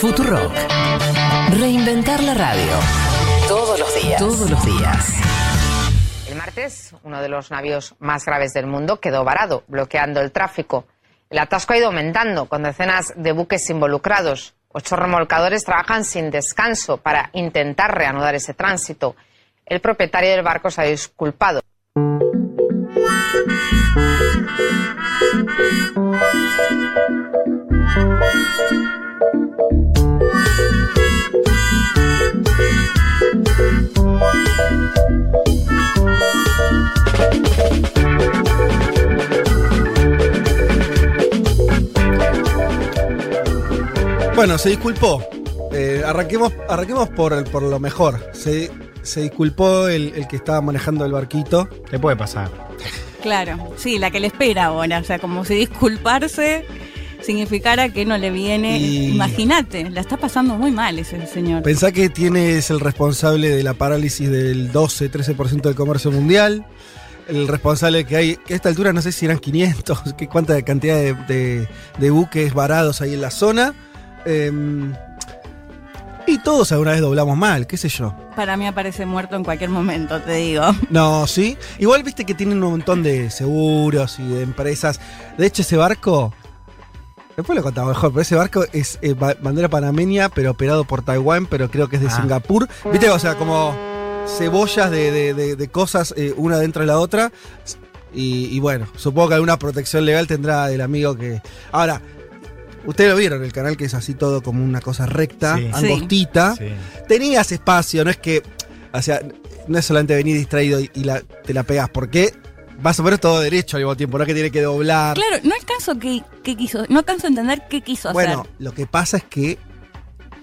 Futurock. Reinventar la radio. Todos los días. Todos los días. El martes, uno de los navíos más graves del mundo quedó varado, bloqueando el tráfico. El atasco ha ido aumentando, con decenas de buques involucrados. Ocho remolcadores trabajan sin descanso para intentar reanudar ese tránsito. El propietario del barco se ha disculpado. Bueno, se disculpó. Eh, arranquemos, arranquemos por, el- por lo mejor. Se, se disculpó el, el que estaba manejando el barquito. ¿Qué puede pasar? Claro, sí, la que le espera ahora. O sea, como si disculparse significara que no le viene. Y- Imagínate, la está pasando muy mal ese señor. Pensá que tiene, es el responsable de la parálisis del 12-13% del comercio mundial. El responsable que hay, que a esta altura no sé si eran 500, que cuánta cantidad de, de- de buques varados hay en la zona. Em, y todos alguna vez doblamos mal, qué sé yo. Para mí aparece muerto en cualquier momento, te digo. No, sí. Igual viste que tienen un montón de seguros y de empresas. De hecho, ese barco. Después lo contamos mejor, pero ese barco es eh, ba- bandera panameña, pero operado por Taiwán, pero creo que es de Ah. Singapur. Viste, o sea, como cebollas de, de- de- de cosas eh, una dentro de la otra. Y, y bueno, supongo que alguna protección legal tendrá el amigo que. Ahora, ustedes lo vieron, el canal que es así todo como una cosa recta, Sí. Angostita Sí. tenías espacio, no es que, o sea, no es solamente venir distraído y, y la- te la pegás, porque vas a poner todo derecho al mismo tiempo, no es que tiene que doblar. Claro, no alcanzo que, que quiso, no alcanzo a entender qué quiso bueno, hacer. lo que pasa es que,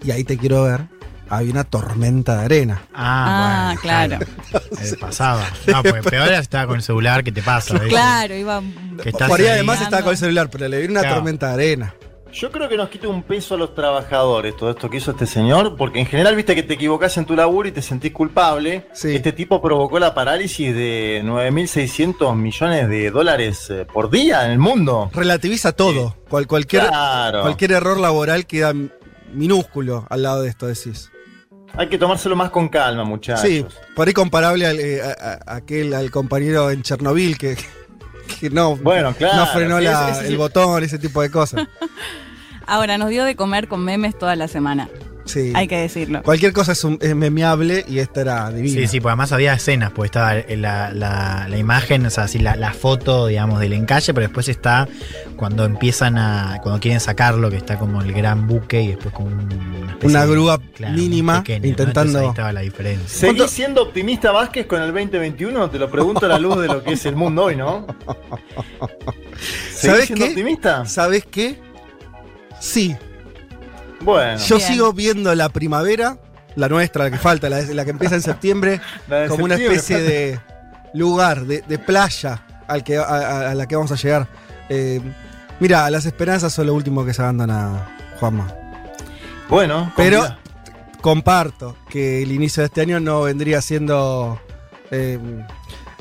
y ahí te quiero ver, hay una tormenta de arena. Ah, Ah, bueno, claro. Eh, pasaba. No, pues peor estaba con el celular, ¿qué te pasa? Claro, iba. Que estás Por ahí ahí. además estaba con el celular, pero le viene una Claro. tormenta de arena. Yo creo que nos quita un peso a los trabajadores todo esto que hizo este señor, porque en general viste que te equivocás en tu laburo y te sentís culpable. Sí. Este tipo provocó la parálisis de 9.600 millones de dólares eh, por día en el mundo. Relativiza todo. Cual- cualquier, Claro. cualquier error laboral queda minúsculo al lado de esto, decís. Hay que tomárselo más con calma, muchachos. Sí, por ahí comparable al, eh, a- a- aquel, al compañero en Chernobyl que, que no, Bueno, claro, no frenó sí, la- ese- ese el botón, ese tipo de cosas. Ahora, nos dio de comer con memes toda la semana. Sí. Hay que decirlo. Cualquier cosa es, un- es memeable y esta era divina. Sí, sí, porque además había escenas, pues estaba la, la- la imagen, o sea, así la, la foto, digamos, del encalle, pero después está cuando empiezan a, cuando quieren sacarlo, que está como el gran buque y después como una, especie Una de- grúa claro, mínima, pequeña, ¿no? intentando- ahí estaba la diferencia. ¿Seguís siendo optimista Vázquez con el 2021? Te lo pregunto a la luz de lo que es el mundo hoy, ¿no? ¿Seguís ¿Sabes siendo qué? optimista? ¿Sabes qué? Sí, Bueno, yo Bien. sigo viendo la primavera, la nuestra, la que falta, la, la que empieza en septiembre, de como una septiembre, especie de lugar, de, de playa al que, a, a- a la que vamos a llegar. Eh, mira, las esperanzas son lo último que se abandona, Juanma. bueno, Pero comparto que el inicio de este año no vendría siendo. eh,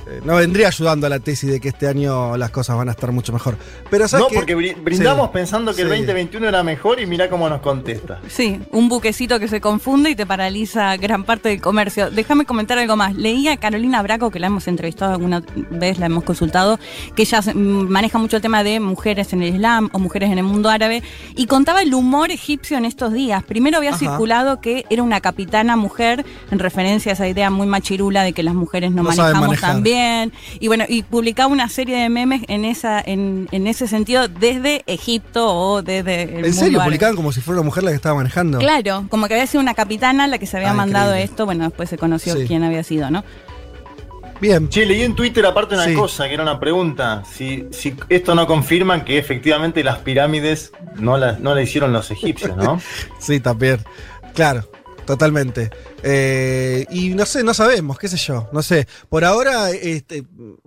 eh, no vendría ayudando a la tesis de que este año las cosas van a estar mucho mejor. Pero ¿sabes No, porque bri- brindamos Sí. pensando que el Sí. 2021 era mejor y mira cómo nos contesta. Sí, un buquecito que se confunde y te paraliza gran parte del comercio. Déjame comentar algo más. Leía a Carolina Braco, que la hemos entrevistado alguna vez, la hemos consultado, que ella mm, maneja mucho el tema de mujeres en el Islam o mujeres en el mundo árabe, y contaba el humor egipcio en estos días. Primero había Ajá. circulado que era una capitana mujer, en referencia a esa idea muy machirula de que las mujeres no, No manejamos tan bien. Y bueno, y publicaba una serie de memes en esa, en, en ese sentido desde Egipto o desde el ¿En mundo serio? árabe. Publicaban como si fuera una mujer la que estaba manejando. Claro, como que había sido una capitana la que se había Ah, mandado increíble. esto. Bueno, después se conoció Sí. quién había sido, ¿no? Bien. Che, leí en Twitter aparte una Sí. cosa, que era una pregunta. Si, si esto no confirma que efectivamente las pirámides no las no la hicieron los egipcios, ¿no? Sí, también. Claro, totalmente. Eh, y no sé, no sabemos, qué sé yo. No sé. Por ahora, este,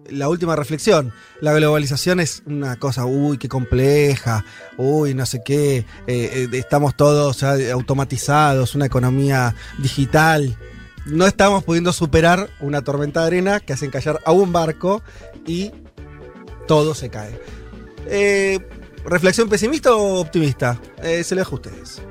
la última reflexión. La globalización es una cosa, uy, qué compleja. Uy, no sé qué. eh, eh, estamos todos automatizados, una economía digital. No estamos pudiendo superar una tormenta de arena que hace encallar a un barco y todo se cae. ¿Reflexión pesimista o optimista? Se lo dejo a ustedes.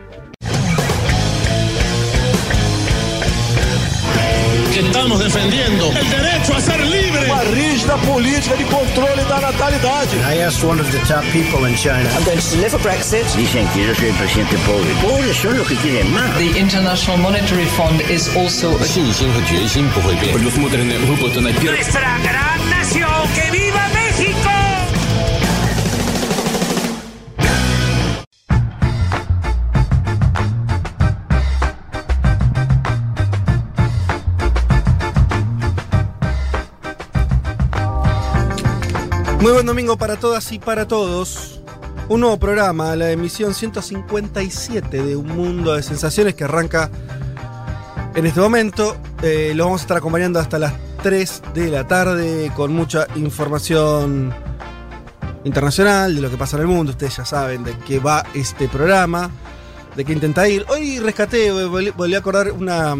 que estamos defendiendo el derecho a ser libre. Uma rígida política de controle da natalidade. I asked one of the top people in China. I'm going to live for Brexit. Dicen que yo soy el presidente pobre. Pobres son los que quieren más. The International Monetary Fund is also. 信心和决心不会变。 Nuestra gran nación, que viva Muy buen domingo para todas y para todos. Un nuevo programa, la emisión 157 de Un Mundo de Sensaciones que arranca en este momento. Eh, lo vamos a estar acompañando hasta las 3 de la tarde con mucha información internacional de lo que pasa en el mundo. Ustedes ya saben de qué va este programa, de qué intenta ir. Hoy rescaté, volví, a acordar una,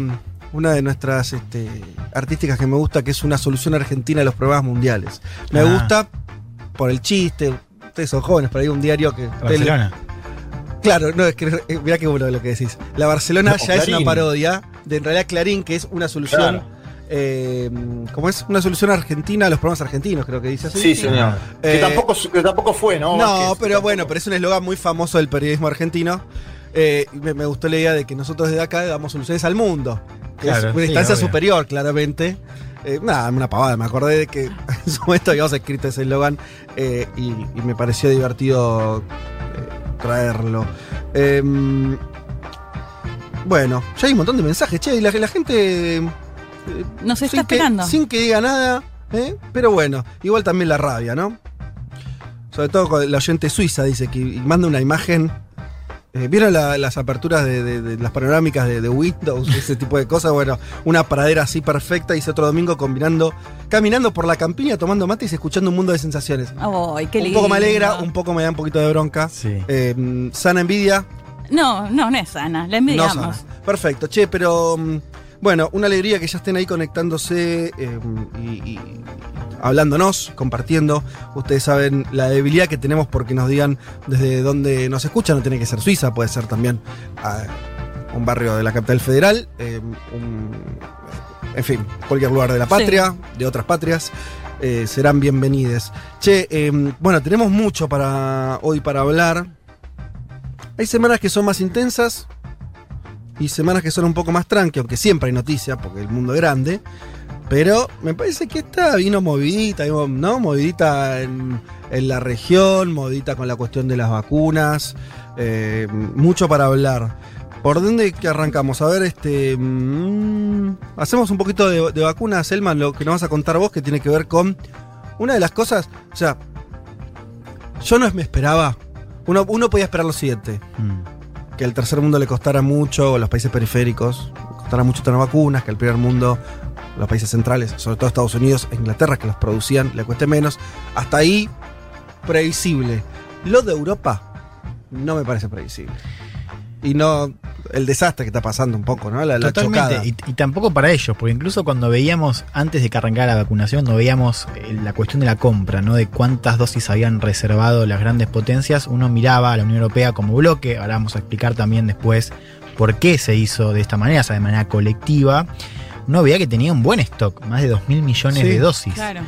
una de nuestras este, artísticas que me gusta, que es una solución argentina a los problemas mundiales. Me Ah. gusta por el chiste. Ustedes son jóvenes, pero hay un diario que. Barcelona. Claro, no, es que eh, mirá qué bueno lo que decís. La Barcelona No, ya es una parodia de en realidad Clarín, que es una solución. Claro. eh, ¿Cómo es? Una solución argentina a los problemas argentinos, creo que dice así. Sí, señor. Eh, que, tampoco, que tampoco fue, ¿no? No, pero bueno, pero es un eslogan muy famoso del periodismo argentino. Eh, me, me gustó la idea de que nosotros desde acá damos soluciones al mundo. Que Claro, es una sí, instancia obvio. superior, claramente. Eh, nada, una pavada. Me acordé de que en su momento habíamos escrito ese eslogan eh, y, y me pareció divertido eh, traerlo. Em, bueno, ya hay un montón de mensajes, che, y la, la gente. Nos está que- esperando. sin que diga nada, pero bueno, igual también la rabia, ¿no? Sobre todo con la oyente suiza dice que manda una imagen. Eh, ¿Vieron la- las aperturas de, de- de las panorámicas de, de Windows? Ese tipo de cosas. Bueno, una pradera así perfecta. Hice otro domingo combinando, caminando por la campiña, tomando mates y escuchando un mundo de sensaciones. Ay, qué un lindo. poco me alegra, un poco me da un poquito de bronca. Sí. Eh, sana envidia, No, no, no es sana. La no envidiamos. sana. Perfecto, che, pero mm, bueno, una alegría que ya estén ahí conectándose eh, y, y hablándonos, compartiendo. Ustedes saben la debilidad que tenemos porque nos digan desde dónde nos escuchan. No tiene que ser Suiza, puede ser también ah, un barrio de la capital federal, eh, un- en fin, cualquier lugar de la patria, de otras patrias. eh, serán bienvenides. Che, eh, bueno, tenemos mucho para hoy para hablar. Hay semanas que son más intensas y semanas que son un poco más tranqui, aunque siempre hay noticias, porque el mundo es grande. Pero me parece que esta vino movidita, ¿no? Movidita en, la región, movidita con la cuestión de las vacunas. eh, mucho para hablar. ¿Por dónde que arrancamos? A ver, este. mm, hacemos un poquito de, de vacunas, Elman, lo que nos vas a contar vos, que tiene que ver con. Una de las cosas. O sea. Yo no me esperaba. Uno, uno podía esperar lo siguiente Mm. Que al tercer mundo le costara mucho, o los países periféricos, costara mucho tener vacunas, que al primer mundo, los países centrales, sobre todo Estados Unidos e Inglaterra, que los producían, le cueste menos. Hasta ahí, previsible. Lo de Europa no me parece previsible. Y no el desastre que está pasando un poco, ¿no? La, la Totalmente, chocada. y, y tampoco para ellos, porque incluso cuando veíamos, antes de que arrancara la vacunación, no veíamos eh, la cuestión de la compra, ¿no? De cuántas dosis habían reservado las grandes potencias, uno miraba a la Unión Europea como bloque, ahora vamos a explicar también después por qué se hizo de esta manera, o sea, de manera colectiva. Uno veía que tenía un buen stock, más de 2 mil millones Sí. de dosis. Claro.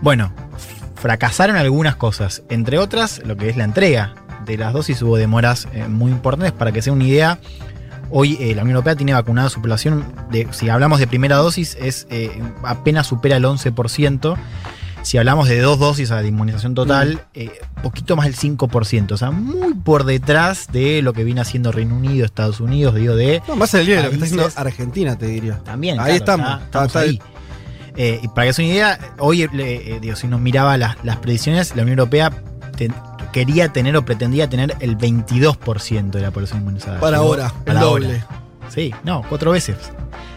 Bueno, fracasaron algunas cosas, entre otras lo que es la entrega de las dosis, hubo demoras eh, muy importantes para que sea una idea. Hoy eh, la Unión Europea tiene vacunada su población, de, si hablamos de primera dosis, es eh, apenas supera el 11%. Si hablamos de dos dosis a la inmunización total, eh, poquito más del 5%. O sea, muy por detrás de lo que viene haciendo Reino Unido, Estados Unidos, digo, de No, más el de lo que está haciendo Argentina, te diría. también. Ahí claro, estamos. está- estamos Está- ahí. Eh, y para que se una idea, hoy, eh, digo, si uno miraba las, las predicciones, la Unión Europea quería tener o pretendía tener el 22% de la población inmunizada. Para Llegó- ahora, el doble. Sí, no, cuatro veces.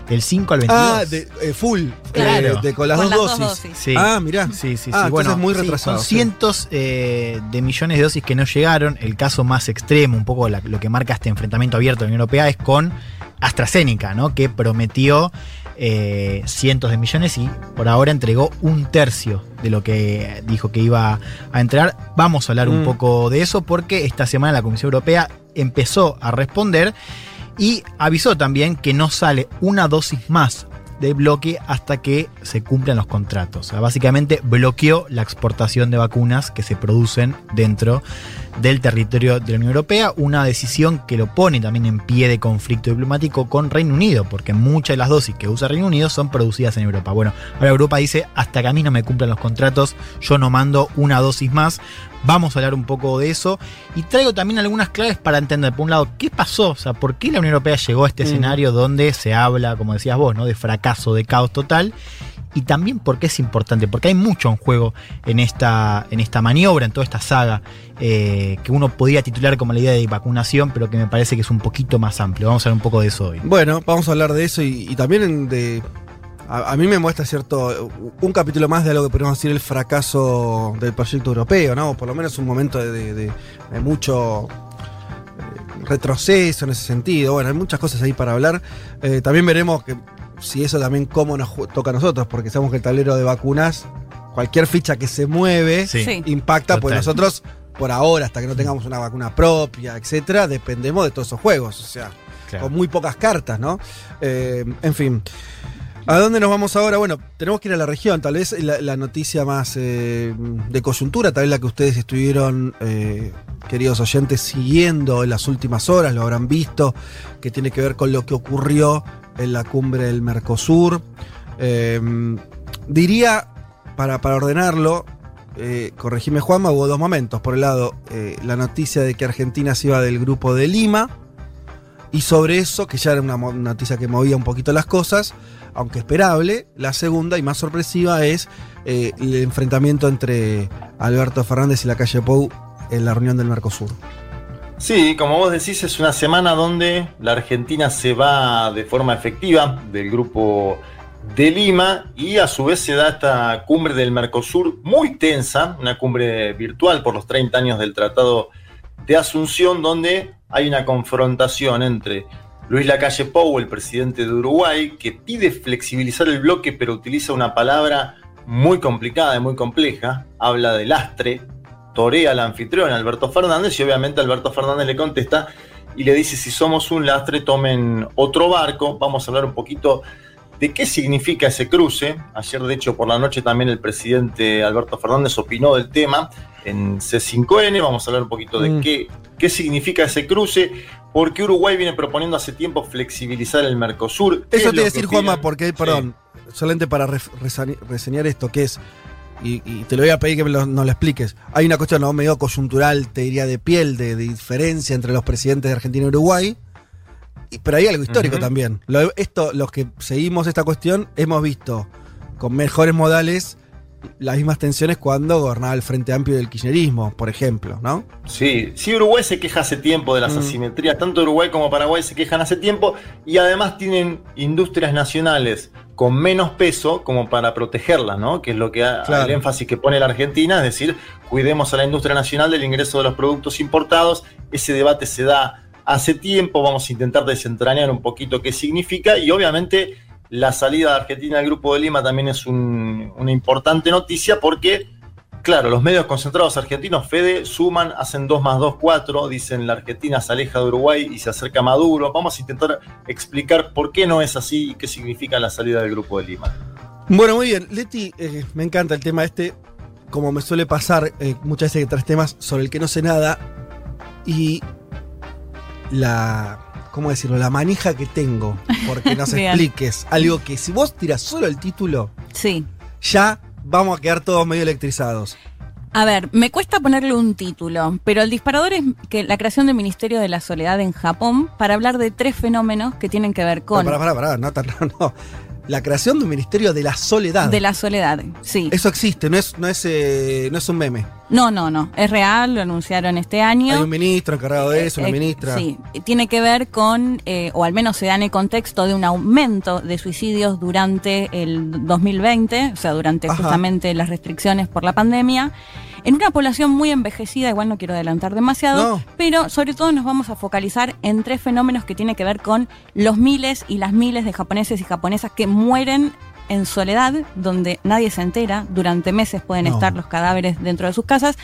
Del 5 al 22. Ah, de, eh, full. Claro. eh, de- con las, Con dos, las dos dosis. Sí. Ah, mirá. Sí, sí, sí. Ah, bueno, es muy sí, retrasado, son sí. cientos eh, de millones de dosis que no llegaron. El caso más extremo, un poco la- lo que marca este enfrentamiento abierto de la Unión Europea, es con AstraZeneca, ¿no? Que prometió eh, cientos de millones y por ahora entregó un tercio de lo que dijo que iba a entregar. Vamos a hablar un Mm. poco de eso porque esta semana la Comisión Europea empezó a responder y avisó también que no sale una dosis más del bloque hasta que se cumplan los contratos. O sea, básicamente bloqueó la exportación de vacunas que se producen dentro del territorio de la Unión Europea, una decisión que lo pone también en pie de conflicto diplomático con Reino Unido, porque muchas de las dosis que usa Reino Unido son producidas en Europa. Bueno, ahora Europa dice, hasta que a mí no me cumplan los contratos, yo no mando una dosis más. Vamos a hablar un poco de eso y traigo también algunas claves para entender, por un lado, qué pasó, o sea, por qué la Unión Europea llegó a este Mm. escenario donde se habla, como decías vos, ¿no? de fracaso, de caos total y también por qué es importante, porque hay mucho en juego en esta, en esta maniobra, en toda esta saga, eh, que uno podría titular como la idea de vacunación, pero que me parece que es un poquito más amplio. Vamos a hablar un poco de eso hoy. Bueno, vamos a hablar de eso y, también de. A, mí me muestra cierto. Un capítulo más de algo que podríamos decir el fracaso del proyecto europeo, ¿no? Por lo menos un momento de mucho eh, retroceso en ese sentido. Bueno, hay muchas cosas ahí para hablar. Eh, también veremos que si eso también cómo nos toca a nosotros, porque sabemos que el tablero de vacunas, cualquier ficha que se mueve, Sí. Impacta, pues nosotros, por ahora, hasta que no tengamos una vacuna propia, etcétera, dependemos de todos esos juegos. O sea, con muy pocas cartas, ¿no? Eh, en fin. ¿A dónde nos vamos ahora? Bueno, tenemos que ir a la región. Tal vez la, la noticia más eh, de coyuntura, tal vez la que ustedes estuvieron, eh, queridos oyentes, siguiendo en las últimas horas, lo habrán visto, que tiene que ver con lo que ocurrió en la cumbre del Mercosur. Eh, diría, para, para ordenarlo, eh, corregime Juanma, hubo dos momentos. Por el lado, eh, la noticia de que Argentina se iba del grupo de Lima. Y sobre eso, que ya era una noticia que movía un poquito las cosas, aunque esperable, la segunda y más sorpresiva es eh, el enfrentamiento entre Alberto Fernández y la calle Pou en la reunión del Mercosur. Sí, como vos decís, es una semana donde la Argentina se va de forma efectiva del grupo de Lima y a su vez se da esta cumbre del Mercosur muy tensa, una cumbre virtual por los 30 años del Tratado de Asunción, donde hay una confrontación entre Luis Lacalle Pou, el presidente de Uruguay, que pide flexibilizar el bloque, pero utiliza una palabra muy complicada y muy compleja, habla de lastre, torea al anfitrión Alberto Fernández y obviamente Alberto Fernández le contesta y le dice si somos un lastre tomen otro barco. Vamos a hablar un poquito de qué significa ese cruce. Ayer de hecho por la noche también el presidente Alberto Fernández opinó del tema en C5N. Vamos a hablar un poquito de Mm. qué, qué significa ese cruce. Porque Uruguay viene proponiendo hace tiempo flexibilizar el Mercosur. ¿Qué Eso es te iba a decir? Juanma, porque, perdón, solamente para reseñar esto, que es, y, y te lo voy a pedir que me lo, nos lo expliques. Hay una cuestión ¿no? medio coyuntural, te diría, de piel, de, de diferencia entre los presidentes de Argentina y Uruguay. y- pero hay algo histórico también. Lo- esto, los que seguimos esta cuestión, hemos visto con mejores modales las mismas tensiones cuando gobernaba el Frente Amplio del Kirchnerismo, por ejemplo, ¿no? Sí, sí, Uruguay se queja hace tiempo de las Mm. asimetrías, tanto Uruguay como Paraguay se quejan hace tiempo y además tienen industrias nacionales con menos peso como para protegerlas, ¿no? Que es lo que ha- Claro. el énfasis que pone la Argentina, es decir, cuidemos a la industria nacional del ingreso de los productos importados. Ese debate se da hace tiempo, vamos a intentar desentrañar un poquito qué significa y obviamente la salida de Argentina del Grupo de Lima también es un- una importante noticia porque Claro, los medios concentrados argentinos, Fede, suman, hacen 2 más 2, 4, dicen la Argentina se aleja de Uruguay y se acerca a Maduro. Vamos a intentar explicar por qué no es así y qué significa la salida del Grupo de Lima. Bueno, muy bien. Leti, eh, me encanta el tema este. Como me suele pasar eh, muchas veces que traes temas sobre el que no sé nada. Y la. ¿Cómo decirlo? La manija que tengo. Porque nos expliques algo que si vos tiras solo el título, Sí. ya vamos a quedar todos medio electrizados. A ver, me cuesta ponerle un título, pero el disparador es que la creación del Ministerio de la Soledad en Japón para hablar de tres fenómenos que tienen que ver con Pará, pará, pará, no, no, no. La creación de un ministerio de la soledad. de la soledad. Sí. Eso existe, no es, no es, eh, no es un meme. No, no, no. Es real, lo anunciaron este año. Hay un ministro encargado de eso, una Eh, ministra. Sí, tiene que ver con, eh, o al menos se da en el contexto de un aumento de suicidios durante el 2020, o sea, durante Ajá. justamente las restricciones por la pandemia, en una población muy envejecida, igual no quiero adelantar demasiado, No. pero sobre todo nos vamos a focalizar en tres fenómenos que tienen que ver con los miles y las miles de japoneses y japonesas que mueren en soledad, donde nadie se entera, durante meses pueden No. estar los cadáveres dentro de sus casas.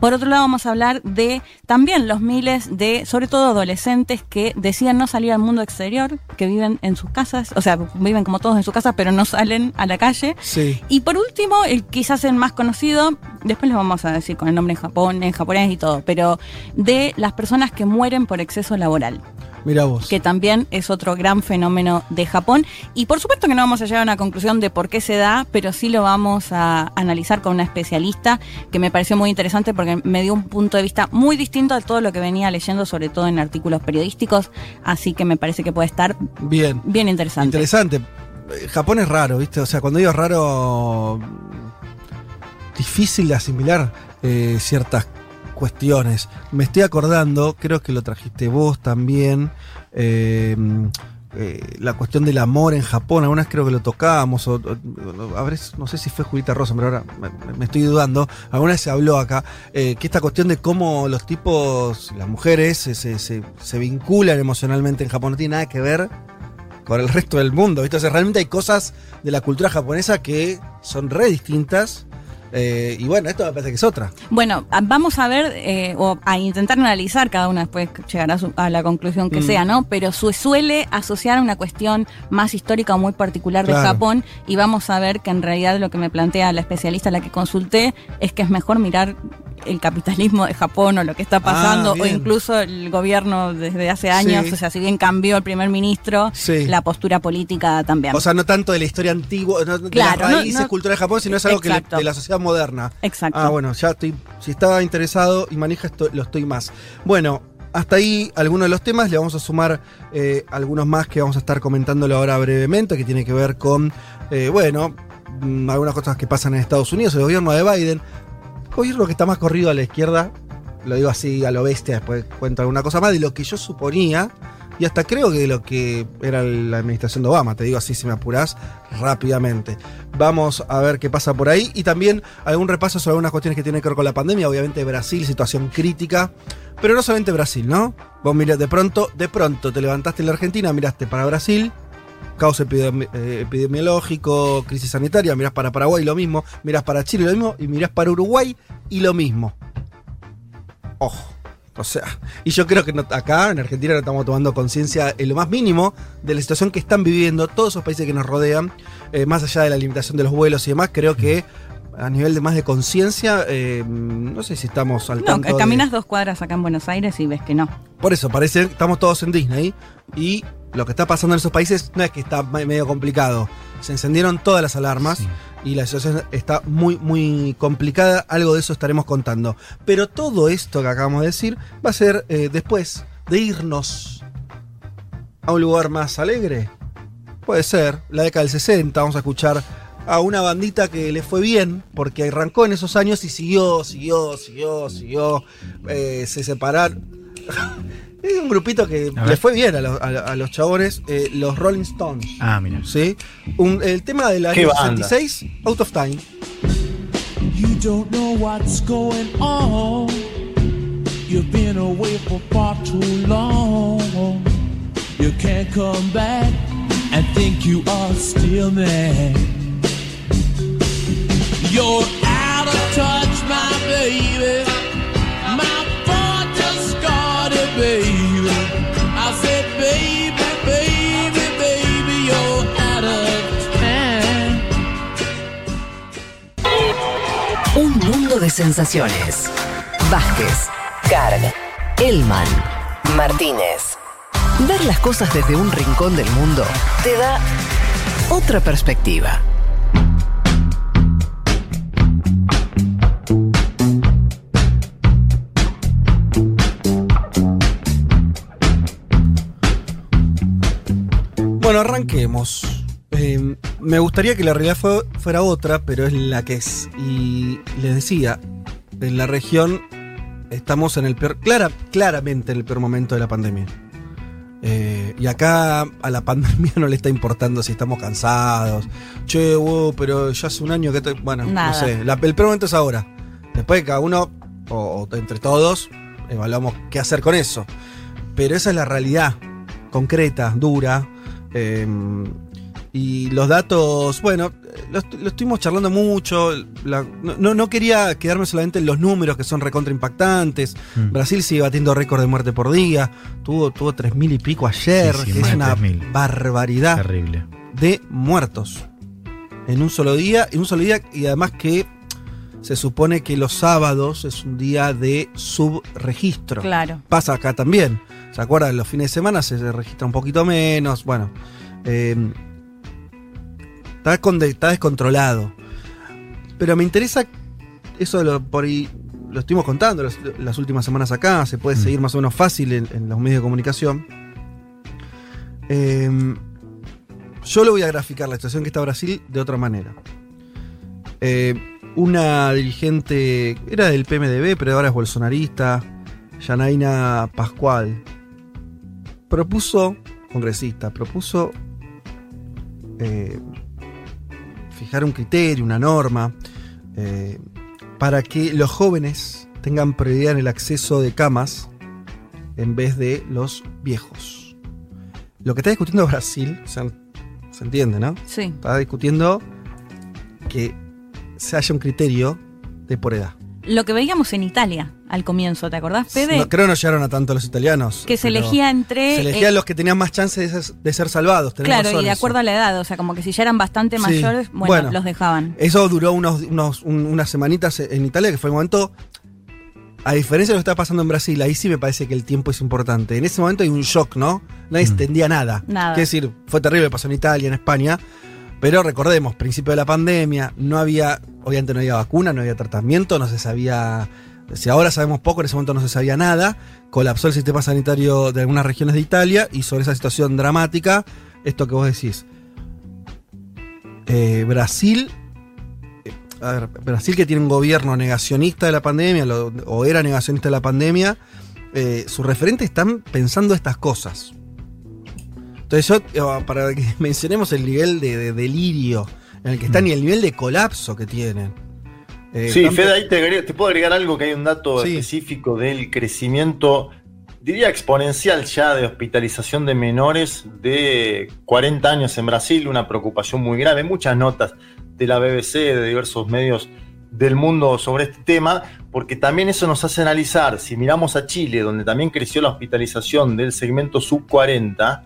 Por otro lado, vamos a hablar de también los miles de, sobre todo adolescentes, que deciden no salir al mundo exterior, que viven en sus casas, o sea, viven como todos en sus casas, pero no salen a la calle. Sí. Y por último, el quizás el más conocido, después les vamos a decir con el nombre en Japón, en japonés y todo, pero de las personas que mueren por exceso laboral, Mira vos. que también es otro gran fenómeno de Japón. Y por supuesto que no vamos a llegar a una conclusión de por qué se da, pero sí lo vamos a analizar con una especialista que me pareció muy interesante porque me dio un punto de vista muy distinto a todo lo que venía leyendo, sobre todo en artículos periodísticos. Así que me parece que puede estar Bien. bien interesante. Interesante. Eh, Japón es raro, ¿viste? O sea, cuando digo raro, difícil de asimilar eh, ciertas cuestiones. Me estoy acordando, creo que lo trajiste vos también, eh, eh, la cuestión del amor en Japón, algunas creo que lo tocábamos, o, no sé si fue Julita Rosa, pero ahora me, estoy dudando, alguna se habló acá, eh, que esta cuestión de cómo los tipos, las mujeres, se- se vinculan emocionalmente en Japón no tiene nada que ver con el resto del mundo, ¿viste? O sea, realmente hay cosas de la cultura japonesa que son re distintas. Eh, y bueno, esto me parece que es otra. Bueno, vamos a ver eh, o a intentar analizar, cada una después llegará a, su- a la conclusión que Mm. sea, ¿no? Pero su- suele asociar a una cuestión más histórica o muy particular de Claro. Japón y vamos a ver que en realidad lo que me plantea la especialista a la que consulté es que es mejor mirar el capitalismo de Japón o lo que está pasando o incluso el gobierno desde hace años, Sí. o sea, si bien cambió el primer ministro, Sí. la postura política también. O sea, no tanto de la historia antigua, no, de Claro, las raíces no- culturales de Japón, sino es algo que le- de la sociedad moderna. Exacto. Ah, bueno, ya estoy. Si estaba interesado y maneja esto, lo estoy más. Bueno, hasta ahí algunos de los temas. Le vamos a sumar eh, algunos más que vamos a estar comentándolo ahora brevemente, que tiene que ver con, eh, bueno, mm, algunas cosas que pasan en Estados Unidos, el gobierno de Biden. Gobierno que está más corrido a la izquierda, lo digo así a lo bestia, después cuento alguna cosa más, de lo que yo suponía. Y hasta creo que de lo que era la administración de Obama, te digo así si me apurás rápidamente. Vamos a ver qué pasa por ahí y también algún repaso sobre algunas cuestiones que tienen que ver con la pandemia, obviamente Brasil, situación crítica, pero no solamente Brasil, ¿no? Vos mirás de pronto, de pronto te levantaste en la Argentina, miraste para Brasil, caos epidemi- eh, epidemiológico, crisis sanitaria, mirás para Paraguay lo mismo, mirás para Chile lo mismo y mirás para Uruguay y lo mismo. Ojo. O sea, y yo creo que no- acá en Argentina no estamos tomando conciencia en lo más mínimo de la situación que están viviendo todos esos países que nos rodean, eh, más allá de la limitación de los vuelos y demás, creo que a nivel de más de conciencia, eh, no sé si estamos al no, tanto. de- caminas dos cuadras acá en Buenos Aires y ves que no. por eso, parece que estamos todos en Disney. Y lo que está pasando en esos países no es que está me- medio complicado. Se encendieron todas las alarmas y la situación está muy, muy complicada. Algo de eso estaremos contando. Pero todo esto que acabamos de decir va a ser eh, después de irnos a un lugar más alegre. Puede ser, la década del 60. Vamos a escuchar a una bandita que le fue bien, porque arrancó en esos años y siguió, siguió, siguió, siguió. eh, se separaron. Es un grupito que le fue bien a, los- a- a los chabones, eh, los Rolling Stones. Ah, mira. ¿sí? Un- el tema del año banda. 66, Out of Time. You don't know what's going on. You've been away for far too long. You can't come back and think you are still there. You're out of touch, my baby. De sensaciones. Vázquez, Carg, Elman, Martínez. Ver las cosas desde un rincón del mundo te da otra perspectiva. Bueno, arranquemos. Eh, me gustaría que la realidad fue- fuera otra, pero es la que es. Y les decía, en la región estamos en el peor, clara, claramente en el peor momento de la pandemia. Eh, y acá a la pandemia no le está importando si estamos cansados. Che, wow, pero ya hace un año que... te- bueno, Nada. no sé. la- el peor momento es ahora. Después cada uno, o, o entre todos, evaluamos qué hacer con eso. Pero esa es la realidad concreta, dura. eh, Y los datos, bueno, lo, est- lo estuvimos charlando mucho. la- no- no, quería quedarme solamente en los números que son recontra impactantes. Mm. Brasil sigue batiendo récord de muerte por día. Tuvo, tuvo 3.000 y pico ayer, Sí, sí, que más es una 3.000. barbaridad Terrible. de muertos en un solo día. En un solo día, y además que se supone que los sábados es un día de subregistro. Claro. Pasa acá también. ¿Se acuerdan? Los fines de semana se registra un poquito menos. Bueno. eh, está, con- está descontrolado. Pero me interesa eso lo, por ahí. Lo estuvimos contando las, las últimas semanas acá. Se puede Mm. seguir más o menos fácil en, en los medios de comunicación. Eh, yo lo voy a graficar la situación que está Brasil de otra manera. Eh, una dirigente, era del PMDB, pero ahora es bolsonarista, Janaina Pascual, propuso, congresista, propuso eh, fijar un criterio, una norma, eh, para que los jóvenes tengan prioridad en el acceso de camas en vez de los viejos. Lo que está discutiendo Brasil, o sea, se entiende, ¿no? Sí. Está discutiendo que se haya un criterio de por edad. Lo que veíamos en Italia al comienzo, ¿te acordás, Fede? No, creo que no llegaron a tanto los italianos. que se elegía entre. Se elegían eh, los que tenían más chance de ser, de ser salvados. Claro, razón y de eso. acuerdo a la edad, o sea, como que si ya eran bastante Sí. mayores, bueno, Bueno. los dejaban. Eso duró unos, unos- un- unas semanitas en Italia, que fue el momento. A diferencia de lo que está pasando en Brasil, ahí sí me parece que el tiempo es importante. En ese momento hay un shock, ¿no? Nadie Mm. entendía nada. Nada. Quiero decir, fue terrible, pasó en Italia, en España. Pero recordemos, principio de la pandemia, no había, obviamente no había vacuna, no había tratamiento, no se sabía. Si ahora sabemos poco, en ese momento no se sabía nada. Colapsó el sistema sanitario de algunas regiones de Italia y sobre esa situación dramática, esto que vos decís. Eh, Brasil eh, Brasil que tiene un gobierno negacionista de la pandemia, o era negacionista de la pandemia, eh, sus referentes están pensando estas cosas. Entonces yo, para que mencionemos el nivel de delirio en el que están y el nivel de colapso que tienen. Eh, Sí, están- Fede, ahí te, agrego- te puedo agregar algo que hay un dato Sí. específico del crecimiento, diría exponencial ya de hospitalización de menores de 40 años en Brasil, una preocupación muy grave, muchas notas de la BBC, de diversos medios del mundo sobre este tema, porque también eso nos hace analizar, si miramos a Chile, donde también creció la hospitalización del segmento sub 40,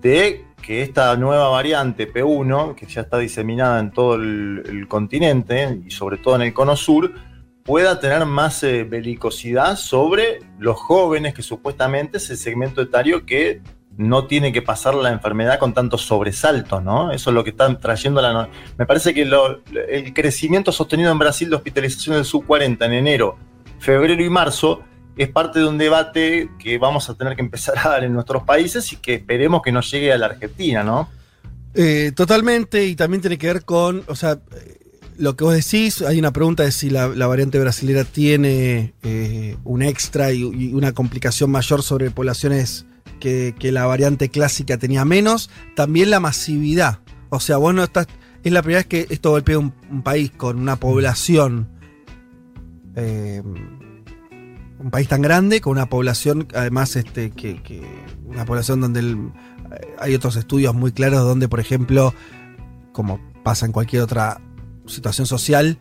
de que esta nueva variante P1, que ya está diseminada en todo el, continente y sobre todo en el cono sur, pueda tener más eh, belicosidad sobre los jóvenes, que supuestamente es el segmento etario que no tiene que pasar la enfermedad con tantos sobresaltos, ¿no? Eso es lo que están trayendo la... Me parece que el crecimiento sostenido en Brasil de hospitalización del sub-40 en enero, febrero y marzo es parte de un debate que vamos a tener que empezar a dar en nuestros países y que esperemos que nos llegue a la Argentina, ¿no? Eh, totalmente, y también tiene que ver con, o sea, eh, lo que vos decís, hay una pregunta de si la, variante brasilera tiene eh, un extra y, una complicación mayor sobre poblaciones que, la variante clásica tenía menos. También la masividad. O sea, vos no estás. Es la primera vez que esto golpea un, país con una población. Un país tan grande, con una población, además, este, que, una población donde el- hay otros estudios muy claros donde, por ejemplo, como pasa en cualquier otra situación social,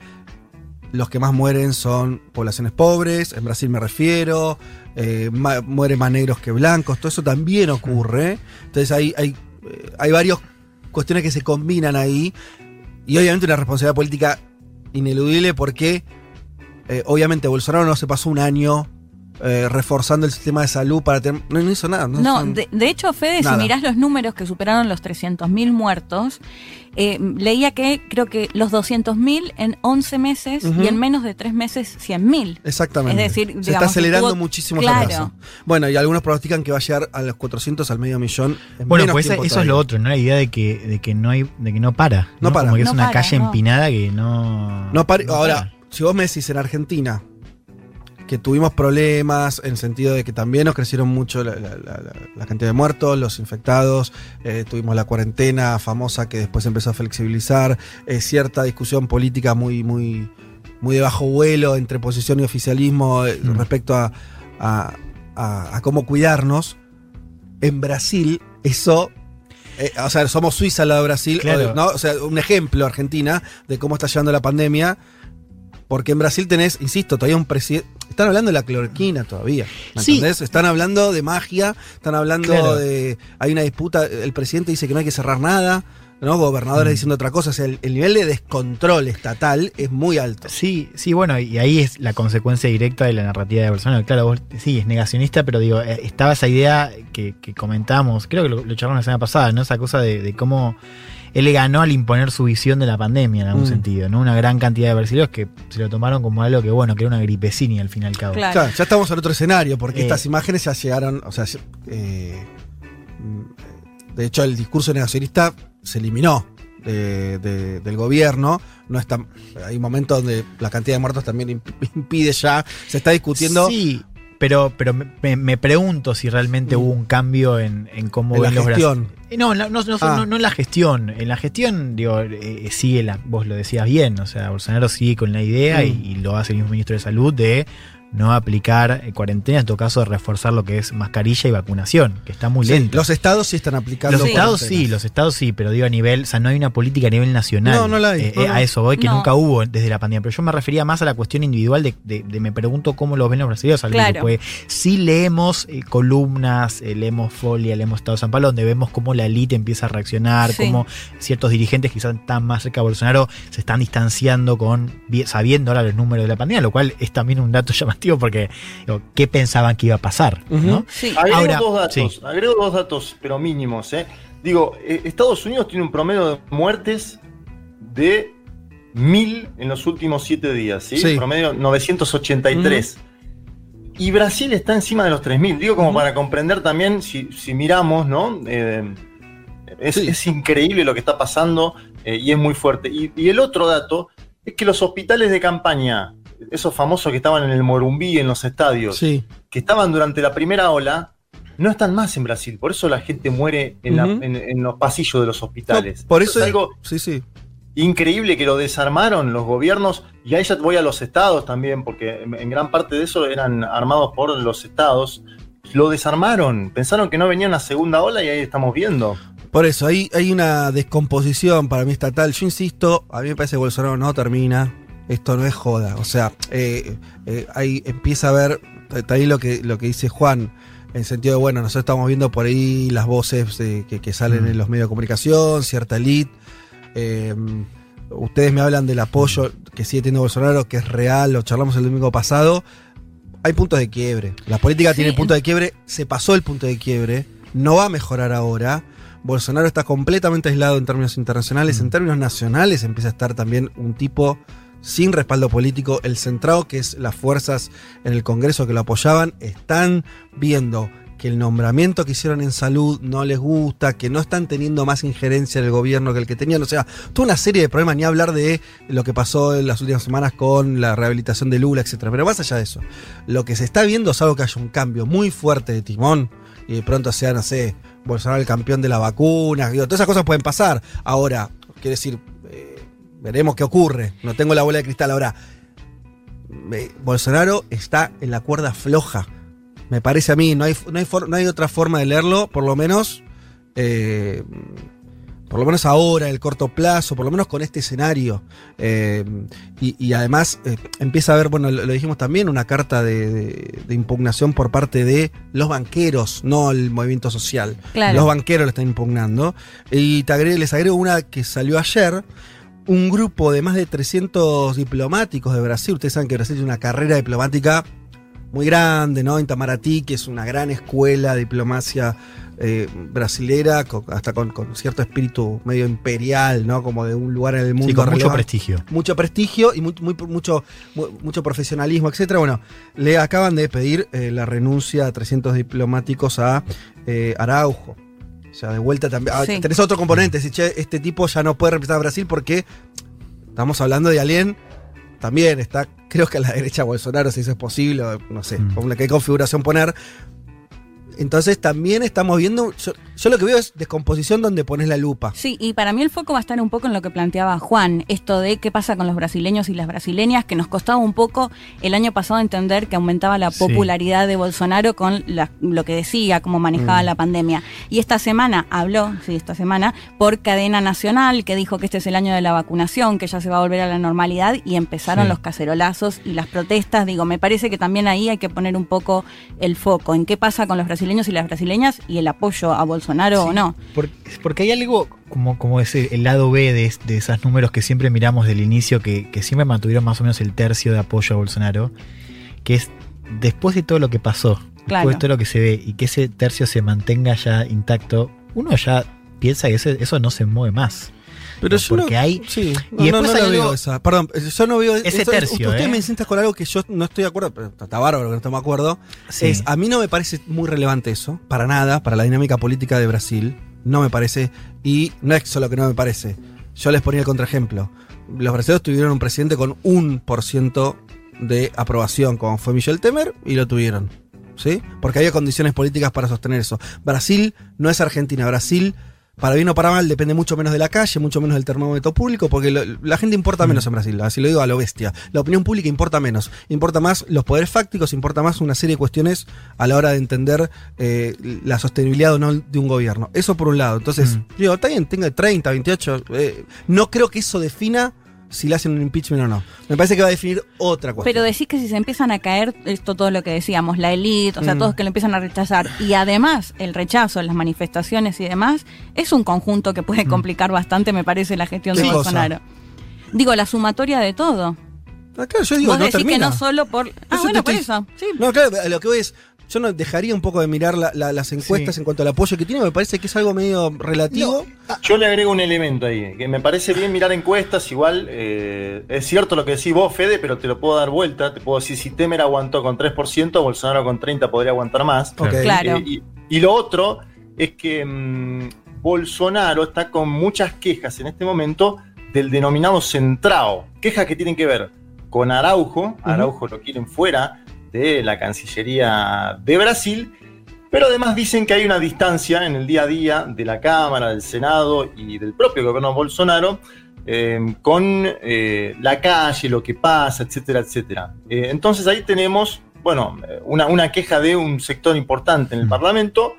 los que más mueren son poblaciones pobres, en Brasil me refiero, eh, mueren más negros que blancos, todo eso también ocurre. Entonces hay, hay, eh, hay varias cuestiones que se combinan ahí y obviamente una responsabilidad política ineludible porque eh, obviamente Bolsonaro no se pasó un año eh, reforzando el sistema de salud para tener... No, no hizo nada. No, No, hizo- de, de hecho, Fede, Nada. si mirás los números que superaron los 300.000 muertos, eh, leía que creo que los 200.000 en 11 meses y en menos de 3 meses 100.000. Exactamente. Es decir, se está acelerando muchísimo claro. ese. Bueno, y algunos pronostican que va a llegar a los 400 al medio millón. En Bueno, menos pues tiempo eso es lo otro, ¿no? La idea de que, de que no hay, de que no para. No para. Como que es una para, calle no. empinada que no. No pare- no Ahora, para. Si vos me decís en Argentina que tuvimos problemas en el sentido de que también nos crecieron mucho la, la- la- la- la cantidad de muertos, los infectados, eh, tuvimos la cuarentena famosa que después empezó a flexibilizar, eh, cierta discusión política muy, muy, muy de bajo vuelo entre oposición y oficialismo eh, Mm. respecto a, a- a- a cómo cuidarnos. En Brasil, eso o sea, somos Suiza al lado de Brasil, Claro. ¿no? O sea, un ejemplo Argentina de cómo está llevando la pandemia. Porque en Brasil tenés, insisto, todavía un presidente. Están hablando de la clorquina todavía. ¿Me Sí. entendés? Están hablando de magia, están hablando Claro. de. Hay una disputa, el presidente dice que no hay que cerrar nada, ¿no? Gobernadores Mm. diciendo otra cosa. O sea, el, el nivel de descontrol estatal es muy alto. Sí, sí, bueno, y ahí es la consecuencia directa de la narrativa de Bolsonaro. Claro, vos sí, es negacionista, pero digo, eh, estaba esa idea que, que comentamos, creo que lo, lo charlamos la semana pasada, ¿no? Esa cosa de, de cómo él le ganó al imponer su visión de la pandemia en algún Mm. sentido, ¿no? Una gran cantidad de brasileños que se lo tomaron como algo que, bueno, que era una gripecini al fin y al cabo. Claro. Claro, ya estamos en otro escenario, porque Eh. estas imágenes ya llegaron, o sea, eh, de hecho el discurso negacionista se eliminó de- de- del gobierno, no está, hay momentos donde la cantidad de muertos también imp- impide ya, se está discutiendo Sí, pero, pero me, me- pregunto si realmente Mm. hubo un cambio en, en cómo en la ven los gestión. Eh, No, no, no, no, Ah. no- en la gestión. En la gestión, digo, eh, sigue la, vos lo decías bien, o sea, Bolsonaro sigue con la idea y, Mm. y lo hace el mismo ministro de salud de no aplicar eh, cuarentena, en todo caso de reforzar lo que es mascarilla y vacunación, que está muy Sí, lento. los estados sí están aplicando. Los estados sí, los estados sí, pero digo a nivel, o sea, no hay una política a nivel nacional. No, no la hay, Eh, no, eh, no. A eso voy, que No. nunca hubo desde la pandemia. Pero yo me refería más a la cuestión individual de, de- de me pregunto cómo lo ven los brasileños al Claro. Porque sí leemos eh, columnas, eh, leemos Folia, leemos Estado de San Pablo, donde vemos cómo la élite empieza a reaccionar, Sí. cómo ciertos dirigentes quizás están más cerca de Bolsonaro se están distanciando con sabiendo ahora los números de la pandemia, lo cual es también un dato llamativo porque digo, ¿qué pensaban que iba a pasar? Sí. Agrego Ahora, dos datos, sí. agrego dos datos, pero mínimos. ¿eh? Digo, eh, Estados Unidos tiene un promedio de muertes de mil en los últimos siete días, ¿sí? Sí. Promedio 983. Y Brasil está encima de los 3.000. Digo, como para comprender también, si, si miramos, ¿no? Eh, es, Sí. es increíble lo que está pasando eh, y es muy fuerte. Y, y el otro dato es que los hospitales de campaña, esos famosos que estaban en el Morumbí, en los estadios, Sí, que estaban durante la primera ola, no están más en Brasil. Por eso la gente muere en, la- Ujú. en- en los pasillos de los hospitales. No, por eso es algo sí, sí. increíble que lo desarmaron los gobiernos. Y ahí ya voy a los estados también, porque en, en gran parte de eso eran armados por los estados. Lo desarmaron. Pensaron que no venía una segunda ola y ahí estamos viendo. Por eso, hay, hay una descomposición para mí estatal. Yo insisto, a mí me parece que Bolsonaro no termina. Esto no es joda. O sea, eh, eh, ahí empieza a ver, está ahí lo que, lo que dice Juan, en el sentido de, bueno, nosotros estamos viendo por ahí las voces eh, que, que salen Mm. en los medios de comunicación, cierta elite. Eh, ustedes me hablan del apoyo que sigue teniendo Bolsonaro, que es real, lo charlamos el domingo pasado. Hay puntos de quiebre. La política Sí. tiene puntos de quiebre, se pasó el punto de quiebre, no va a mejorar ahora. Bolsonaro está completamente aislado en términos internacionales, en términos nacionales empieza a estar también un tipo sin respaldo político. El centrado, que es las fuerzas en el Congreso que lo apoyaban, están viendo que el nombramiento que hicieron en salud no les gusta, que no están teniendo más injerencia en el gobierno que el que tenían. O sea, toda una serie de problemas, ni hablar de lo que pasó en las últimas semanas con la rehabilitación de Lula, etcétera. Pero más allá de eso, lo que se está viendo es algo que haya un cambio muy fuerte de timón y de pronto sea, no sé, Bolsonaro el campeón de la vacuna. Digo, todas esas cosas pueden pasar. Ahora, quiero decir, veremos qué ocurre. No tengo la bola de cristal. Ahora, Bolsonaro está en la cuerda floja. Me parece a mí, no hay, no hay, for- no hay otra forma de leerlo, por lo menos, eh, por lo menos ahora, en el corto plazo, por lo menos con este escenario. Eh, y, y además eh, empieza a haber, bueno, lo, lo dijimos también, una carta de, de- de impugnación por parte de los banqueros, no el movimiento social. Claro. Los banqueros lo están impugnando. Y te agrego- les agrego una que salió ayer. Un grupo de más de 300 diplomáticos de Brasil. Ustedes saben que Brasil tiene una carrera diplomática muy grande, ¿no? Itamaraty, que es una gran escuela de diplomacia eh, brasilera, con- hasta con, con cierto espíritu medio imperial, ¿no? Como de un lugar en el mundo. Sí, con mucho prestigio. mucho prestigio y muy, muy- mucho, mu- mucho profesionalismo, etcétera. Bueno, le acaban de pedir eh, la renuncia a 300 diplomáticos a eh, Araujo. O sea, de vuelta también. ah, Sí. Tenés otro componente. si, che, este tipo ya no puede representar a Brasil porque estamos hablando de alguien. También está, creo que a la derecha de Bolsonaro, si eso es posible, no sé, Mm. qué configuración poner. Entonces también estamos viendo, yo Yo lo que veo es descomposición donde pones la lupa. Sí, y para mí el foco va a estar un poco en lo que planteaba Juan, esto de qué pasa con los brasileños y las brasileñas, que nos costaba un poco el año pasado entender que aumentaba la Sí. popularidad de Bolsonaro con la- lo que decía, cómo manejaba Mm. la pandemia. Y esta semana habló, sí, esta semana, por cadena nacional, que dijo que este es el año de la vacunación, que ya se va a volver a la normalidad, y empezaron Sí. los cacerolazos y las protestas. Digo, me parece que también ahí hay que poner un poco el foco en qué pasa con los brasileños y las brasileñas y el apoyo a Bolsonaro o no. Por- porque hay algo como, como ese, el lado B de, de esos números que siempre miramos del inicio, que, que siempre mantuvieron más o menos el tercio de apoyo a Bolsonaro, que es después de todo lo que pasó, Claro. después de todo lo que se ve y que ese tercio se mantenga ya intacto, uno ya piensa que ese- eso no se mueve más. Pero yo porque no, hay- Sí, y no, después no, no hay algo- esa. Perdón, yo no veo Ese eso- tercio, Usted ¿eh? me insistas con algo que yo no estoy de acuerdo, pero está bárbaro que no estamos de acuerdo. Sí. Es, a mí no me parece muy relevante eso, para nada, para la dinámica política de Brasil. No me parece. Y no es solo que no me parece. Yo les ponía el contraejemplo. Los brasileños tuvieron un presidente con un por ciento de aprobación, como fue Michel Temer, y lo tuvieron. ¿Sí? Porque había condiciones políticas para sostener eso. Brasil no es Argentina. Brasil, para bien o para mal, depende mucho menos de la calle, mucho menos del termómetro público, porque lo- la gente importa menos en Brasil. Así lo digo a lo bestia. La opinión pública importa menos. Importa más los poderes fácticos, importa más una serie de cuestiones a la hora de entender eh, la sostenibilidad o no de un gobierno. Eso por un lado. Entonces, digo, está bien, tenga 30, 28. eh, no creo que eso defina si le hacen un impeachment o no. Me parece que va a definir otra cuestión. Pero decís que si se empiezan a caer, esto todo lo que decíamos, la élite, o sea, Mm. todos que lo empiezan a rechazar, y además el rechazo, las manifestaciones y demás, es un conjunto que puede complicar bastante, me parece, la gestión de Mm. ¿Qué cosa? Bolsonaro. Digo, la sumatoria de todo. Ah, claro, yo digo, Vos no decís termina. que no solo por... Ah, Eso bueno, por estoy- eso. Sí. No, claro, lo que voy es. Yo no dejaría un poco de mirar la- la- las encuestas Sí. en cuanto al apoyo que tiene. Me parece que es algo medio relativo. Yo le agrego un elemento ahí, que me parece bien mirar encuestas, igual eh, es cierto lo que decís vos, Fede, pero te lo puedo dar vuelta, te puedo decir, si Temer aguantó con 3%, Bolsonaro con 30% podría aguantar más. Claro. Eh, y, y lo otro es que mm, Bolsonaro está con muchas quejas en este momento del denominado centrado, quejas que tienen que ver con Araujo, Araujo lo quieren fuera de la Cancillería de Brasil, pero además dicen que hay una distancia en el día a día de la Cámara, del Senado y del propio gobierno Bolsonaro eh, con eh, la calle, lo que pasa, etcétera, etcétera. Eh, entonces ahí tenemos, bueno, una, una queja de un sector importante en el Mm. Parlamento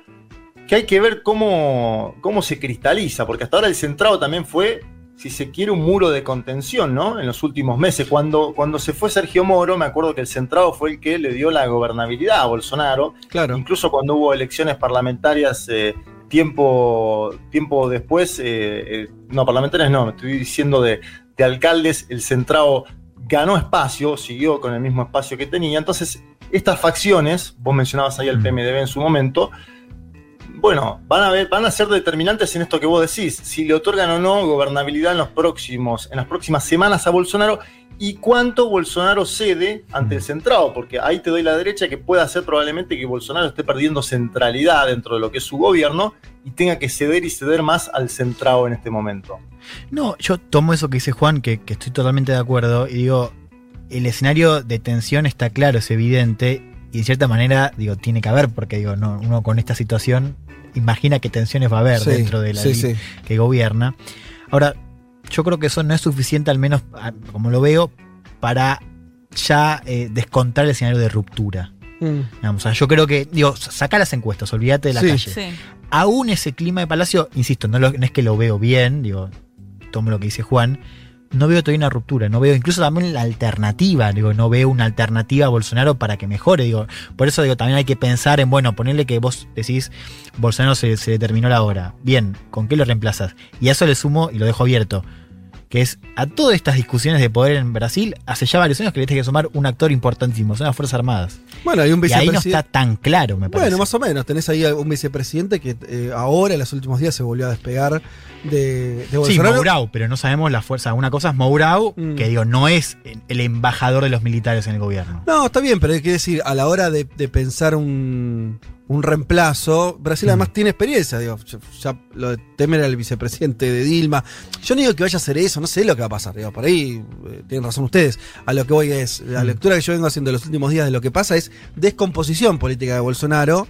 que hay que ver cómo, cómo se cristaliza, porque hasta ahora el centrado también fue, si se quiere, un muro de contención, ¿no? En los últimos meses. Cuando, cuando se fue Sergio Moro, me acuerdo que el centrado fue el que le dio la gobernabilidad a Bolsonaro. Claro. Incluso cuando hubo elecciones parlamentarias eh, tiempo, tiempo después, eh, eh, no, parlamentarias no, me estoy diciendo de, de alcaldes, el centrado ganó espacio, siguió con el mismo espacio que tenía. Entonces, estas facciones, vos mencionabas ahí al Mm. PMDB en su momento, bueno, van a, ver, van a ser determinantes en esto que vos decís, si le otorgan o no gobernabilidad en, los próximos, en las próximas semanas a Bolsonaro y cuánto Bolsonaro cede ante el centrado, porque ahí te doy la derecha que puede hacer probablemente que Bolsonaro esté perdiendo centralidad dentro de lo que es su gobierno y tenga que ceder y ceder más al centrado en este momento. No, yo tomo eso que dice Juan, que, que estoy totalmente de acuerdo, y digo, el escenario de tensión está claro, es evidente, y de cierta manera, digo, tiene que haber, porque digo, no, uno con esta situación imagina que tensiones va a haber Sí, dentro de la sí, que gobierna. Ahora, yo creo que eso no es suficiente, al menos como lo veo, para ya eh, descontar el escenario de ruptura. Mm. Digamos, o sea, yo creo que, digo, saca las encuestas, olvídate de la Sí. calle Sí. aún ese clima de Palacio, insisto, no, lo- no es que lo veo bien, digo, tomo lo que dice Juan, no veo todavía una ruptura, no veo incluso también la alternativa, digo, no veo una alternativa a Bolsonaro para que mejore, digo, por eso digo, también hay que pensar en, bueno, ponerle que vos decís, Bolsonaro se, se le terminó la hora, bien, ¿con qué lo reemplazas? Y a eso le sumo y lo dejo abierto, que es a todas estas discusiones de poder en Brasil, hace ya varios años que le tiene que sumar un actor importantísimo, son las Fuerzas Armadas. Bueno, hay un Y ahí no vicepresidente. está tan claro, me parece. Bueno, más o menos. Tenés ahí un vicepresidente que eh, ahora, en los últimos días, se volvió a despegar de, de Sí. Mourao, pero no sabemos la fuerza. Una cosa es Mourao, Mm. que digo, no es el embajador de los militares en el gobierno. No, está bien, pero hay que decir, a la hora de, de pensar un, un reemplazo, Brasil Mm. además tiene experiencia, digo, ya, ya lo de Temer era el vicepresidente de Dilma. Yo no digo que vaya a hacer eso, no sé lo que va a pasar, digo, por ahí eh, tienen razón ustedes. A lo que voy es, la Mm. lectura que yo vengo haciendo los últimos días de lo que pasa es descomposición política de Bolsonaro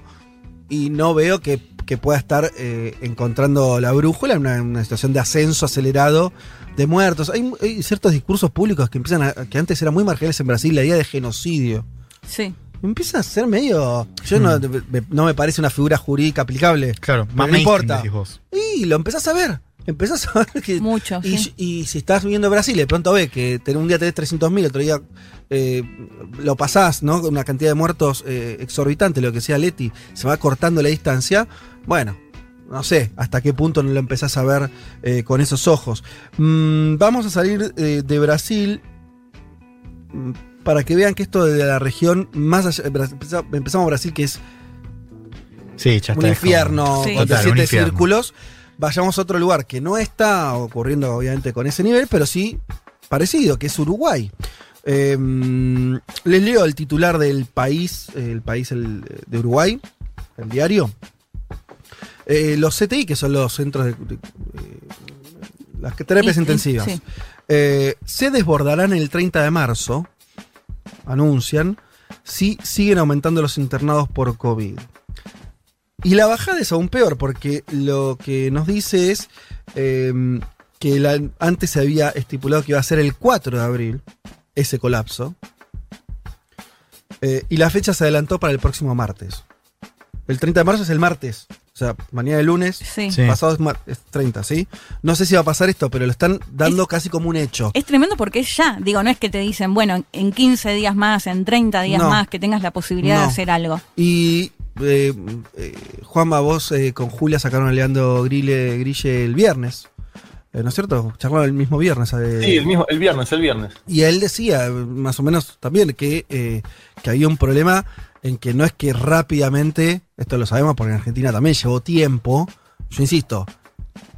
y no veo que que pueda estar eh, encontrando la brújula en una, una situación de ascenso acelerado de muertos. Hay, hay ciertos discursos públicos que empiezan a, que antes eran muy marginales en Brasil, la idea de genocidio. Sí. Empieza a ser medio. Yo no, me, no me parece una figura jurídica aplicable. Claro, más no importa. decís vos. Y lo empezás a ver. Empezás a ver que. Mucho, Y, sí. y si estás viviendo Brasil y de pronto ves que un día tenés 300.000, otro día eh, lo pasás, ¿no? Con una cantidad de muertos eh, exorbitante, lo que sea Leti, se va cortando la distancia. Bueno, no sé hasta qué punto no lo empezás a ver eh, con esos ojos. Mm, vamos a salir eh, de Brasil mm, para que vean que esto de la región, más allá, empeza- empezamos Brasil, que es Sí, ya un infierno como- con Total, un siete infierno. círculos. Vayamos a otro lugar que no está ocurriendo, obviamente, con ese nivel, pero sí parecido, que es Uruguay. Eh, les leo el titular del país, el país el- de Uruguay, el diario. Eh, los CTI, que son los centros de, de- eh, las que- terapias Y- y- intensivas, sí. eh, se desbordarán el 30 de marzo, anuncian, si siguen aumentando los internados por COVID. Y la bajada es aún peor, porque lo que nos dice es eh, que antes se había estipulado que iba a ser el 4 de abril, ese colapso. Eh, y la fecha se adelantó para el próximo martes. El 30 de marzo es el martes. O sea, mañana es lunes, Sí. Pasado es, mar- es 30, ¿sí? No sé si va a pasar esto, pero lo están dando casi como un hecho. Es tremendo porque es ya. Digo, no es que te dicen, bueno, en 15 días más, en 30 días No. más, que tengas la posibilidad No. de hacer algo. Y eh, eh, Juanma, vos eh, con Julia sacaron a Leandro Grille, Grille el viernes. Eh, ¿No es cierto? Charlaron el mismo viernes. eh, Sí, el mismo, el viernes, el viernes. Y él decía, más o menos también, que, eh, que había un problema en que no es que rápidamente, esto lo sabemos porque en Argentina también llevó tiempo, yo insisto,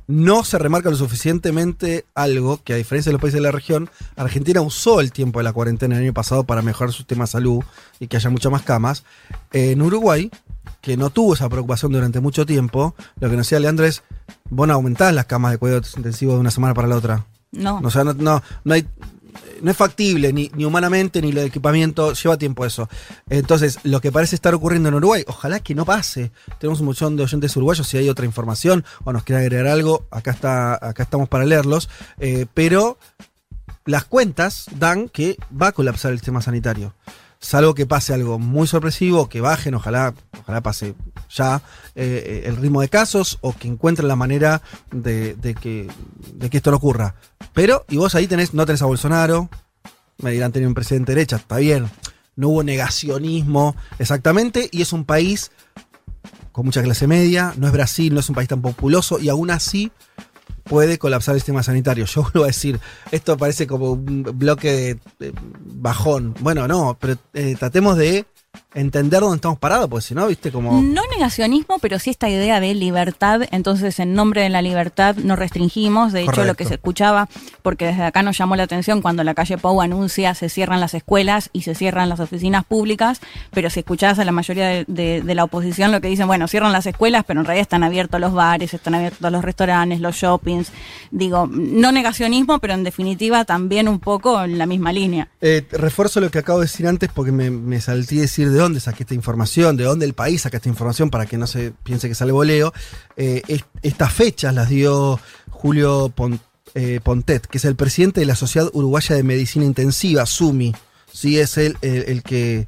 no se remarca lo suficientemente algo que a diferencia de los países de la región, Argentina usó el tiempo de la cuarentena el año pasado para mejorar su sistema de salud y que haya muchas más camas. En Uruguay, que no tuvo esa preocupación durante mucho tiempo, lo que nos decía Leandro es, vos no aumentás las camas de cuidados intensivos de una semana para la otra. No. O sea, no, no, no hay. No es factible, ni, ni humanamente, ni lo de equipamiento, lleva tiempo eso. Entonces, lo que parece estar ocurriendo en Uruguay, ojalá que no pase. Tenemos un montón de oyentes uruguayos, si hay otra información o nos quieren agregar algo, acá está, acá estamos para leerlos. Eh, pero las cuentas dan que va a colapsar el sistema sanitario. Salvo que pase algo muy sorpresivo, que bajen, ojalá, ojalá pase ya eh, el ritmo de casos o que encuentren la manera de, que, de que esto no ocurra. Pero, y vos ahí tenés, no tenés a Bolsonaro, me dirán tener un presidente de derecha, está bien. No hubo negacionismo exactamente, y es un país con mucha clase media, no es Brasil, no es un país tan populoso, y aún así puede colapsar el sistema sanitario. Yo vuelvo a decir, esto parece como un bloque de, de bajón. Bueno, no, pero eh, tratemos de entender dónde estamos parados, porque si no, viste, como... No negacionismo, pero sí esta idea de libertad. Entonces, en nombre de la libertad no restringimos. De hecho, lo que se escuchaba, porque desde acá nos llamó la atención cuando la calle Pau anuncia se cierran las escuelas y se cierran las oficinas públicas, pero si escuchás a la mayoría de, de- de la oposición lo que dicen, bueno, cierran las escuelas, pero en realidad están abiertos los bares, están abiertos los restaurantes, los shoppings. Digo, no negacionismo, pero en definitiva también un poco en la misma línea. Eh, refuerzo lo que acabo de decir antes porque me, me salté a de dónde saqué esta información, de dónde el país saca esta información para que no se piense que sale voleo. Eh, es- estas fechas las dio Julio eh, Pontet, que es el presidente de la Sociedad Uruguaya de Medicina Intensiva, SUMI. Sí, es él el, el que,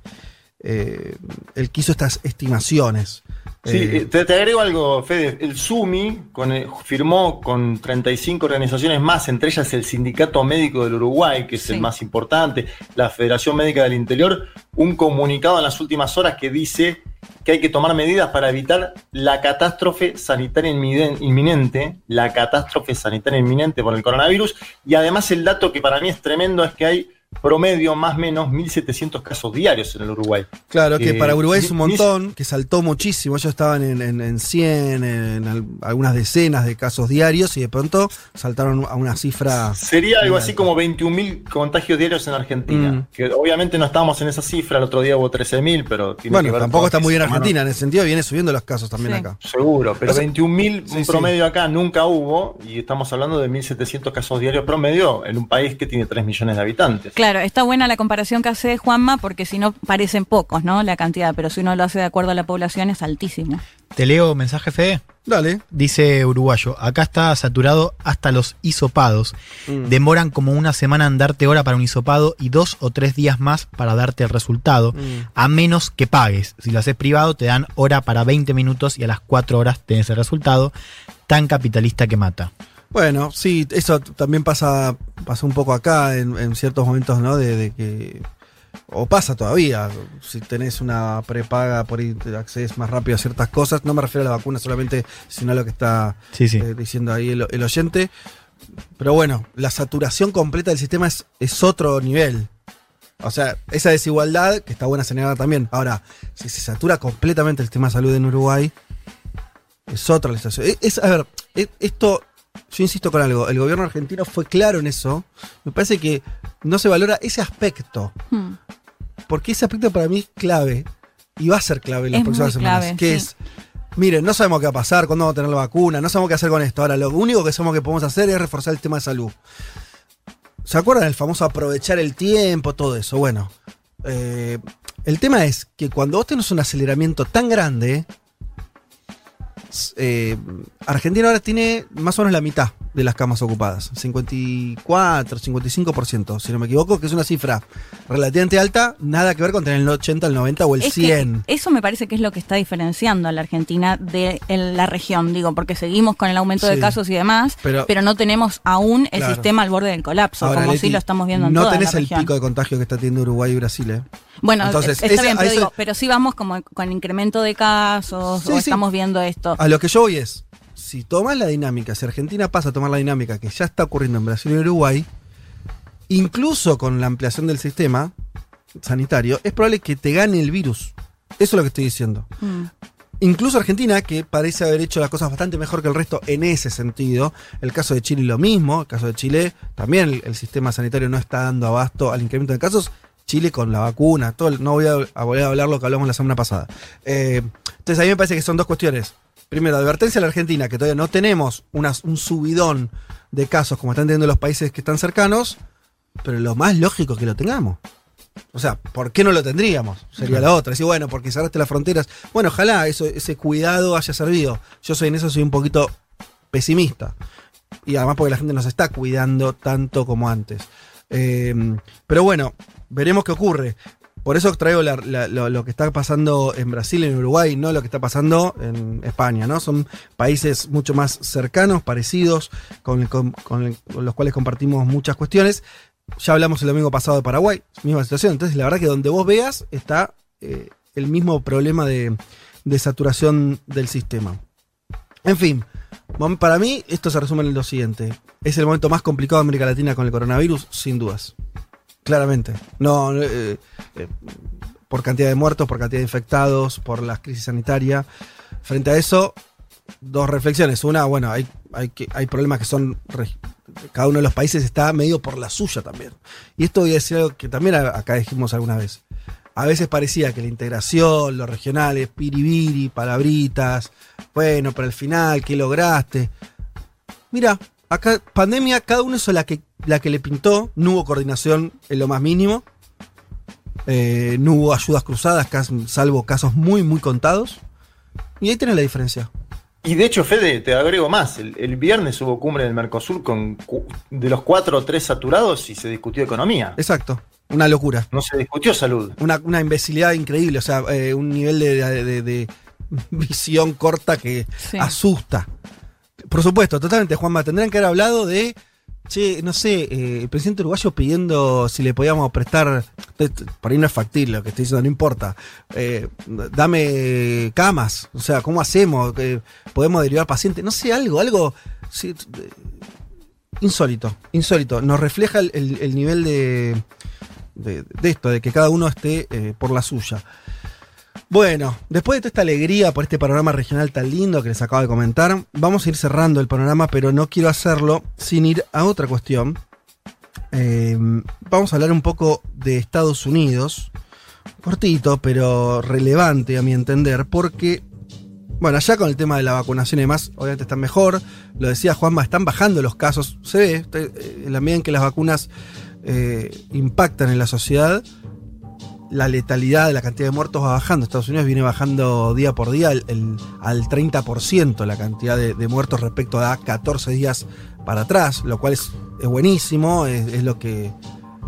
eh, el que hizo estas estimaciones. Sí, Eh, eh, te, te agrego algo, Fede. El SUMI con el- firmó con 35 organizaciones más, entre ellas el Sindicato Médico del Uruguay, que es Sí. el más importante, la Federación Médica del Interior, un comunicado en las últimas horas que dice que hay que tomar medidas para evitar la catástrofe sanitaria inminente, la catástrofe sanitaria inminente por el coronavirus, y además el dato que para mí es tremendo es que hay promedio más o menos 1.700 casos diarios en el Uruguay. Claro, que Eh, para Uruguay es un montón, que saltó muchísimo. Ellos estaban en, en, en 100, en al- algunas decenas de casos diarios y de pronto saltaron a una cifra. Sería algo así alta. como 21.000 contagios diarios en Argentina. Mm. Que obviamente no estábamos en esa cifra, el otro día hubo 13.000, pero tiene que Bueno, ver tampoco está que muy bien Argentina, en ese sentido viene subiendo los casos también Sí. acá. Seguro, pero O sea, 21.000, sí, un sí. promedio acá nunca hubo, y estamos hablando de 1.700 casos diarios promedio en un país que tiene 3 millones de habitantes. Claro, está buena la comparación que hace Juanma porque si no parecen pocos, ¿no? La cantidad, pero si uno lo hace de acuerdo a la población es altísimo. Te leo mensaje Fede. Dale. Dice Uruguayo, acá está saturado hasta los hisopados. Mm. Demoran como una semana en darte hora para un hisopado y dos o tres días más para darte el resultado, Mm. a menos que pagues. Si lo haces privado te dan hora para 20 minutos y a las 4 horas tenés el resultado. Tan capitalista que mata. Bueno, sí, eso también pasa, pasa un poco acá en, en ciertos momentos, ¿no? De, de que. O pasa todavía. Si tenés una prepaga, por ahí te accedes más rápido a ciertas cosas. No me refiero a la vacuna solamente, sino a lo que está Sí, sí. eh, diciendo ahí el, el oyente. Pero bueno, la saturación completa del sistema es, es otro nivel. O sea, esa desigualdad, que está buena señalar también. Ahora, si se satura completamente el sistema de salud en Uruguay, es otra la situación. Es, es- a ver, es- esto, yo insisto con algo, el gobierno argentino fue claro en eso. Me parece que no se valora ese aspecto, Hmm. porque ese aspecto para mí es clave y va a ser clave en las Es próximas semanas. clave, que sí. es, miren, no sabemos qué va a pasar, cuándo vamos a tener la vacuna, no sabemos qué hacer con esto. Ahora, lo único que sabemos que podemos hacer es reforzar el tema de salud. ¿Se acuerdan del famoso aprovechar el tiempo, todo eso? Bueno, eh, el tema es que cuando vos tenés un aceleramiento tan grande, eh, Argentina ahora tiene más o menos la mitad de las camas ocupadas, 54, 55%, si no me equivoco, que es una cifra relativamente alta, nada que ver con tener el 80, el 90 o el Es que 100. eso me parece que es lo que está diferenciando a la Argentina de la región, digo, porque seguimos con el aumento de casos y demás, Pero- pero, no tenemos aún el Claro. sistema al borde del colapso, Ahora, como Leti, sí lo estamos viendo en No toda tenés la el región. pico de contagio que está teniendo Uruguay y Brasil, ¿eh? Bueno, Entonces, está bien, pero, eso- digo, pero sí vamos como con incremento de casos, Sí, o estamos viendo esto. A lo que yo voy es, si tomas la dinámica, si Argentina pasa a tomar la dinámica que ya está ocurriendo en Brasil y Uruguay, incluso con la ampliación del sistema sanitario, es probable que te gane el virus. Eso es lo que estoy diciendo. Mm. Incluso Argentina, que parece haber hecho las cosas bastante mejor que el resto en ese sentido. El caso de Chile lo mismo. El caso de Chile, también el, el sistema sanitario no está dando abasto al incremento de casos. Chile con la vacuna, todo el- no voy a, a volver a hablar lo que hablamos la semana pasada. Eh, entonces a mí me parece que son dos cuestiones. Primero, advertencia a la Argentina, que todavía no tenemos unas- un subidón de casos como están teniendo los países que están cercanos, pero lo más lógico es que lo tengamos. O sea, ¿por qué no lo tendríamos? Sería la otra. Decir, bueno, porque cerraste las fronteras. Bueno, ojalá eso, ese cuidado haya servido. Yo soy en eso soy un poquito pesimista. Y además porque la gente no se está cuidando tanto como antes. Eh, pero bueno, veremos qué ocurre. Por eso traigo lo, que está pasando en Brasil, en Uruguay, no lo que está pasando en España, ¿no? Son países mucho más cercanos, parecidos, con, los cuales compartimos muchas cuestiones. Ya hablamos el domingo pasado de Paraguay, misma situación. Entonces, la verdad que donde vos veas está eh, el mismo problema de, saturación del sistema. En fin, para mí esto se resume en lo siguiente. Es el momento más complicado de América Latina con el coronavirus, sin dudas. Claramente. No, eh, eh, por cantidad de muertos, por cantidad de infectados, por la crisis sanitaria. Frente a eso, dos reflexiones. Una, bueno, hay, hay, hay problemas que son. Cada uno de los países está medio por la suya también. Y esto voy a decir algo que también acá dijimos alguna vez. A veces parecía que la integración, los regionales, piribiri, palabritas, bueno, pero al final, ¿qué lograste? Mira, acá pandemia, cada uno hizo la que, la que le pintó, no hubo coordinación en lo más mínimo, eh, no hubo ayudas cruzadas, salvo casos muy, muy contados. Y ahí tenés la diferencia. Y de hecho, Fede, te agrego más. El, el viernes hubo cumbre del Mercosur con de los cuatro o tres saturados y se discutió economía. Exacto, una locura. No se discutió salud. Una, una imbecilidad increíble, o sea, eh, un nivel de, de- de- de visión corta que Sí. asusta. Por supuesto, totalmente, Juanma, tendrían que haber hablado de, che, no sé, eh, el presidente uruguayo pidiendo si le podíamos prestar, te- por ahí no es factible lo que estoy diciendo, no importa, eh, dame camas, o sea, ¿cómo hacemos? Eh, ¿Podemos derivar pacientes? No sé, algo, algo sí, eh, insólito, insólito. Nos refleja el, el- el nivel de, de, de esto, de que cada uno esté eh, por la suya. Bueno, después de toda esta alegría por este panorama regional tan lindo que les acabo de comentar, vamos a ir cerrando el panorama, pero no quiero hacerlo sin ir a otra cuestión. Eh, vamos a hablar un poco de Estados Unidos, cortito, pero relevante a mi entender, porque, bueno, allá con el tema de la vacunación y demás, obviamente están mejor. Lo decía Juanma, están bajando los casos, se ve, eh, en la medida en que las vacunas eh, impactan en la sociedad, la letalidad de la cantidad de muertos va bajando. Estados Unidos viene bajando día por día el- al 30% la cantidad de, muertos respecto a 14 días para atrás, lo cual es, buenísimo, es lo que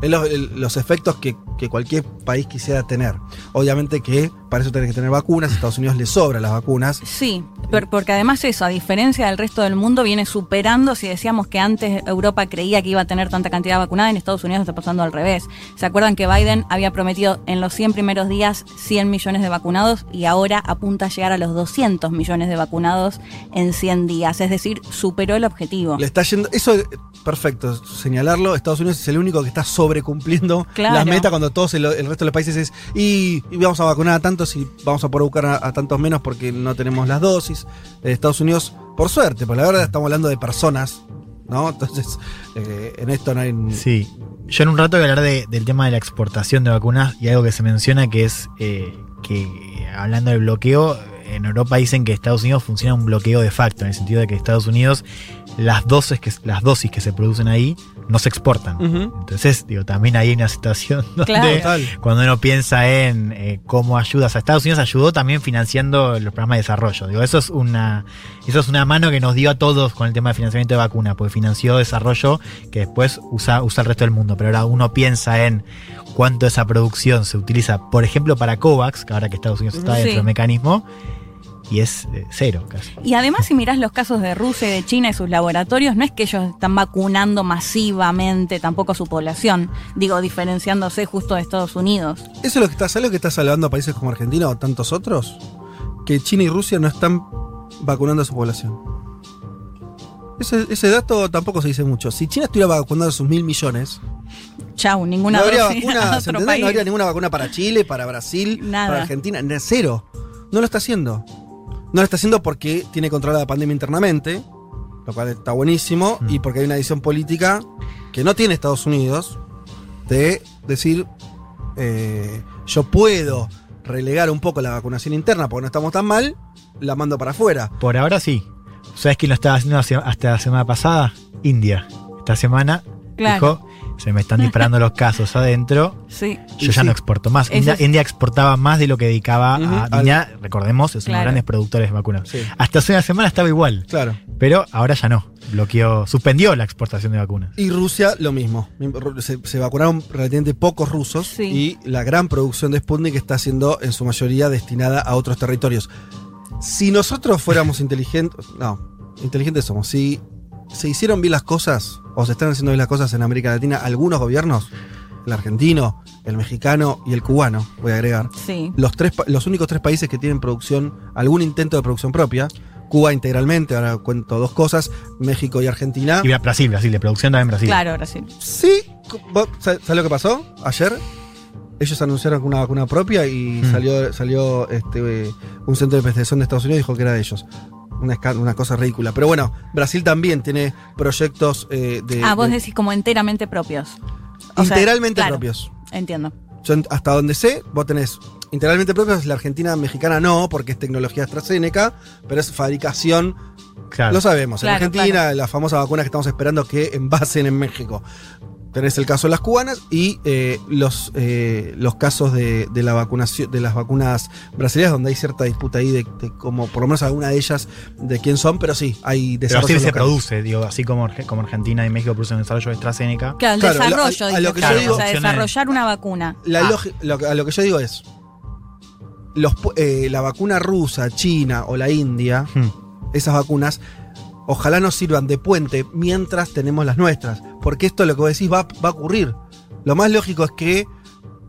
es lo- el- los efectos que, que cualquier país quisiera tener. Obviamente que para eso tiene que tener vacunas, a Estados Unidos le sobran las vacunas. Sí, per- porque además eso, a diferencia del resto del mundo, viene superando, si decíamos que antes Europa creía que iba a tener tanta cantidad vacunada, en Estados Unidos está pasando al revés. ¿Se acuerdan que Biden había prometido en los 100 primeros días 100 millones de vacunados y ahora apunta a llegar a los 200 millones de vacunados en 100 días? Es decir, superó el objetivo. Le está yendo, eso es perfecto, señalarlo. Estados Unidos es el único que está sobrecumpliendo Claro. las metas cuando todos el, el resto de los países es y, y vamos a vacunar a tantos y vamos a poder buscar a, a tantos menos porque no tenemos las dosis. Eh, Estados Unidos, por suerte, por la verdad estamos hablando de personas, ¿no? Entonces, eh, en esto no hay. Sí. Yo en un rato voy a hablar de- del tema de la exportación de vacunas y algo que se menciona que es eh, que hablando del bloqueo, en Europa dicen que Estados Unidos funciona un bloqueo de facto, en el sentido de que Estados Unidos las dosis que, las dosis que se producen ahí no se exportan. Entonces, digo, también hay una situación donde Claro. Cuando uno piensa en eh, cómo ayuda, o sea, Estados Unidos ayudó también financiando los programas de desarrollo. Digo, eso es una eso es una mano que nos dio a todos con el tema de financiamiento de vacuna, porque financió desarrollo que después usa, usa el resto del mundo. Pero ahora uno piensa en cuánto esa producción se utiliza, por ejemplo, para COVAX, que ahora que Estados Unidos está Sí. dentro del mecanismo, y es eh, cero casi. Y además, si mirás los casos de Rusia y de China y sus laboratorios, no es que ellos están vacunando masivamente tampoco a su población, digo, diferenciándose justo de Estados Unidos. Eso es lo que está, ¿sabes lo que está salvando a países como Argentina o tantos otros? Que China y Rusia no están vacunando a su población. Ese, ese dato tampoco se dice mucho. Si China estuviera vacunando a sus mil millones, Chau, ninguna no habría vacuna. No habría ninguna vacuna para Chile, para Brasil, Nada. para Argentina, cero. No lo está haciendo. No lo está haciendo porque tiene controlada la pandemia internamente, lo cual está buenísimo, Mm. y porque hay una decisión política que no tiene Estados Unidos de decir, eh, yo puedo relegar un poco la vacunación interna porque no estamos tan mal, la mando para afuera. Por ahora sí. ¿Sabes quién lo estaba haciendo hasta la semana pasada? India. Esta semana Claro. dijo, se me están disparando los casos adentro. Sí. Yo Y ya sí. no exporto más. India, es- India exportaba más de lo que dedicaba a Al- India, recordemos, es uno de los Claro. grandes productores de vacunas. Sí. Hasta hace una semana estaba igual, Claro. pero ahora ya no. Bloqueó, suspendió la exportación de vacunas. Y Rusia lo mismo. Se, se vacunaron relativamente pocos rusos Sí. y la gran producción de Sputnik está siendo en su mayoría destinada a otros territorios. Si nosotros fuéramos inteligentes, no, inteligentes somos. Si se hicieron bien las cosas o se están haciendo bien las cosas en América Latina, algunos gobiernos, el argentino, el mexicano y el cubano, voy a agregar, Sí. los, tres, pa- los únicos tres países que tienen producción, algún intento de producción propia, Cuba integralmente, ahora cuento dos cosas, México y Argentina. Y Brasil, Brasil, de producción también Brasil. Claro, Brasil. Sí, vos- ¿sabes sabes lo que pasó ayer? Ellos anunciaron una vacuna propia y Mm. salió, salió este, un centro de investigación de Estados Unidos y dijo que era de ellos. Una, cosa ridícula. Pero bueno, Brasil también tiene proyectos eh, de, Ah, vos de- decís como enteramente propios. O sea, integralmente claro, propios. Entiendo. Yo hasta donde sé, vos tenés integralmente propios, la Argentina mexicana no, porque es tecnología AstraZeneca, pero es fabricación Claro. Lo sabemos. Claro, en Argentina, claro. la famosa vacuna que estamos esperando que envasen en México. Tenés el caso de las cubanas y eh, los, eh, los casos de, de la vacunación, de las vacunas brasileñas, donde hay cierta disputa ahí de, de cómo, por lo menos alguna de ellas, de quién son, pero sí, hay Pero desarrollo. así se local. produce, digo, así como, como Argentina y México producen desarrollo de AstraZeneca. Claro, el Claro, lo- desarrollo, a- a lo que yo digo- o sea, desarrollar una vacuna. La Ah. lo que- a lo que yo digo es, los, eh, la vacuna rusa, china o la india, Hmm. esas vacunas, ojalá nos sirvan de puente mientras tenemos las nuestras. Porque esto, lo que vos decís, va, va a ocurrir. Lo más lógico es que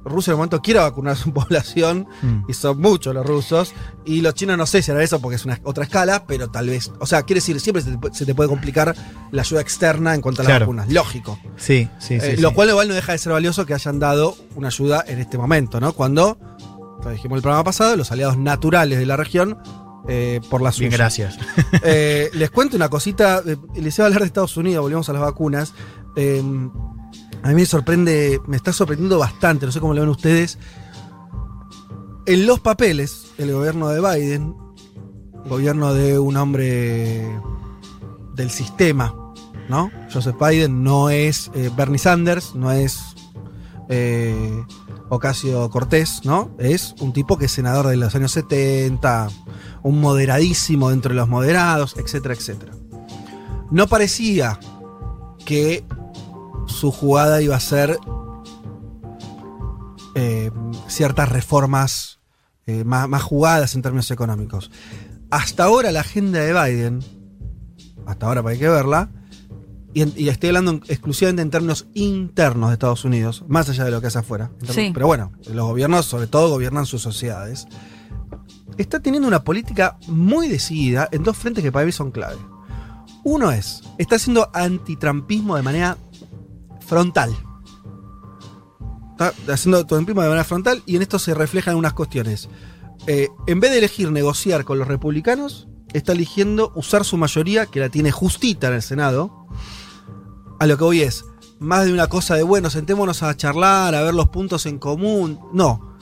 Rusia en el momento quiera vacunar a su población, Hmm. y son muchos los rusos, y los chinos no sé si harán eso porque es una otra escala, pero tal vez. O sea, quiere decir, siempre se te, se te puede complicar la ayuda externa en cuanto a las Claro. vacunas. Lógico. Sí, sí, sí. Eh, sí. Lo cual igual no deja de ser valioso que hayan dado una ayuda en este momento, ¿no? Cuando, lo dijimos el programa pasado, los aliados naturales de la región, eh, por la Bien, suya. gracias. Eh, les cuento una cosita, eh, les iba a hablar de Estados Unidos, volvemos a las vacunas. Eh, a mí me sorprende, me está sorprendiendo bastante, no sé cómo lo ven ustedes. En los papeles, el gobierno de Biden, gobierno de un hombre del sistema, ¿no? Joseph Biden no es Bernie Sanders, no es Ocasio Cortés, ¿no? Es un tipo que es senador de los años 70, un moderadísimo dentro de los moderados, etcétera, etcétera. No parecía que su jugada iba a ser eh, ciertas reformas eh, más, más jugadas en términos económicos. Hasta ahora la agenda de Biden, hasta ahora hay que verla, y, estoy hablando en- exclusivamente en términos internos de Estados Unidos, más allá de lo que hace afuera. Sí. Pero bueno, los gobiernos sobre todo gobiernan sus sociedades. Está teniendo una política muy decidida en dos frentes que para mí son clave. Uno es, está haciendo antitrampismo de manera frontal. Está haciendo trumpismo de manera frontal y en esto se reflejan unas cuestiones. Eh, en vez de elegir negociar con los republicanos, está eligiendo usar su mayoría, que la tiene justita en el Senado. A lo que voy es, más de una cosa de, bueno, sentémonos a charlar, a ver los puntos en común. No.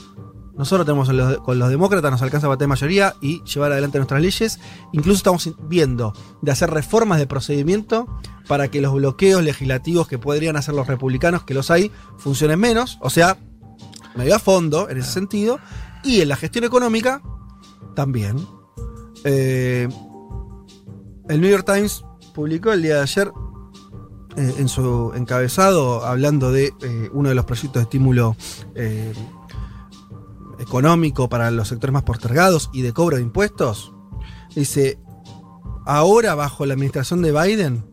Nosotros tenemos con los demócratas, nos alcanza a bater mayoría y llevar adelante nuestras leyes. Incluso estamos viendo de hacer reformas de procedimiento para que los bloqueos legislativos que podrían hacer los republicanos, que los hay, funcionen menos. O sea, medio a fondo en ese sentido. Y en la gestión económica, también. Eh, el New York Times publicó el día de ayer eh, en su encabezado hablando de eh, uno de los proyectos de estímulo eh, económico para los sectores más postergados y de cobro de impuestos. Dice, ahora bajo la administración de Biden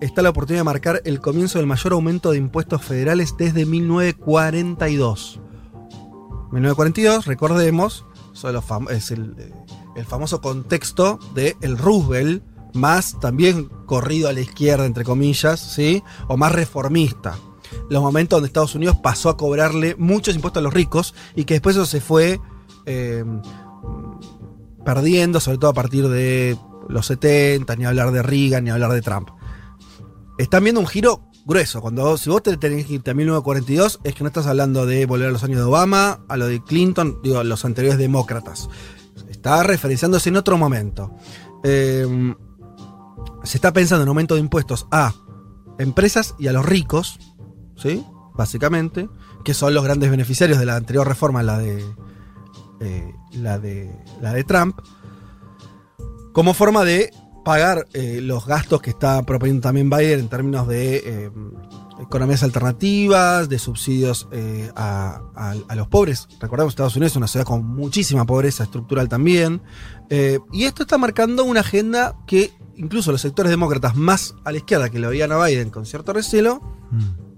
está la oportunidad de marcar el comienzo del mayor aumento de impuestos federales desde 1942. 1942, recordemos, es el, el famoso contexto de el Roosevelt, más también corrido a la izquierda, entre comillas, ¿sí? O más reformista. Los momentos donde Estados Unidos pasó a cobrarle muchos impuestos a los ricos y que después eso se fue eh, perdiendo, sobre todo a partir de los 70, ni hablar de Reagan, ni hablar de Trump. Están viendo un giro grueso. Cuando si vos te tenés que irte a 1942, es que no estás hablando de volver a los años de Obama, a lo de Clinton, digo, a los anteriores demócratas. Está referenciándose en otro momento. Eh, se está pensando en aumento de impuestos a empresas y a los ricos, ¿sí? Básicamente, que son los grandes beneficiarios de la anterior reforma, la de, eh, la de, la de Trump, como forma de pagar eh, los gastos que está proponiendo también Biden en términos de eh, economías alternativas, de subsidios a, a- a los pobres. Recordemos que Estados Unidos es una ciudad con muchísima pobreza estructural también. Eh, y esto está marcando una agenda que incluso los sectores demócratas más a la izquierda que lo veían a Biden con cierto recelo,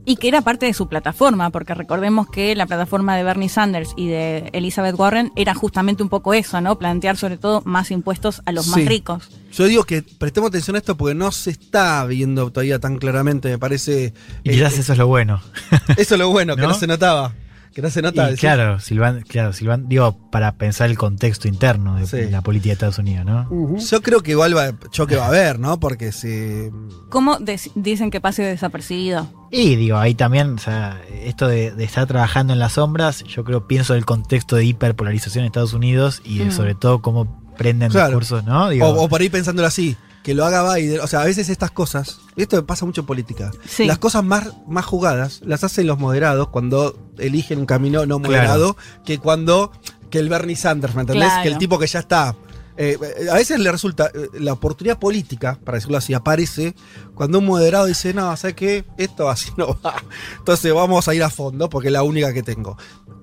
Y que era parte de su plataforma, porque recordemos que la plataforma de Bernie Sanders y de Elizabeth Warren era justamente un poco eso, ¿no? Plantear sobre todo más impuestos a los Sí. más ricos. Yo digo que prestemos atención a esto porque no se está viendo todavía tan claramente, me parece. Y eh, quizás eso es lo bueno. eso es lo bueno, que no se notaba. Que no se nota. Y claro, Silvan, claro, Silvan, digo, para pensar el contexto interno de Sí. la política de Estados Unidos, ¿no? Yo creo que igual va, choque va a haber, ¿no? Porque si. ¿Cómo dicen que pase desapercibido? Y digo, ahí también, o sea, esto de, de estar trabajando en las sombras, yo creo, pienso el contexto de hiperpolarización en Estados Unidos y de Mm. sobre todo cómo prenden Claro. discursos, ¿no? Digo, O, o por ahí pensándolo así, que lo haga Biden. O sea, a veces estas cosas, y esto pasa mucho en política, Sí. las cosas más, más jugadas las hacen los moderados cuando eligen un camino no moderado que cuando que el Bernie Sanders, ¿me entendés? Claro. Que el tipo que ya está. eh, a veces le resulta, eh, la oportunidad política, para decirlo así, aparece cuando un moderado dice, no, ¿sabes qué? Esto así no va. Entonces vamos a ir a fondo porque es la única que tengo.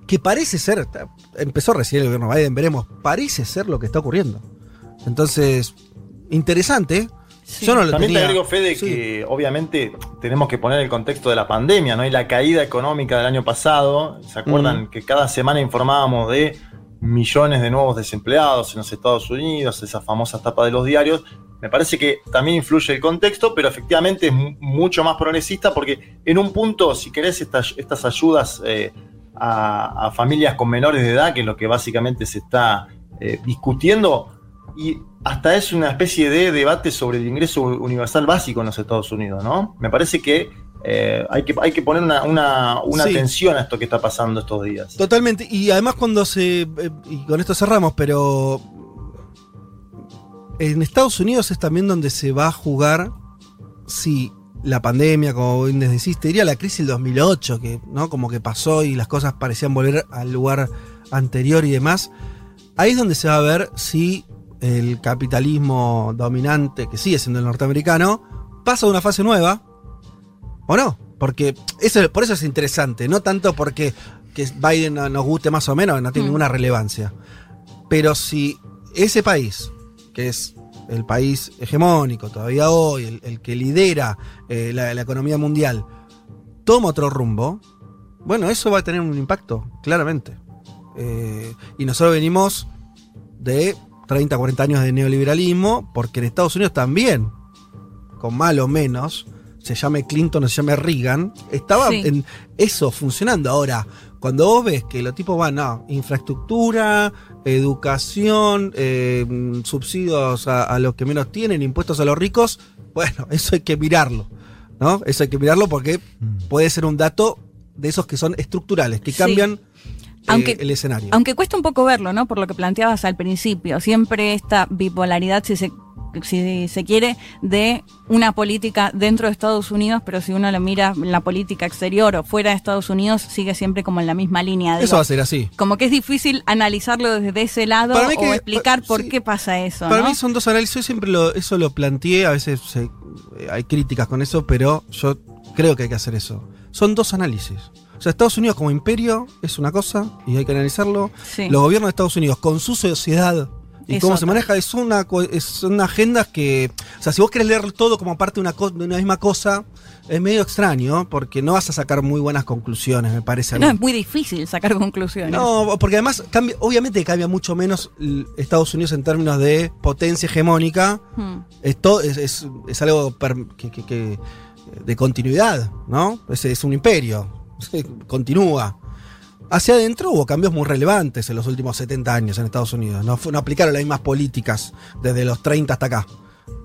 Que parece ser, empezó recién el gobierno Biden, veremos, parece ser lo que está ocurriendo. Entonces, interesante. Yo no lo También tenía. te agrego, Fede, Sí. que obviamente tenemos que poner el contexto de la pandemia, ¿no? Y la caída económica del año pasado. ¿Se acuerdan Mm. que cada semana informábamos de millones de nuevos desempleados en los Estados Unidos, esa famosa tapa de los diarios? Me parece que también influye el contexto, pero efectivamente es mu- mucho más progresista porque en un punto, si querés, estas, estas ayudas eh, a, a familias con menores de edad, que es lo que básicamente se está eh, discutiendo, y hasta es una especie de debate sobre el ingreso universal básico en los Estados Unidos, ¿no? Me parece que eh, hay que, hay que poner una, una- una Sí. atención a esto que está pasando estos días. Totalmente. Y además cuando se... eh, y con esto cerramos, pero... En Estados Unidos es también donde se va a jugar si la pandemia, como bien decís, te diría la crisis del 2008, que ¿no? como que pasó y las cosas parecían volver al lugar anterior y demás. Ahí es donde se va a ver si el capitalismo dominante, que sigue siendo el norteamericano, pasa a una fase nueva o no. Porque eso, por eso es interesante, no tanto porque que Biden no- nos guste más o menos, no tiene Mm. ninguna relevancia. Pero si ese país, que es el país hegemónico todavía hoy, el, el que lidera eh, la, la economía mundial, toma otro rumbo, bueno, eso va a tener un impacto, claramente. Eh, y nosotros venimos de 30, 40 años de neoliberalismo, porque en Estados Unidos también, con mal o menos, se llame Clinton o se llame Reagan, estaba Sí. en eso funcionando. Ahora, cuando vos ves que los tipos van a infraestructura, educación, eh, mm, subsidios a, a los que menos tienen, impuestos a los ricos, bueno, eso hay que mirarlo. ¿No? Eso hay que mirarlo porque puede ser un dato de esos que son estructurales, que cambian Aunque- el escenario. Aunque cuesta un poco verlo, ¿no? Por lo que planteabas al principio. Siempre esta bipolaridad, si se, si se quiere, de una política dentro de Estados Unidos, pero si uno lo mira en la política exterior o fuera de Estados Unidos, sigue siempre como en la misma línea. Eso va a ser así. Como que es difícil analizarlo desde ese lado o que- explicar por sí. qué pasa eso. Para ¿no? mí son dos análisis. Yo siempre lo- eso lo planteé. A veces se- eh, hay críticas con eso, pero yo creo que hay que hacer eso. Son dos análisis. O sea, Estados Unidos como imperio es una cosa y hay que analizarlo. Sí. Los gobiernos de Estados Unidos con su sociedad y Es cómo otra. se maneja es una es- son agendas que. O sea, si vos querés leer todo como parte de una, de una misma cosa, es medio extraño porque no vas a sacar muy buenas conclusiones, me parece. a mí. No, es muy difícil sacar conclusiones. No, porque además cambia, obviamente cambia mucho menos Estados Unidos en términos de potencia hegemónica. Hmm. Esto es, es- es algo que- que- de continuidad, ¿no? Es, es un imperio, continúa. Hacia adentro hubo cambios muy relevantes en los últimos 70 años en Estados Unidos. No, aplicaron las mismas políticas desde los 30 hasta acá.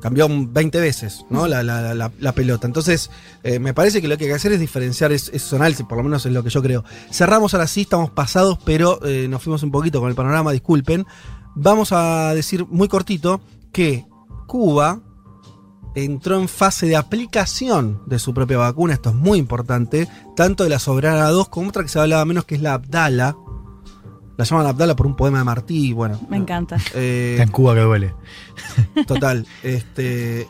Cambió 20 veces ¿no? la- la pelota. Entonces, eh, me parece que lo que hay que hacer es diferenciar es- esos análisis, por lo menos es lo que yo creo. Cerramos ahora sí, estamos pasados, pero eh, nos fuimos un poquito con el panorama, disculpen. Vamos a decir muy cortito que Cuba entró en fase de aplicación de su propia vacuna, esto es muy importante, tanto de la Soberana 2 como otra que se hablaba menos, que es la Abdala. La llaman Abdala por un poema de Martí, bueno. Me encanta. eh, Está en Cuba que duele. Total. este,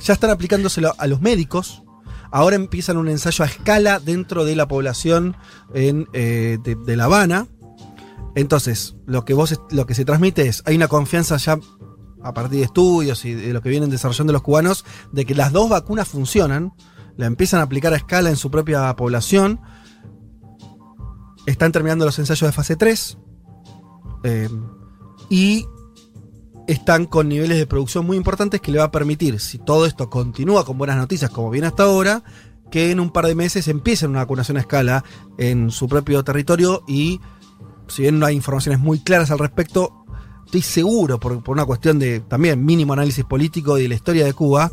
ya están aplicándoselo a los médicos. Ahora empiezan un ensayo a escala dentro de la población en, eh, de, de La Habana. Entonces, lo que vos lo que se transmite es, hay una confianza ya a partir de estudios y de lo que vienen desarrollando los cubanos, de que las dos vacunas funcionan, la empiezan a aplicar a escala en su propia población. Están terminando los ensayos de fase 3. eh, y están con niveles de producción muy importantes que le va a permitir, si todo esto continúa con buenas noticias como viene hasta ahora, que en un par de meses empiecen una vacunación a escala en su propio territorio y si bien no hay informaciones muy claras al respecto, estoy seguro, por, por una cuestión de también mínimo análisis político de la historia de Cuba,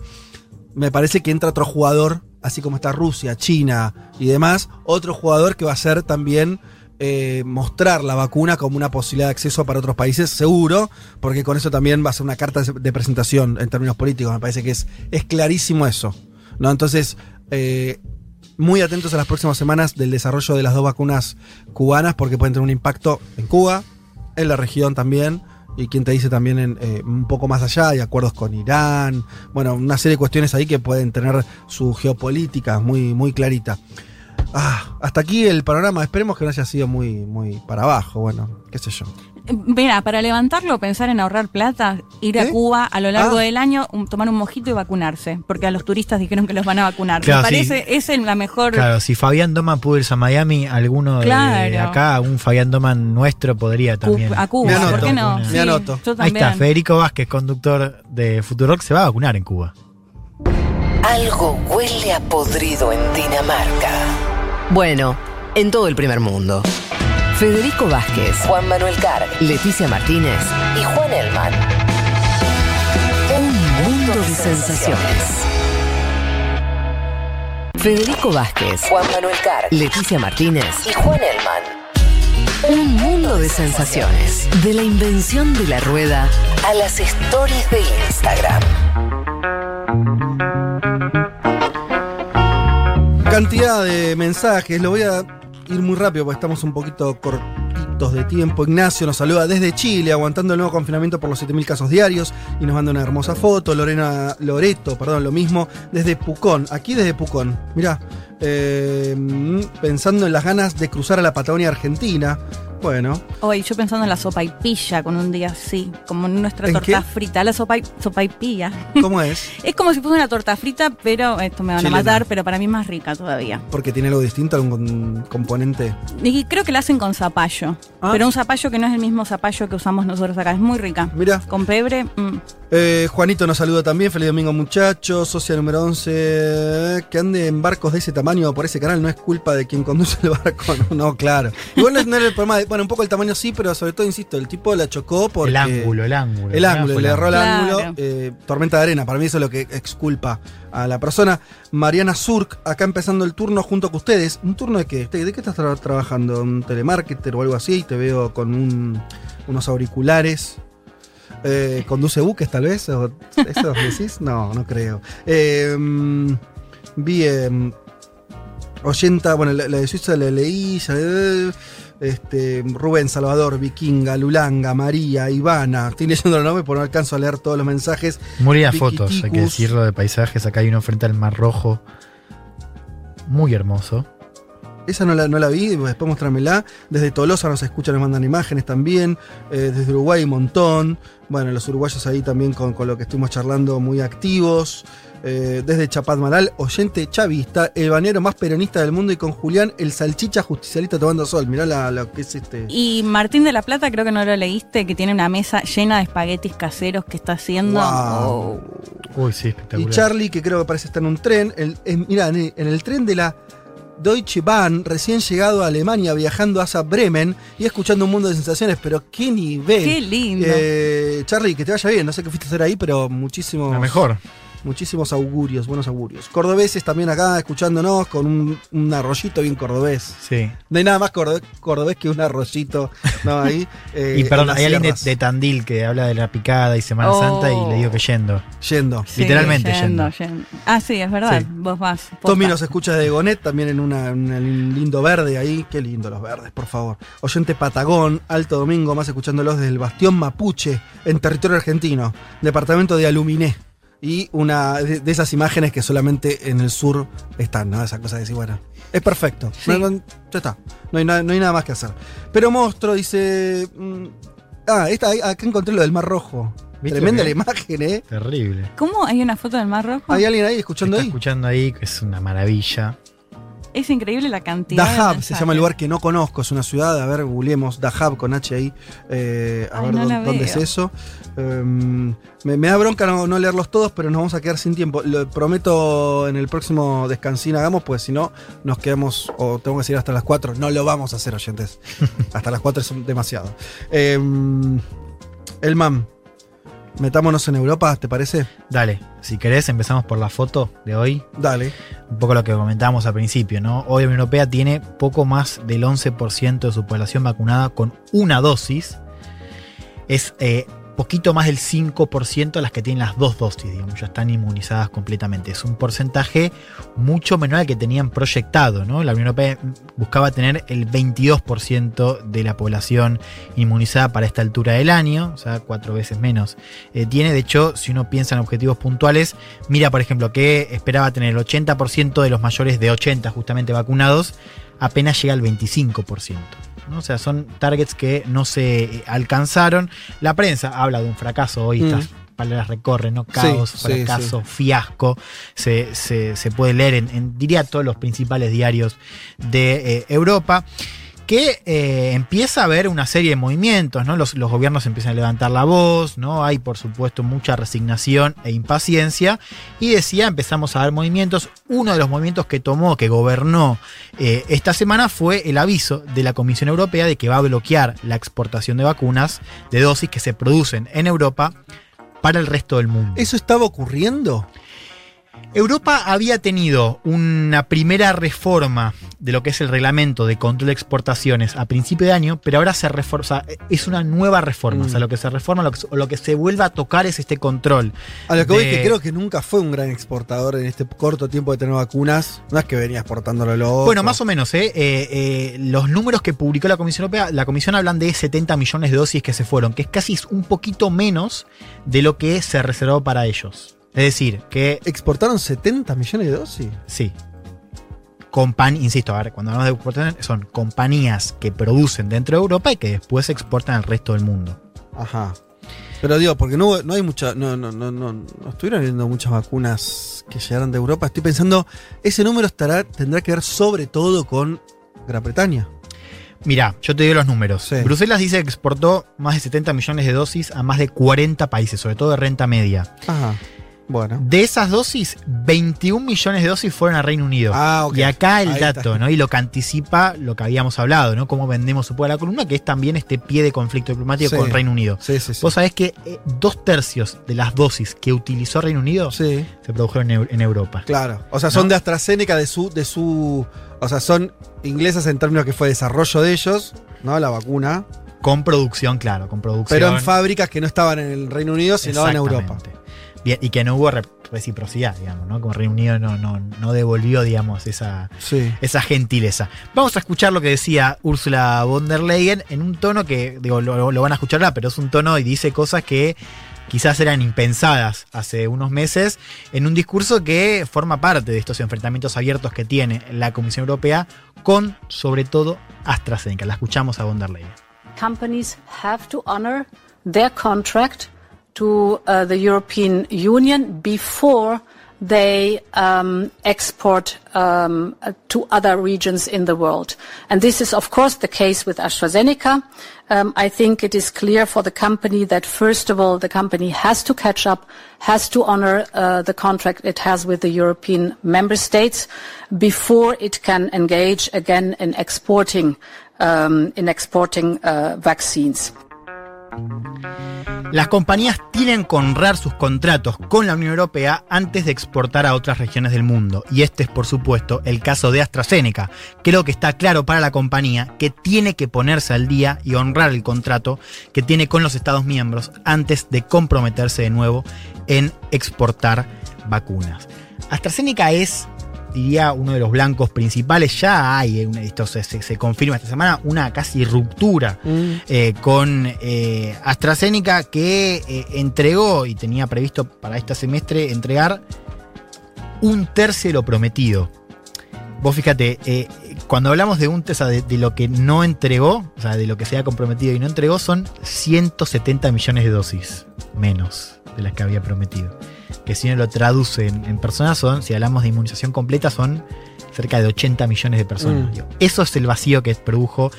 me parece que entra otro jugador, así como está Rusia, China y demás, otro jugador que va a ser también eh, mostrar la vacuna como una posibilidad de acceso para otros países, seguro, porque con eso también va a ser una carta de presentación en términos políticos, me parece que es, es clarísimo eso. ¿no? Entonces, eh, muy atentos a las próximas semanas del desarrollo de las dos vacunas cubanas, porque pueden tener un impacto en Cuba, en la región también, y quien te dice también eh, un poco más allá, hay acuerdos con Irán, bueno, una serie de cuestiones ahí que pueden tener su geopolítica muy, muy clarita. Ah, hasta aquí el panorama, esperemos que no haya sido muy, muy para abajo, bueno, qué sé yo. Mira, para levantarlo, pensar en ahorrar plata, ir a ¿Eh? Cuba a lo largo Ah. del año, un- tomar un mojito y vacunarse, porque a los turistas dijeron que los van a vacunar. Claro, Me sí. parece, es el- la mejor. Claro, si Fabián Doman pudo irse a Miami, alguno de- acá, un Fabián Doman nuestro podría Cu- también. a Cuba, Me ¿por anoto, qué no? me Sí, anoto. Yo Ahí está, Federico Vázquez, conductor de Futurock, se va a vacunar en Cuba. Algo huele a podrido en Dinamarca. Bueno, en todo el primer mundo. Federico Vázquez, Juan Manuel Carg, Leticia Martínez y Juan Elman. Un mundo de sensaciones. Federico Vázquez, Juan Manuel Carg, Leticia Martínez y Juan Elman. Un mundo de sensaciones. De la invención de la rueda a las stories de Instagram. cantidad de mensajes, lo voy a ir muy rápido porque estamos un poquito cortitos de tiempo. Ignacio nos saluda desde Chile, aguantando el nuevo confinamiento por los 7.000 casos diarios y nos manda una hermosa foto. Lorena Loreto, perdón, lo mismo, desde Pucón, aquí desde Pucón. Mirá, eh, pensando en las ganas de cruzar a la Patagonia Argentina. Bueno, Hoy yo pensando en la sopa y pilla con un día así, como nuestra ¿En torta qué? frita, la sopa y, sopa y pilla. ¿cómo es? es como si fuese una torta frita, pero esto me van Chilena. a matar, pero para mí es más rica todavía. Porque tiene algo distinto, algún componente. Y creo que la hacen con zapallo, Ah. pero un zapallo que no es el mismo zapallo que usamos nosotros acá, es muy rica. Mira. Con pebre, mm. Eh, Juanito nos saluda también. Feliz domingo, muchachos. Socia número 11. Que ande en barcos de ese tamaño por ese canal no es culpa de quien conduce el barco. No, no, claro. Igual no, es- no era el problema. de- bueno, un poco el tamaño sí, pero sobre todo, insisto, el tipo la chocó porque. el ángulo, el ángulo. El ángulo, le erró el Claro. ángulo. eh, tormenta de arena, para mí eso es lo que exculpa a la persona. Mariana Surk, acá empezando el turno junto con ustedes. ¿Un turno de qué? ¿De qué estás tra- trabajando? ¿Un telemarketer o algo así? Te veo con un- unos auriculares. Eh, ¿Conduce buques tal vez? ¿O ¿Eso decís? No, no creo. Eh, mm, bien. 80, bueno, la, la de Suiza la leí. ya, eh, este, Rubén, Salvador, Vikinga, Lulanga, María, Ivana. Estoy leyendo los nombres porque no alcanzo a leer todos los mensajes. Muy fotos, hay que decirlo, de paisajes. Acá hay uno frente al Mar Rojo. Muy hermoso. Esa no la, no la vi, después mostrármela. Desde Tolosa nos escuchan, nos mandan imágenes también. Eh, desde Uruguay un montón. Bueno, los uruguayos ahí también con, con lo que estuvimos charlando muy activos. Eh, desde Chapadmalal, oyente chavista, el banero más peronista del mundo y con Julián, el salchicha justicialista tomando sol. Mirá la- lo que es este. Y Martín de la Plata, creo que no lo leíste, que tiene una mesa llena de espaguetis caseros que está haciendo. Wow. Oh. Uy, sí, Y espectacular. Charlie, que creo que parece estar en un tren. El, en- mirá, en el, en el tren de la Deutsche Bahn, recién llegado a Alemania, viajando hacia Bremen y escuchando un mundo de sensaciones, pero qué nivel. Qué lindo. Eh, Charlie, que te vaya bien. No sé qué fuiste a hacer ahí, pero muchísimos. La mejor. Muchísimos augurios, buenos augurios. Cordobeses también acá escuchándonos con un, un arroyito bien cordobés. Sí. No hay nada más cordobés, cordobés que un arroyito, ¿no? Ahí. eh, y perdón, en las hay alguien de, Tandil que habla de la picada y Semana Oh. Santa y le digo que yendo. Yendo. Sí, Literalmente yendo. Ah, sí, es verdad. Sí. Vos vas. Tommy nos escucha de Gonet, también en una- en un lindo verde ahí. Qué lindo los verdes, por favor. Oyente Patagón, Alto Domingo, más escuchándolos desde el Bastión Mapuche, en territorio argentino, departamento de Aluminé. Y una de, de esas imágenes que solamente en el sur están, ¿no? Esa cosa de decir, bueno, es perfecto. Sí. No, no, ya está. No hay, nada, no hay nada más que hacer. Pero Monstruo dice. mm, ah, esta, acá encontré lo del Mar Rojo. ¿Viste Tremenda la imagen, ¿eh? Terrible. ¿Cómo hay una foto del Mar Rojo? ¿Hay alguien ahí escuchando Está ahí? escuchando ahí, que es una maravilla. Es increíble la cantidad. de Dahab se llama el lugar que no conozco, es una ciudad, a ver, googleemos Dahab con H ahí, eh, a Ay, ver no dónde, es eso. Em, me, me da bronca no, no leerlos todos, pero nos vamos a quedar sin tiempo. Lo prometo en el próximo descansín hagamos, pues si no, nos quedamos, o tengo que seguir hasta las 4. No lo vamos a hacer, oyentes. hasta las 4 es demasiado. Em, el MAM, metámonos en Europa, ¿te parece? Dale, si querés empezamos por la foto de hoy. Dale. Un poco lo que comentábamos al principio, ¿no? Hoy la Unión Europea tiene poco más del 11% de su población vacunada con una dosis. Es eh, poquito más del 5% las que tienen las dos dosis, digamos, ya están inmunizadas completamente. Es un porcentaje mucho menor al que tenían proyectado, ¿no? La Unión Europea buscaba tener el 22% de la población inmunizada para esta altura del año, o sea, cuatro veces menos. Eh, tiene, de hecho, si uno piensa en objetivos puntuales, mira, por ejemplo, que esperaba tener el 80% de los mayores de 80 justamente vacunados, apenas llega al 25%. ¿No? O sea, son targets que no se eh, alcanzaron. La prensa habla de un fracaso hoy, Mm. estas palabras recorren, ¿no? Caos, Sí, sí, fracaso, fiasco. Se, se- se puede leer en, en, diría, todos los principales diarios de eh, Europa. Que eh, empieza a haber una serie de movimientos, ¿no? Los, gobiernos empiezan a levantar la voz, ¿no? Hay, por supuesto, mucha resignación e impaciencia. Y decía, empezamos a ver movimientos. Uno de los movimientos que tomó, que gobernó eh, esta semana fue el aviso de la Comisión Europea de que va a bloquear la exportación de vacunas de dosis que se producen en Europa para el resto del mundo. ¿Eso estaba ocurriendo? Europa había tenido una primera reforma de lo que es el reglamento de control de exportaciones a principio de año, pero ahora se reforma, o sea, es una nueva reforma. O sea, lo que se reforma, lo que, lo que se vuelve a tocar es este control. A lo que voy de- es que creo que nunca fue un gran exportador en este corto tiempo de tener vacunas. No es que venía exportándolo loco. Bueno, más o menos, ¿eh? Eh, eh, los números que publicó la Comisión Europea, la Comisión hablan de 70 millones de dosis que se fueron, que es casi un poquito menos de lo que se reservó para ellos. Es decir, que ¿Exportaron 70 millones de dosis? sí. Compan insisto, a ver, cuando hablamos de exportación, son compañías que producen dentro de Europa y que después exportan al resto del mundo. Ajá. Pero digo, porque no, no hay mucha. No, no, no, no, no estuvieron viendo muchas vacunas que llegaron de Europa. Estoy pensando, ese número estará, tendrá que ver sobre todo con Gran Bretaña. Mira, yo te digo los números. Sí. Bruselas dice que exportó más de 70 millones de dosis a más de 40 países, sobre todo de renta media. Ajá. Bueno. De esas dosis, 21 millones de dosis fueron a Reino Unido. Ah, ok. Y acá el Ahí dato, está. ¿no? Y lo que anticipa lo que habíamos hablado, ¿no? Cómo vendemos su poder a la columna, que es también este pie de conflicto diplomático Sí. con Reino Unido. Sí, sí, sí. Vos sabés que eh, dos tercios de las dosis que utilizó Reino Unido se produjeron en, Eu- en Europa. claro. O sea, son ¿No? de AstraZeneca, de su, de su. O sea, son inglesas en términos que fue desarrollo de ellos, ¿no? La vacuna. Con producción, claro, con producción. Pero en fábricas que no estaban en el Reino Unido, sino en Europa. Bien, y que no hubo re- reciprocidad, digamos, ¿no? Como Reino Unido no, no, no devolvió, digamos, esa, Sí. esa gentileza. Vamos a escuchar lo que decía Úrsula von der Leyen en un tono que, digo, lo, lo van a escuchar ahora, pero es un tono y dice cosas que quizás eran impensadas hace unos meses, en un discurso que forma parte de estos enfrentamientos abiertos que tiene la Comisión Europea con, sobre todo, AstraZeneca. La escuchamos a von der Leyen. companies have to honor their contract to uh, the European Union before they um, export um, to other regions in the world. And this is, of course, the case with AstraZeneca. Um, I think it is clear for the company that, first of all, the company has to catch up, has to honor uh, the contract it has with the European member states before it can engage again in exporting um, in exporting uh, vaccines. Las compañías tienen que honrar sus contratos con la Unión Europea antes de exportar a otras regiones del mundo. Y este es, por supuesto, el caso de AstraZeneca. Creo que está claro para la compañía que tiene que ponerse al día y honrar el contrato que tiene con los Estados miembros antes de comprometerse de nuevo en exportar vacunas. AstraZeneca es diría uno de los blancos principales. Ya hay, eh, esto se, se- se confirma esta semana, una casi ruptura eh, con eh, AstraZeneca que eh, entregó y tenía previsto para este semestre entregar un tercio de lo prometido. Vos fíjate, cuando hablamos de un o sea, de, de lo que no entregó, o sea, de lo que se ha comprometido y no entregó, son 170 millones de dosis menos de las que había prometido. Que si uno lo traduce en, en personas, son, si hablamos de inmunización completa, son cerca de 80 millones de personas. Mm. Eso es el vacío que produjo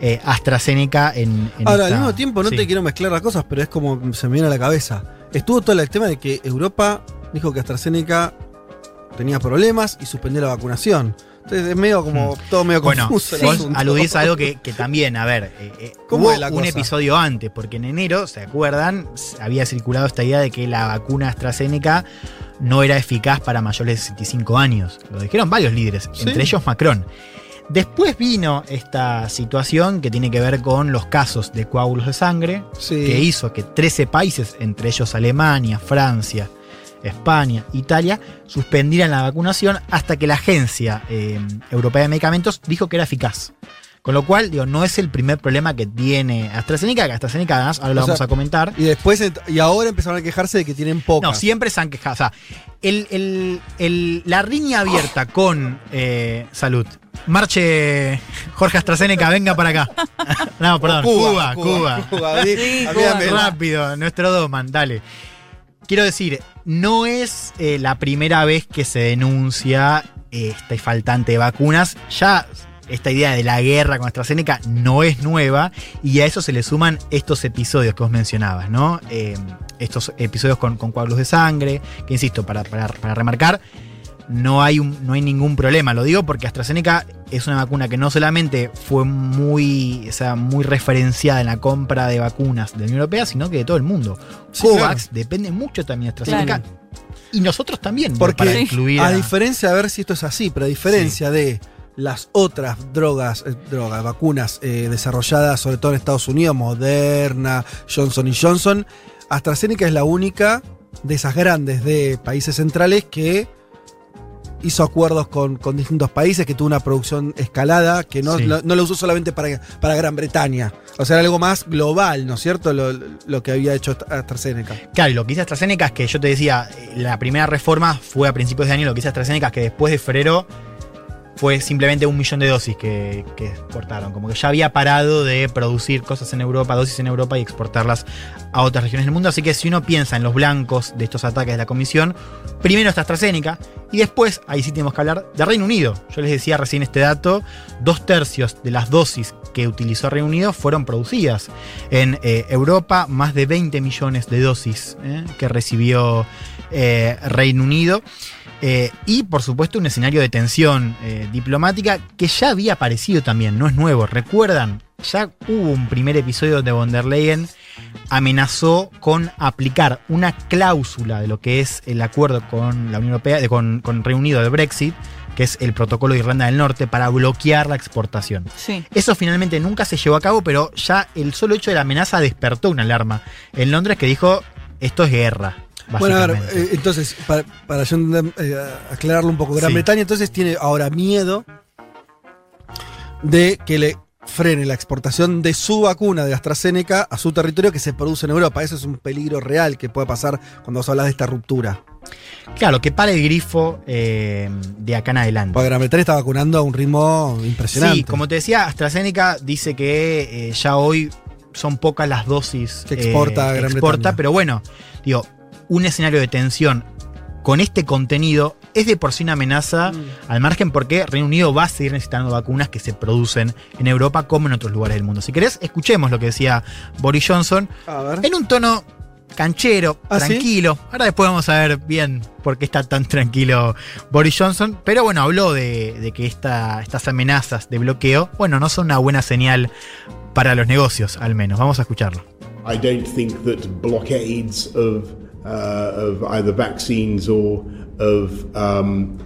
eh, AstraZeneca en, en Ahora, esta- al mismo tiempo, no sí. te quiero mezclar las cosas, pero es como se me viene a la cabeza. Estuvo todo el tema de que Europa dijo que AstraZeneca tenía problemas y suspendió la vacunación. Entonces es medio como todo medio. Bueno, confuso. el vos aludís a algo que, que también, a ver, eh, eh, ¿Cómo hubo la un cosa? episodio antes, porque en enero, ¿se acuerdan? Había circulado esta idea de que la vacuna AstraZeneca no era eficaz para mayores de 65 años. Lo dijeron varios líderes, Sí. entre ellos Macron. Después vino esta situación que tiene que ver con los casos de coágulos de sangre, Sí. que hizo que 13 países, entre ellos Alemania, Francia, España, Italia, suspendieran la vacunación hasta que la Agencia eh, Europea de Medicamentos dijo que era eficaz. Con lo cual, digo, no es el primer problema que tiene AstraZeneca, que AstraZeneca además, ahora lo O sea, vamos a comentar. Y después, y ahora empezaron a quejarse de que tienen pocas. No, siempre se han quejado. O sea, el- el- el- la riña abierta con eh, salud. Marche Jorge AstraZeneca, venga para acá. No, perdón, Cuba, Cuba. Cuba, Sí, olvídame. Rápido, nuestro Doman, dale. Quiero decir, no es eh, la primera vez que se denuncia este faltante de vacunas. Ya esta idea de la guerra con AstraZeneca no es nueva y a eso se le suman estos episodios que vos mencionabas, ¿no? Eh, estos episodios con, coágulos de sangre, que insisto, para remarcar, no hay, un- no hay ningún problema. Lo digo porque AstraZeneca es una vacuna que no solamente fue muy, o sea, muy referenciada en la compra de vacunas de la Unión Europea, sino que de todo el mundo. Sí, COVAX depende mucho también de AstraZeneca. Claro. Y nosotros también. Porque para incluir a a- diferencia, a ver si esto es así, pero a diferencia de las otras drogas, eh, drogas, vacunas eh, desarrolladas sobre todo en Estados Unidos, Moderna, Johnson Johnson, AstraZeneca es la única de esas grandes de países centrales que hizo acuerdos con, con distintos países, que tuvo una producción escalada, que no, Sí. no, no lo usó solamente para, para Gran Bretaña. O sea, era algo más global, ¿no es cierto? Lo, lo que había hecho AstraZeneca. Claro, y lo que hizo AstraZeneca es que yo te decía, eh, la primera reforma fue a principios de año, lo que hizo AstraZeneca es que después de febrero fue simplemente un millón de dosis que, que exportaron. Como que ya había parado de producir cosas en Europa, dosis en Europa y exportarlas a otras regiones del mundo. Así que si uno piensa en los blancos de estos ataques de la comisión, primero está AstraZeneca y después, ahí sí tenemos que hablar de Reino Unido. Yo les decía recién este dato, dos tercios de las dosis que utilizó Reino Unido fueron producidas en eh, Europa, más de 20 millones de dosis eh, que recibió eh, Reino Unido. Eh, y por supuesto un escenario de tensión eh, diplomática que ya había aparecido también, no es nuevo. ¿Recuerdan? Ya hubo un primer episodio donde von der Leyen amenazó con aplicar una cláusula de lo que es el acuerdo con la Unión Europea, de- con, con Reino Unido de Brexit, que es el protocolo de Irlanda del Norte, para bloquear la exportación. Sí. Eso finalmente nunca se llevó a cabo, pero ya el solo hecho de la amenaza despertó una alarma en Londres que dijo, esto es guerra. Bueno, a ver, básicamente". eh, entonces, para, para yo eh, aclararlo un poco, Gran Sí. Bretaña entonces tiene ahora miedo de que le frene la exportación de su vacuna de AstraZeneca a su territorio que se produce en Europa. Eso es un peligro real que puede pasar cuando vos hablas de esta ruptura. Claro, que para el grifo eh, de acá en adelante. Porque Gran Bretaña está vacunando a un ritmo impresionante. Sí, como te decía, AstraZeneca dice que eh, ya hoy son pocas las dosis Que exporta a eh, Gran exporta, Bretaña. pero bueno, digo, un escenario de tensión con este contenido es de por sí una amenaza Mm. al margen porque Reino Unido va a seguir necesitando vacunas que se producen en Europa como en otros lugares del mundo. Si querés, escuchemos lo que decía Boris Johnson A ver. en un tono canchero, ¿Ah, sí? tranquilo. Ahora después vamos a ver bien por qué está tan tranquilo Boris Johnson. Pero bueno, habló de, de que esta- estas amenazas de bloqueo, bueno, no son una buena señal para los negocios, al menos. Vamos a escucharlo. I don't think that blockades of, of either vaccines or of um,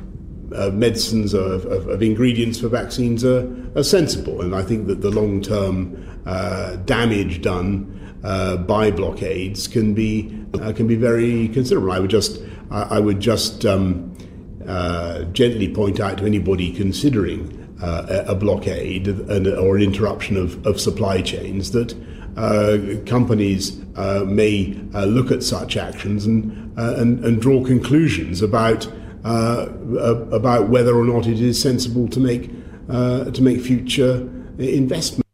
uh, medicines or of, of, of ingredients for vaccines are, are sensible. And I think that the long term uh, damage done uh, by blockades can be, uh, can be very considerable. I would just, I, I would just um, uh, gently point out to anybody considering uh, a a blockade and, or an interruption of, of supply chains that uh, companies uh, may uh, look at such actions and, uh, and, and draw conclusions about, uh, uh, about whether or not it is sensible to make, uh, to make future investments.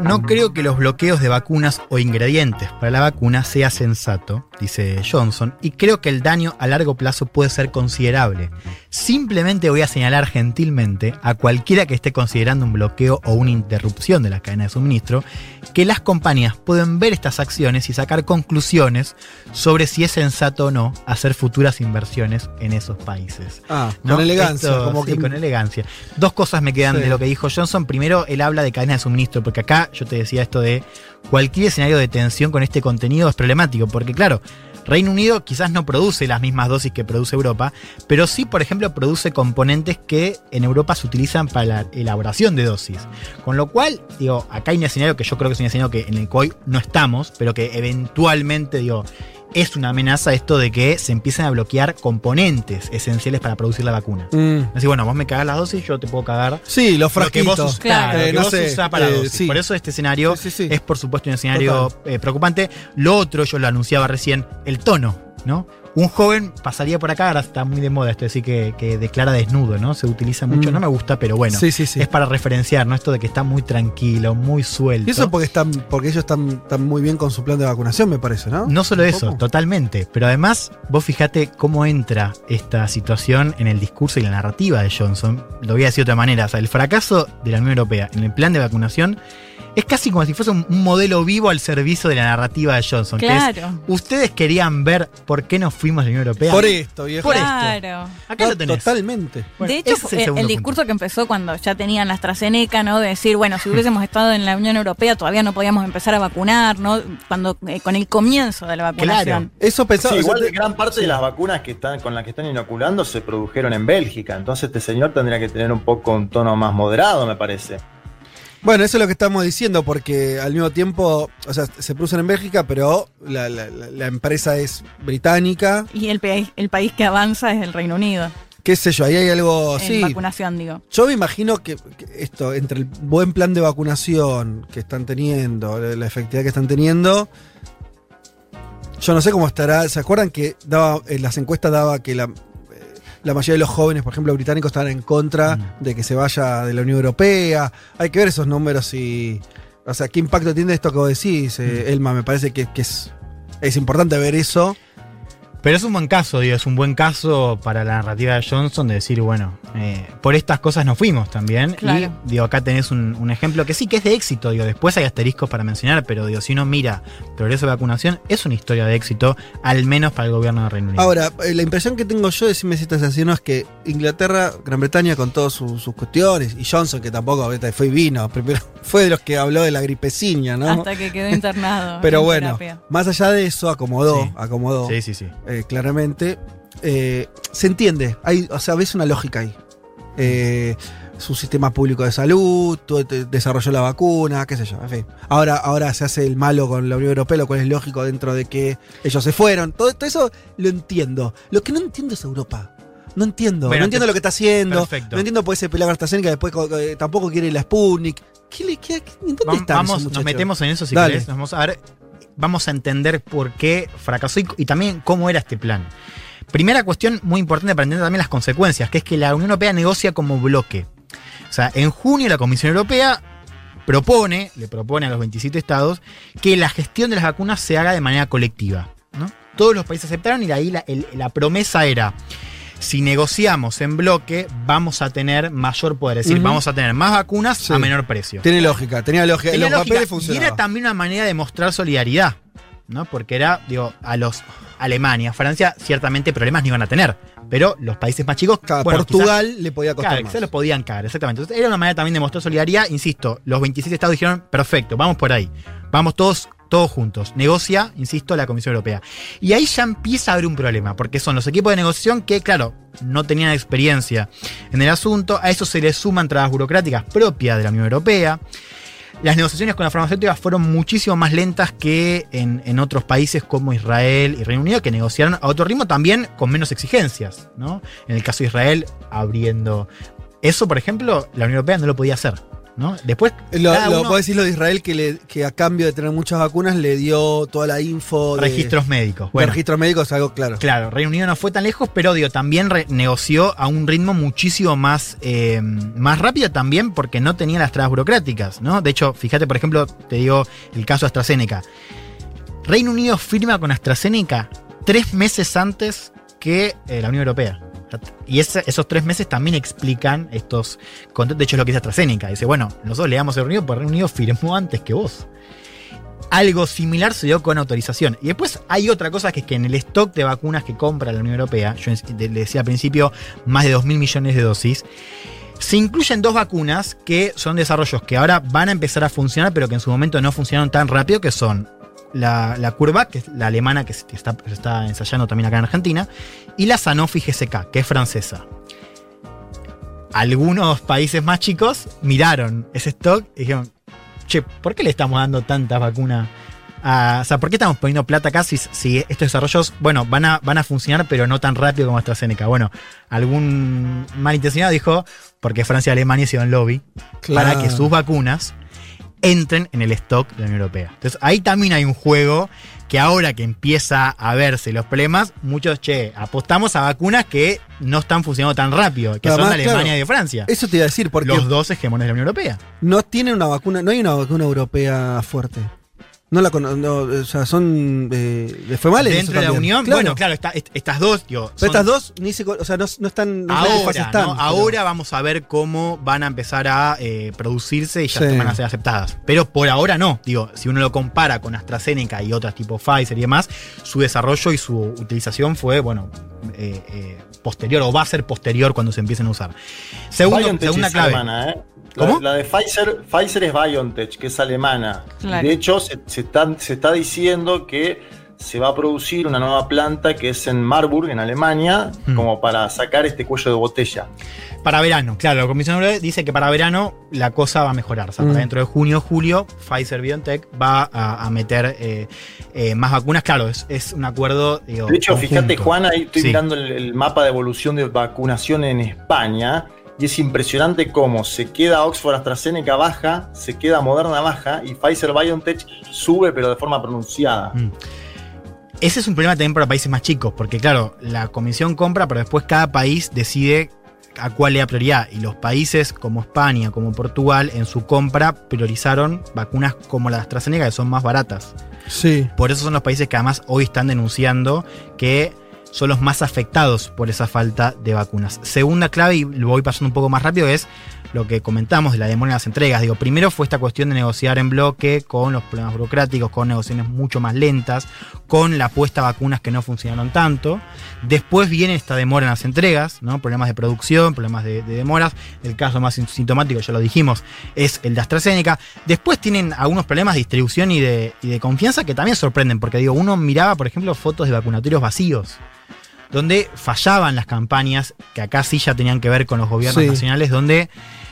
No creo que los bloqueos de vacunas o ingredientes para la vacuna sea sensato, dice Johnson, y creo que el daño a largo plazo puede ser considerable. Simplemente voy a señalar gentilmente a cualquiera que esté considerando un bloqueo o una interrupción de la cadena de suministro que las compañías pueden ver estas acciones y sacar conclusiones sobre si es sensato o no hacer futuras inversiones en esos países. Ah, ¿no? con elegancia. Esto- como sí, que, con elegancia. Dos cosas me quedan Sí. de lo que dijo Johnson. Primero, él habla de cadena de suministro, porque acá yo te decía esto de cualquier escenario de tensión con este contenido es problemático, porque claro, Reino Unido quizás no produce las mismas dosis que produce Europa, pero sí, por ejemplo, produce componentes que en Europa se utilizan para la elaboración de dosis. Con lo cual, digo, acá hay un escenario que yo creo que es un escenario que en el que no estamos, pero que eventualmente, digo, es una amenaza esto de que se empiecen a bloquear componentes esenciales para producir la vacuna. Mm. Así, bueno, vos me cagás las dosis, yo te puedo cagar. Sí, los Lo que vos, frasquitos. claro, lo Eh, que no vos sé, usás para eh, dosis. sí. Por eso este escenario Sí, sí, sí. es, por supuesto, un escenario eh, preocupante. Lo otro, yo lo anunciaba recién, el tono, ¿no? Un joven pasaría por acá, ahora está muy de moda esto, de decir que, que declara desnudo, ¿no? Se utiliza mucho, Mm. no me gusta, pero bueno. Sí, sí, sí. Es para referenciar, ¿no? Esto de que está muy tranquilo, muy suelto. Y eso porque están, porque ellos están, están muy bien con su plan de vacunación, me parece, ¿no? No solo eso, poco. totalmente. Pero además, vos fijate cómo entra esta situación en el discurso y la narrativa de Johnson. Lo voy a decir de otra manera. O sea, el fracaso de la Unión Europea en el plan de vacunación es casi como si fuese un, un modelo vivo al servicio de la narrativa de Johnson. que es, Claro. Ustedes querían ver por qué nos fuimos a la Unión Europea. Por esto, viejo. Por esto. Claro. Acá lo tenés. Totalmente. Bueno, de hecho, es el discurso que empezó cuando ya tenían la AstraZeneca, ¿no? De decir, bueno, si hubiésemos estado en la Unión Europea todavía no podíamos empezar a vacunar, ¿no? Cuando eh, con el comienzo de la vacunación. Eso pensaba. Sí, igual te- gran parte de las vacunas que están con las que están inoculando se produjeron en Bélgica. Entonces este señor tendría que tener un poco un tono más moderado, me parece. Bueno, eso es lo que estamos diciendo, porque al mismo tiempo, o sea, se producen en Bélgica, pero la, la- la- la empresa es británica. Y el, país el país que avanza es el Reino Unido. Qué sé yo, ahí hay algo. en sí. vacunación, digo. Yo me imagino que, que esto, entre el buen plan de vacunación que están teniendo, la efectividad que están teniendo, yo no sé cómo estará. ¿Se acuerdan que daba, en las encuestas daba que la, la mayoría de los jóvenes, por ejemplo, británicos, estaban en contra de que se vaya de la Unión Europea? Hay que ver esos números y. O sea, ¿qué impacto tiene esto que vos decís, eh, Elma? Me parece que, que es, es importante ver eso. Pero es un buen caso, digo, es un buen caso para la narrativa de Johnson de decir, bueno, eh, por estas cosas nos fuimos también. Claro. Y digo, acá tenés un, un ejemplo que sí que es de éxito, digo, después hay asteriscos para mencionar, pero digo, si uno mira progreso de vacunación, es una historia de éxito, al menos para el gobierno de Reino Unido. Ahora, eh, la impresión que tengo yo, decime si estás así o no, es que Inglaterra, Gran Bretaña, con todas sus, sus cuestiones, y Johnson, que tampoco fue y vino, primero fue de los que habló de la gripeciña, ¿no? Hasta que quedó internado. Pero en bueno, terapia. más allá de eso, acomodó, Sí. acomodó, sí, sí, sí. eh, claramente. Eh, se entiende, hay, o sea, ves una lógica ahí. Eh, su sistema público de salud, todo te- desarrolló la vacuna, qué sé yo, en fin. Ahora, ahora se hace el malo con la Unión Europea, lo cual es lógico dentro de que ellos se fueron. Todo, todo eso lo entiendo. Lo que no entiendo es Europa. No entiendo, Bueno, no entiendo lo que está haciendo. Perfecto. No entiendo por qué se pelea con AstraZeneca, después co- eh, tampoco quiere la Sputnik. ¿Qué le qué- qué- ¿Dónde están vamos, esos nos metemos en eso si Dale. querés. Nos vamos a ver, vamos a entender por qué fracasó y, también cómo era este plan. Primera cuestión muy importante para entender también las consecuencias, que es que la Unión Europea negocia como bloque. O sea, en junio la Comisión Europea propone, le propone a los 27 estados, que la gestión de las vacunas se haga de manera colectiva. ¿no? Todos los países aceptaron y de ahí la, la promesa era, si negociamos en bloque, vamos a tener mayor poder, es decir, vamos a tener más vacunas Sí. a menor precio. Tiene lógica, tenía lógica. Tenía los lógica, papeles y funcionaban. era también una manera de mostrar solidaridad, ¿no? Porque era, digo, a los Alemania, Francia, ciertamente problemas no iban a tener. Pero los países más chicos, Claro, bueno, Portugal le podía costar claro, más. quizás lo podían caer, exactamente. Entonces, era una manera también de mostrar solidaridad. Insisto, los 27 estados dijeron, perfecto, vamos por ahí. Vamos todos, todos juntos. Negocia, insisto, la Comisión Europea. Y ahí ya empieza a haber un problema, porque son los equipos de negociación que, claro, no tenían experiencia en el asunto. A eso se le suman trabas burocráticas propias de la Unión Europea. Las negociaciones con las farmacéuticas fueron muchísimo más lentas que en, en otros países como Israel y Reino Unido, que negociaron a otro ritmo también con menos exigencias. ¿no? En el caso de Israel, abriendo. Eso, por ejemplo, la Unión Europea no lo podía hacer. ¿No? Después. Lo, cada lo- uno- vos decís lo de Israel que, le- que a cambio de tener muchas vacunas le dio toda la info de registros médicos. de Bueno, registros médicos, algo claro. Claro, Reino Unido no fue tan lejos, pero digo, también negoció a un ritmo muchísimo más, eh, más rápido también porque no tenía las trabas burocráticas, ¿no? De hecho, fíjate, por ejemplo, te digo el caso de AstraZeneca. Reino Unido firma con AstraZeneca tres meses antes que eh, la Unión Europea. Y esos tres meses también explican estos contratos. De hecho, es lo que dice AstraZeneca. Dice, bueno, nosotros le damos a Reino Unido, porque Reino Unido firmó antes que vos. Algo similar se dio con autorización. Y después hay otra cosa que es que en el stock de vacunas que compra la Unión Europea, yo le decía al principio, más de 2 mil millones de dosis, se incluyen dos vacunas que son desarrollos que ahora van a empezar a funcionar, pero que en su momento no funcionaron tan rápido, que son la, la Curva, que es la alemana que se está, se está ensayando también acá en Argentina, y la Sanofi GSK, que es francesa. Algunos países más chicos miraron ese stock y dijeron, che, ¿por qué le estamos dando tantas vacunas? a- o sea, ¿por qué estamos poniendo plata acá si, si estos desarrollos, bueno, van a, van a funcionar, pero no tan rápido como AstraZeneca? Bueno, algún malintencionado dijo, porque Francia y Alemania hicieron lobby Claro. para que sus vacunas entren en el stock de la Unión Europea. Entonces, ahí también hay un juego que ahora que empieza a verse los problemas, muchos, che, apostamos a vacunas que no están funcionando tan rápido, que son de Alemania claro, y de Francia. Eso te iba a decir, porque los dos hegemones de la Unión Europea. no tiene una vacuna, no hay una vacuna europea fuerte. No la no, o sea, son eh, de females. Dentro de la Unión, bueno, claro, está- est- estas dos, digo, Pero estas dos ni se, o sea, no, no están. No Ahora, están, ¿no? pero- ahora vamos a ver cómo van a empezar a eh, producirse y ya Sí. van a ser aceptadas. Pero por ahora no. Digo, si uno lo compara con AstraZeneca y otras tipo Pfizer y demás, su desarrollo y su utilización fue, bueno, eh, eh, posterior o va a ser posterior cuando se empiecen a usar. Segundo, BioNTech segunda es clave. alemana, ¿eh? La- ¿Cómo? La, de Pfizer, Pfizer es BioNTech, que es alemana. Claro. De hecho, se, se está, se está diciendo que se va a producir una nueva planta que es en Marburg, en Alemania, Hmm. como para sacar este cuello de botella. Para verano, claro, la Comisión Europea dice que para verano la cosa va a mejorar. O sea, Mm. para dentro de junio, julio, Pfizer BioNTech va a, a meter eh, eh, más vacunas. Claro, es, es un acuerdo. digo, De hecho, fíjate. Juan, ahí estoy Sí. mirando el, el mapa de evolución de vacunación en España. Y es impresionante cómo se queda Oxford AstraZeneca baja, se queda Moderna baja y Pfizer BioNTech sube, pero de forma pronunciada. Mm. Ese es un problema también para países más chicos, porque claro, la comisión compra, pero después cada país decide a cuál le da prioridad. Y los países como España, como Portugal, en su compra priorizaron vacunas como la de AstraZeneca, que son más baratas. Sí. Por eso son los países que además hoy están denunciando que son los más afectados por esa falta de vacunas. Segunda clave, y lo voy pasando un poco más rápido, es lo que comentamos de la demora en las entregas. Digo, primero fue esta cuestión de negociar en bloque con los problemas burocráticos, con negociaciones mucho más lentas, con la puesta a vacunas que no funcionaron tanto. Después viene esta demora en las entregas, ¿no? Problemas de producción, problemas de, de demoras. El caso más sintomático, ya lo dijimos, es el de AstraZeneca. Después tienen algunos problemas de distribución y de, y de confianza que también sorprenden, porque digo, uno miraba, por ejemplo, fotos de vacunatorios vacíos donde fallaban las campañas, que acá sí ya tenían que ver con los gobiernos Sí. nacionales, donde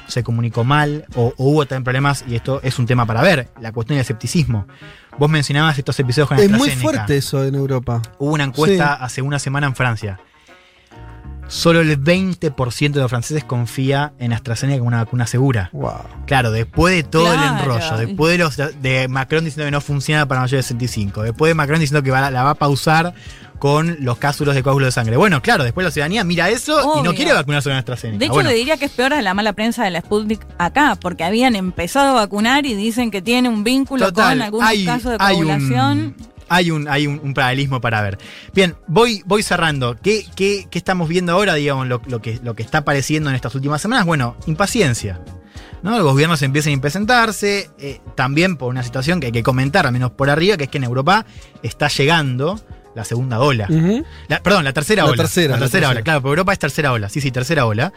se comunicó mal o, o hubo también problemas, y esto es un tema para ver, la cuestión del escepticismo. Vos mencionabas estos episodios con Es muy fuerte eso en Europa. Hubo una encuesta Sí. hace una semana en Francia. Solo el 20% de los franceses confía en AstraZeneca como una vacuna segura. Wow. Claro, después de todo Claro. el enrollo, después de, los, de Macron diciendo que no funciona para mayores de 65, después de Macron diciendo que va- la va a pausar con los cásulos de coágulo de sangre. Bueno, claro, después la ciudadanía mira eso y no quiere vacunarse con AstraZeneca. De hecho, Bueno, le diría que es peor a la mala prensa de la Sputnik acá, porque habían empezado a vacunar y dicen que tiene un vínculo Total, con algunos hay- casos de hay un- coagulación. Hay un, hay un, un paralelismo para ver. Bien, voy, voy cerrando. ¿Qué, qué, qué estamos viendo ahora, digamos, lo, lo que, lo que está apareciendo en estas últimas semanas? Bueno, impaciencia. ¿no? Los gobiernos empiezan a impresentarse, eh, también por una situación que hay que comentar, al menos por arriba, que es que en Europa está llegando la segunda ola. La- perdón, la tercera La ola. tercera, la la tercera tercera. ola, claro, porque Europa es tercera ola. Sí, sí, tercera ola.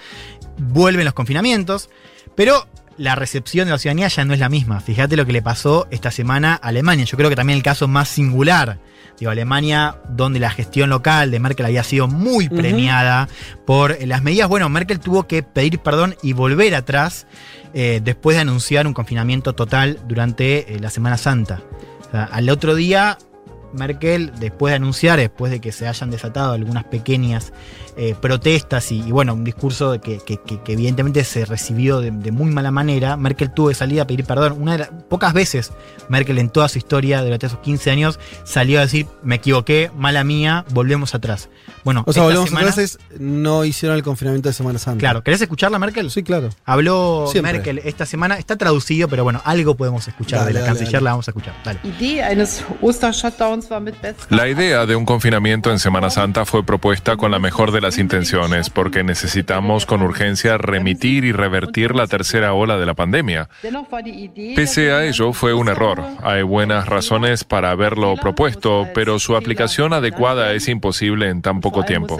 Vuelven los confinamientos, pero la recepción de la ciudadanía ya no es la misma. Fíjate lo que le pasó esta semana a Alemania. Yo creo que también el caso más singular. Digo, Alemania, donde la gestión local de Merkel había sido muy premiada por las medidas. Bueno, Merkel tuvo que pedir perdón y volver atrás eh, después de anunciar un confinamiento total durante eh, la Semana Santa. O sea, al otro día, Merkel, después de anunciar, después de que se hayan desatado algunas pequeñas eh, protestas y, y, bueno, un discurso que, que- que- que evidentemente se recibió de, de muy mala manera, Merkel tuvo que salir a pedir perdón. Una de las pocas veces Merkel en toda su historia durante esos 15 años salió a decir, me equivoqué, mala mía, volvemos atrás. Bueno, O sea, esta volvemos semana- atrás, es, no hicieron el confinamiento de Semana Santa. Claro, ¿querés escucharla, Merkel? Sí, claro. Habló Siempre. Merkel esta semana, está traducido, pero bueno, algo podemos escuchar Dale, de la dale, canciller, dale. la vamos a escuchar. Dale. Idee eines Ostershutdowns La idea de un confinamiento en Semana Santa fue propuesta con la mejor de las intenciones, porque necesitamos con urgencia remitir y revertir la tercera ola de la pandemia. Pese a ello, fue un error. Hay buenas razones para haberlo propuesto, pero su aplicación adecuada es imposible en tan poco tiempo.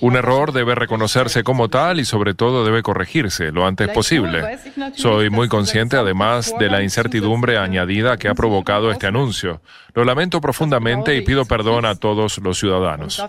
Un error debe reconocerse como tal y sobre todo debe corregirse lo antes posible. Soy muy consciente además de la incertidumbre añadida que ha provocado este anuncio. Lo lamento profundamente y pido perdón a todos los ciudadanos.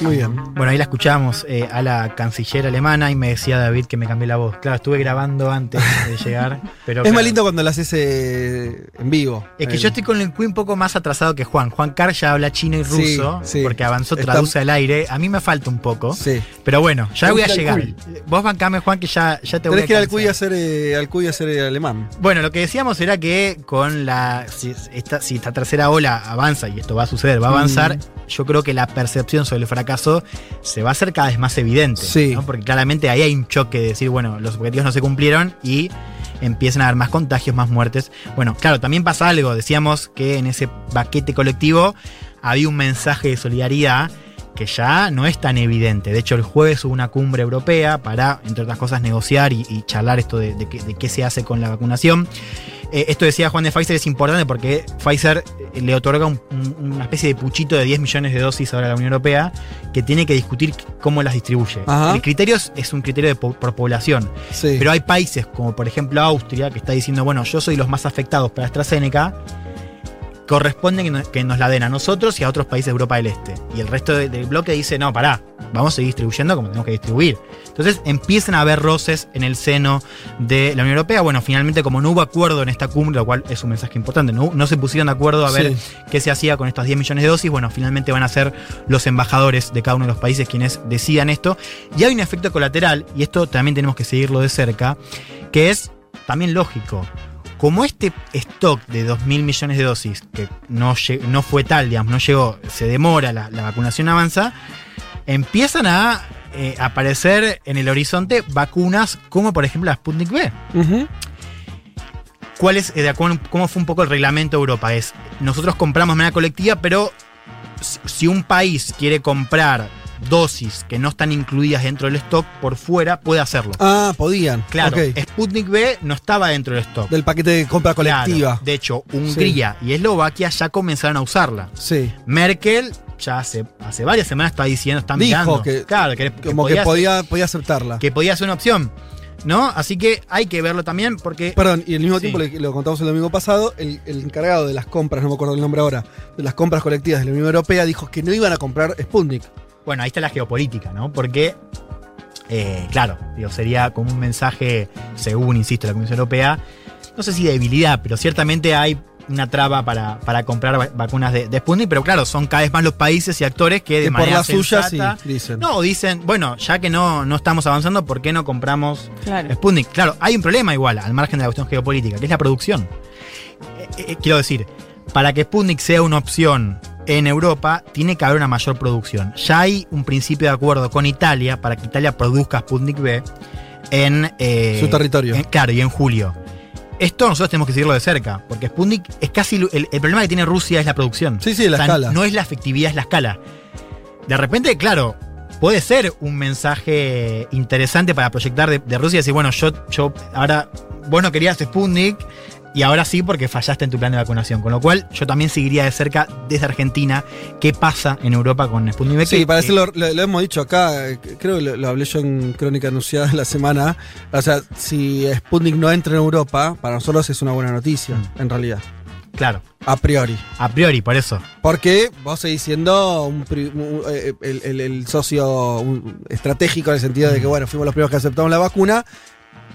Muy bien. Bueno, ahí la escuchamos eh, a la canciller alemana y me decía David que me cambié la voz. Claro, estuve grabando antes de llegar, pero... es más claro, lindo cuando lo haces eh, en vivo. Es que yo estoy con el Q un poco más atrasado que Juan. Juan Carr ya habla chino y ruso, sí. porque avanzó, Está- traduce al aire. A mí me falta un poco. Sí. Pero bueno, ya voy a llegar. Vos bancame, Juan, que ya, ya te voy a Tenés que ir al. CUI a hacer, eh, al CUI a hacer alemán. Bueno, lo que decíamos era que con la. Si esta, si esta tercera ola avanza, y esto va a suceder, va a avanzar, Mm. yo creo que la percepción sobre el fracaso se va a hacer cada vez más evidente. Sí. ¿no? Porque claramente ahí hay un choque de decir, bueno, los objetivos no se cumplieron y empiezan a haber más contagios, más muertes. Bueno, claro, también pasa algo. Decíamos que en ese paquete colectivo había un mensaje de solidaridad que ya no es tan evidente. De hecho, el jueves hubo una cumbre europea para, entre otras cosas, negociar y, y charlar esto de, de qué se hace con la vacunación. Eh, esto decía Juan de Pfizer es importante porque Pfizer eh, le otorga un- un- una especie de puchito de 10 millones de dosis ahora a la Unión Europea que tiene que discutir cómo las distribuye. Ajá. El criterio es, es un criterio de po- por población. Sí. Pero hay países como por ejemplo Austria que está diciendo, bueno, yo soy los más afectados para AstraZeneca, corresponde que, no- que nos la den a nosotros y a otros países de Europa del Este. Y el resto de- del bloque dice, no, pará, vamos a seguir distribuyendo como tenemos que distribuir. Entonces empiezan a haber roces en el seno de la Unión Europea. Bueno, finalmente como no hubo acuerdo en esta cumbre, lo cual es un mensaje importante, no, no se pusieron de acuerdo a ver Sí. qué se hacía con estas 10 millones de dosis, bueno, finalmente van a ser los embajadores de cada uno de los países quienes decidan esto. Y hay un efecto colateral, y esto también tenemos que seguirlo de cerca, que es también lógico. Como este stock de 2 mil millones de dosis, que no, no fue tal, digamos, no llegó, se demora, la, la vacunación avanza, empiezan a eh, aparecer en el horizonte vacunas como por ejemplo la Sputnik B. Ujú. ¿Cuál es, eh, de acuerdo, cómo fue un poco el reglamento de Europa? Es, nosotros compramos de manera colectiva, pero si un país quiere comprar dosis que no están incluidas dentro del stock por fuera, puede hacerlo. Ah, podían. Claro, Ok. Sputnik B no estaba dentro del stock. Del paquete de compra Claro, colectiva. de hecho, Hungría y Eslovaquia ya comenzaron a usarla. Sí. Merkel ya hace, hace varias semanas está diciendo, está Dijo mirando. que- claro, que, Como que podía, podía aceptarla. que podía ser una opción. ¿No? Así que hay que verlo también porque. Perdón, y al mismo Sí. tiempo, lo, lo contamos el domingo pasado, el, el encargado de las compras, no me acuerdo el nombre ahora, de las compras colectivas de la Unión Europea, dijo que no iban a comprar Sputnik. Bueno, ahí está la geopolítica, ¿no? Porque, eh, claro, digo, sería como un mensaje, según, insisto, la Comisión Europea, no sé si de debilidad, pero ciertamente hay una traba para, para comprar va- vacunas de, de Sputnik, pero claro, son cada vez más los países y actores que de Que por manera las suyas sí, sensata- dicen. No, dicen, bueno, ya que no, no estamos avanzando, ¿por qué no compramos Claro. Sputnik? Claro, hay un problema igual, al margen de la cuestión geopolítica, que es la producción. Eh, eh, quiero decir, para que Sputnik sea una opción en Europa, tiene que haber una mayor producción. Ya hay un principio de acuerdo con Italia para que Italia produzca Sputnik B en eh, Su territorio. en- claro, y en julio. Esto nosotros tenemos que seguirlo de cerca, porque Sputnik es casi. El, el problema que tiene Rusia es la producción. Sí, sí, la escala. No es la efectividad, es la escala. De repente, claro, puede ser un mensaje interesante para proyectar de, de Rusia y decir, bueno, yo, yo ahora, vos no querías Sputnik y ahora sí porque fallaste en tu plan de vacunación. Con lo cual, yo también seguiría de cerca desde Argentina qué pasa en Europa con Sputnik V. Sí, que- parece que- lo, hemos dicho acá, eh, creo que lo, lo hablé yo en Crónica Anunciada la semana. O sea, si Sputnik no entra en Europa, para nosotros es una buena noticia, Mm. en realidad. Claro, A priori. a priori, por eso. Porque vos seguís siendo un un- eh, el, el- el socio un- estratégico en el sentido de que, bueno, fuimos los primeros que aceptamos la vacuna.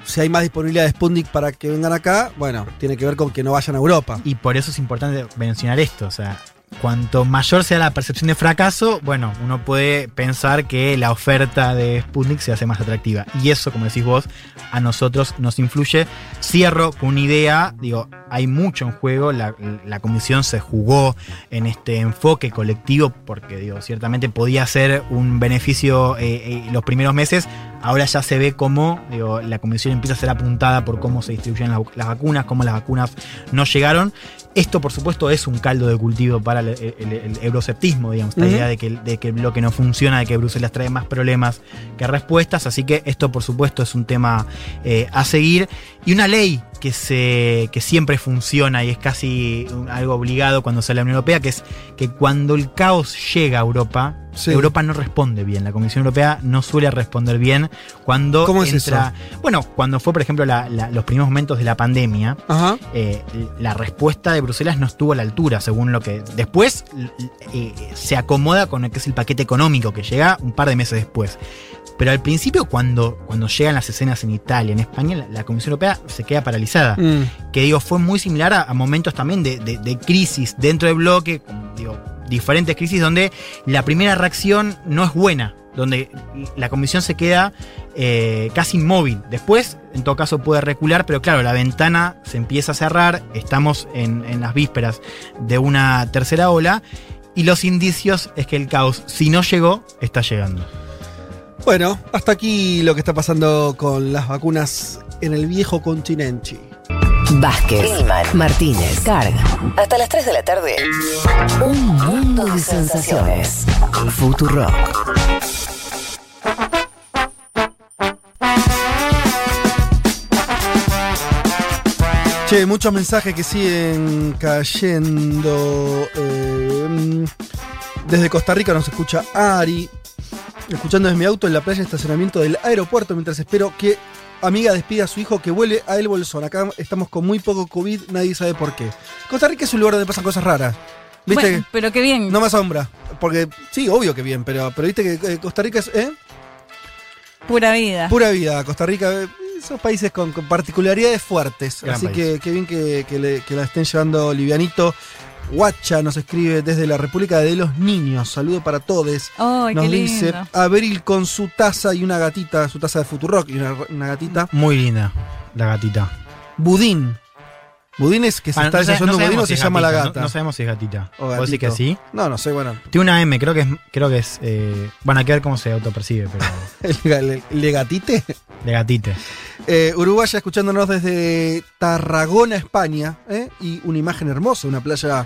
Si hay más disponibilidad de Sputnik para que vengan acá, bueno, tiene que ver con que no vayan a Europa. Y por eso es importante mencionar esto. O sea, cuanto mayor sea la percepción de fracaso, bueno, uno puede pensar que la oferta de Sputnik se hace más atractiva. Y eso, como decís vos, a nosotros nos influye. Cierro con una idea, digo, hay mucho en juego, la, comisión se jugó en este enfoque colectivo porque, digo, ciertamente podía ser un beneficio eh, eh, los primeros meses, ahora ya se ve cómo, digo, la comisión empieza a ser apuntada por cómo se distribuyen las, las vacunas, cómo las vacunas no llegaron. Esto, por supuesto, es un caldo de cultivo para el, el- eurosceptismo, digamos, la idea de que, de que el bloque no funciona, de que Bruselas trae más problemas que respuestas. Así que esto, por supuesto, es un tema eh, a seguir. Y una ley que, se, que siempre funciona y es casi algo obligado cuando sale la Unión Europea, que es que cuando el caos llega a Europa, Sí. Europa no responde bien. La Comisión Europea no suele responder bien cuando ¿Cómo es entra. Bueno, cuando fue, por ejemplo, la- la- los primeros momentos de la pandemia, Ajá. eh, la respuesta de Bruselas no estuvo a la altura, según lo que. Después eh, se acomoda con lo que es el paquete económico, que llega un par de meses después. Pero al principio, cuando, cuando llegan las escenas en Italia, en España, la, la Comisión Europea se queda paralizada. Mm. Que digo, fue muy similar a, a momentos también de, de- de crisis dentro del bloque, digo, diferentes crisis donde la primera reacción no es buena, donde la comisión se queda eh, casi inmóvil. Después, en todo caso, puede recular, pero claro, la ventana se empieza a cerrar, estamos en, en las vísperas de una tercera ola. Y los indicios es que el caos, si no llegó, está llegando. Bueno, hasta aquí lo que está pasando con las vacunas en el viejo continente. Vázquez, Martínez, Carga. Hasta las 3 de la tarde. Un mundo de sensaciones. Futurock. Che, muchos mensajes que siguen cayendo. eh, desde Costa Rica nos escucha Ari. Escuchando desde mi auto en la playa de estacionamiento del aeropuerto mientras espero que amiga despida a su hijo que vuele a El Bolsón. Acá estamos con muy poco COVID, nadie sabe por qué. Costa Rica es un lugar donde pasan cosas raras. ¿Viste? Bueno, pero qué bien. No me asombra. Porque, sí, obvio que bien, pero, pero viste que eh, Costa Rica es. ¿eh? Pura vida. Pura vida. Costa Rica, eh, esos países con, con particularidades fuertes. Gran Así país. que qué bien que, que le- que la estén llevando livianito. Guacha nos escribe desde la República de los Niños. Saludo para todos. Nos qué dice lindo. Abril con su taza y una gatita, su taza de Futurock y una, una gatita. Muy linda la gatita. Budín. Budín es que se Ah, está no sa- desayunando no un budín o se si llama la gata. No, no sabemos si es gatita. O ¿Vos decís que sí? No, no sé, bueno. Tiene una M, creo que es. Creo que es eh, bueno, hay que ver cómo se autopercibe, pero. ¿El, el- el gatite? De gatite. Eh, Uruguaya escuchándonos desde Tarragona, España, ¿eh? y una imagen hermosa, una playa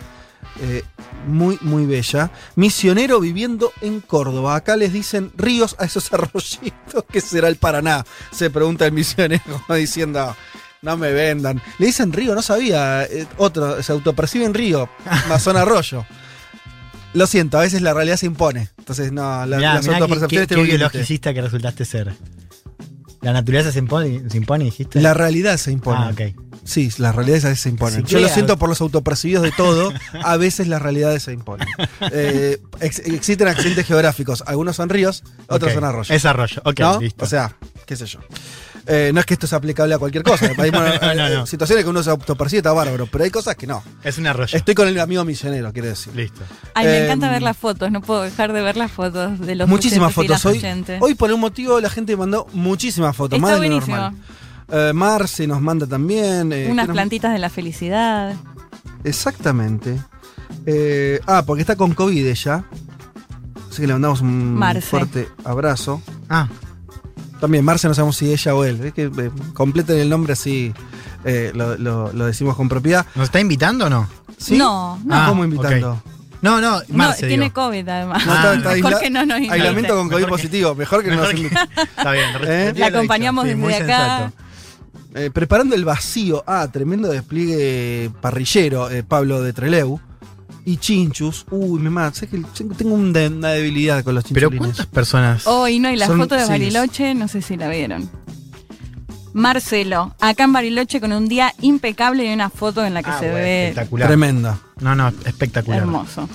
eh, muy, muy bella. Misionero viviendo en Córdoba. Acá les dicen ríos a esos arroyitos, que será el Paraná? Se pregunta el misionero, como diciendo, no me vendan. Le dicen río, no sabía. eh, otro, se autoperciben río, más son arroyo. Lo siento, a veces la realidad se impone. Entonces, no, la, Mirá, las mirá autopercepciones biologicista que resultaste ser. La naturaleza se impone, se impone dijiste. La realidad se impone. Ah, ok. Sí, las realidades a veces se imponen. Si Yo lo siento por los autopercibidos de todo, a veces las realidades se imponen. Eh, ex- existen accidentes geográficos, algunos son ríos, otros son arroyos. Es arroyo, ok, ¿No? listo. O sea, qué sé yo. Eh, no es que esto sea aplicable a cualquier cosa. Hay bueno, No, no, eh, no. situaciones que uno se autopercibe está bárbaro, pero hay cosas que no. Es un arroyo. Estoy con el amigo misionero, quiero decir. Listo. Ay, me Eh, encanta ver las fotos, no puedo dejar de ver las fotos de los Muchísimas fotos. Hoy, hoy por un motivo la gente mandó muchísimas fotos, Está más de lo normal. Eh, Marce nos manda también. eh, Unas ¿qué nos- plantitas de la felicidad. Exactamente. Eh, ah, porque está con COVID ella. Así que le mandamos un Marce. fuerte abrazo. Ah, También Marce, no sabemos si ella o él. Es que eh, completen el nombre así eh, lo, lo- lo decimos con propiedad. ¿nos está invitando o no? ¿Sí? No, no. Ah, ¿Cómo ok. invitando? No, no, No, Marce, tiene digo. COVID además. No, está- Ah, está mejor aisla- que no nos invite. Aislamiento con COVID Mejor que- positivo. Mejor que no Mejor nos que- invite. Está bien, ¿Eh? retiro La lo acompañamos dicho. Sí, desde muy acá. sensato. Eh, preparando el vacío. Ah, tremendo despliegue parrillero, eh, Pablo de Treleu. Y chinchus. Uy, me mata. Sé que tengo un de- una debilidad con los Pero chinchulines. ¿cuántas personas? Oh, y no, y la Son- foto de sí. Bariloche, no sé si la vieron. Marcelo, acá en Bariloche con un día impecable y una foto en la que Ah, se bueno, ve espectacular. Tremenda. No, no, espectacular. hermoso.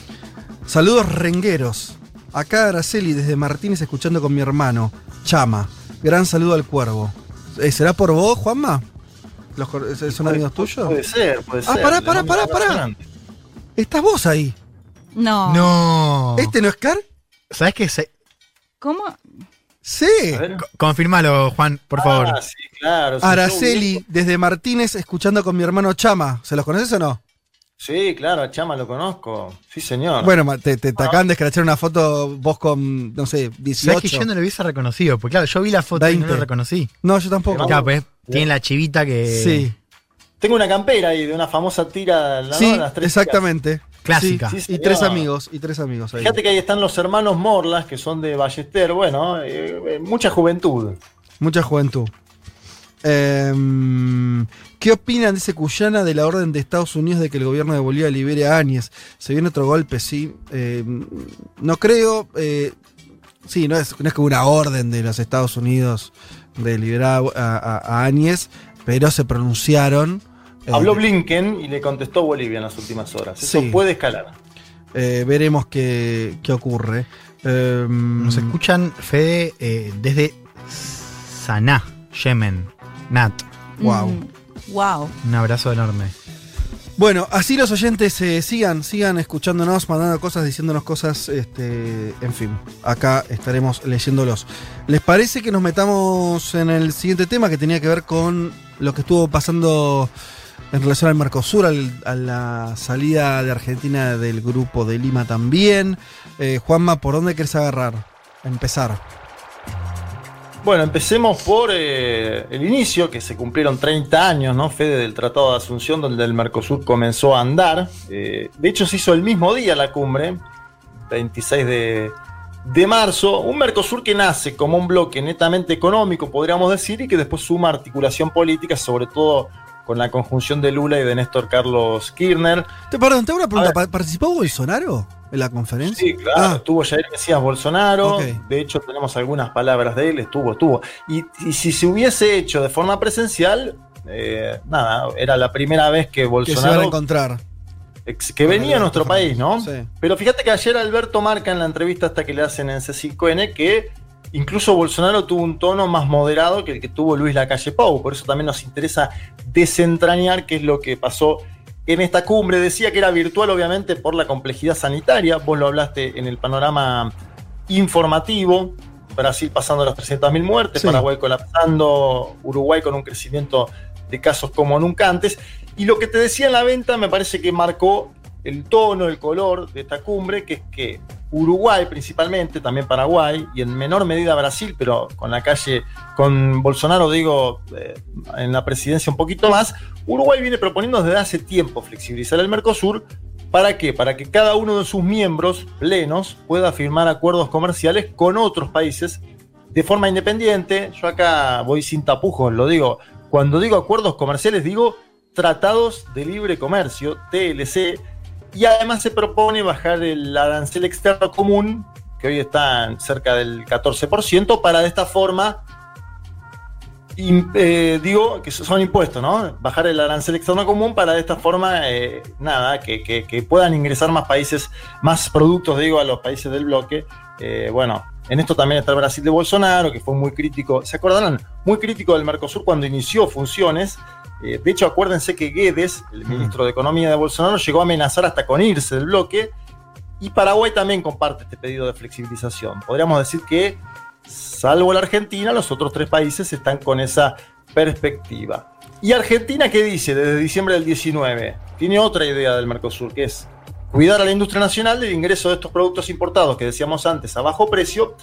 Saludos rengueros. Acá Araceli desde Martínez escuchando con mi hermano, Chama. Gran saludo al cuervo. Eh, ¿Será por vos, Juanma? ¿Los ¿Son amigos tuyos? Puede ser, puede Ah, ser. pará, Le pará, pará, abrazo pará. ¿Estás vos ahí? No. No. ¿Este no es Car? ¿Sabes qué? Se- ¿Cómo? Sí. Confirmalo, Juan, por favor. Ah, sí, claro. Araceli desde Martínez escuchando con mi hermano Chama. ¿Se los conoces o no? Sí, claro, a Chama lo conozco. Sí, señor. Bueno, te, te, te acaban de escrachar una foto vos con, no sé, 18. ¿Sabes que yo no lo hubiese reconocido? Porque claro, yo vi la foto y no 20. lo reconocí. No, yo tampoco. Claro, pues tiene la chivita que. Sí, Tengo una campera ahí de una famosa tira. ¿no? sí, Las tres exactamente. Clásica. Sí, Sí, y tres amigos, y tres amigos ahí. Fíjate que ahí están los hermanos Morlas, que son de Ballester. Bueno, eh, eh, mucha juventud. Mucha juventud. Em, ¿Qué opinan, dice Cuyana, de la orden de Estados Unidos de que el gobierno de Bolivia libere a Áñez? Se viene otro golpe, sí. Em, no creo. eh, sí, no es, no es como una orden de los Estados Unidos de liberar a, a- a Áñez, pero se pronunciaron. Eh, Habló Blinken y le contestó Bolivia en las últimas horas. Eso Sí. puede escalar. eh, veremos qué, qué ocurre. Em, Nos escuchan, Fede, eh, desde Saná, Yemen. Nat, Wow. Mm, wow. un abrazo enorme. Bueno, así los oyentes eh, sigan, sigan escuchándonos, mandando cosas, diciéndonos cosas, este, en fin, acá estaremos leyéndolos. ¿Les parece que nos metamos en el siguiente tema que tenía que ver con lo que estuvo pasando en relación al Mercosur, a la salida de Argentina del grupo de Lima también. Eh, Juanma, ¿por dónde querés agarrar? Empezar. Bueno, empecemos por eh, el inicio, que se cumplieron 30 años, ¿no? Fede del Tratado de Asunción, donde el Mercosur comenzó a andar. Eh, de hecho, se hizo el mismo día la cumbre, 26 de, de marzo. Un Mercosur que nace como un bloque netamente económico, podríamos decir, y que después suma articulación política, sobre todo con la conjunción de Lula y de Néstor Carlos Kirchner. Te, perdón, te hago una pregunta. ¿Pa- ¿Participó Bolsonaro en la conferencia? Sí, claro, estuvo Jair Mesías Bolsonaro, de hecho tenemos algunas palabras de él, estuvo, estuvo. Y, y si se hubiese hecho de forma presencial, eh, nada, era la primera vez que que se a Bolsonaro, encontrar. ex- que venía a nuestro país, ¿no? Sí. Pero fíjate que ayer Alberto marca en la entrevista hasta que le hacen en C5N que incluso Bolsonaro tuvo un tono más moderado que el que tuvo Luis Lacalle Pou, por eso también nos interesa desentrañar qué es lo que pasó en esta cumbre. Decía que era virtual, obviamente, por la complejidad sanitaria. Vos lo hablaste en el panorama informativo. Brasil pasando las 300.000 muertes, Sí. Paraguay colapsando, Uruguay con un crecimiento de casos como nunca antes. Y lo que te decía en la venta me parece que marcó el tono, el color de esta cumbre, que es que Uruguay principalmente, también Paraguay y en menor medida Brasil, pero con la calle, con Bolsonaro digo, eh, en la presidencia un poquito más, Uruguay viene proponiendo desde hace tiempo flexibilizar el Mercosur. ¿Para qué? Para que cada uno de sus miembros plenos pueda firmar acuerdos comerciales con otros países de forma independiente. Yo acá voy sin tapujos, lo digo. Cuando digo acuerdos comerciales, digo tratados de libre comercio, TLC, y además se propone bajar el arancel externo común, que hoy está cerca del 14%, para de esta forma, eh, digo, que son impuestos, ¿no? Bajar el arancel externo común para de esta forma, eh, nada, que puedan ingresar más países, más productos, digo, a los países del bloque. Eh, bueno, en esto también está el Brasil de Bolsonaro, que fue muy crítico, ¿se acordarán? Muy crítico del Mercosur cuando inició funciones. Eh, de hecho, acuérdense que Guedes, el ministro de Economía de Bolsonaro, llegó a amenazar hasta con irse del bloque. Y Paraguay también comparte este pedido de flexibilización. Podríamos decir que, salvo la Argentina, los otros tres países están con esa perspectiva. ¿Y Argentina qué dice desde diciembre del 19? Tiene otra idea del Mercosur, que es cuidar a la industria nacional del ingreso de estos productos importados que decíamos antes a bajo precio.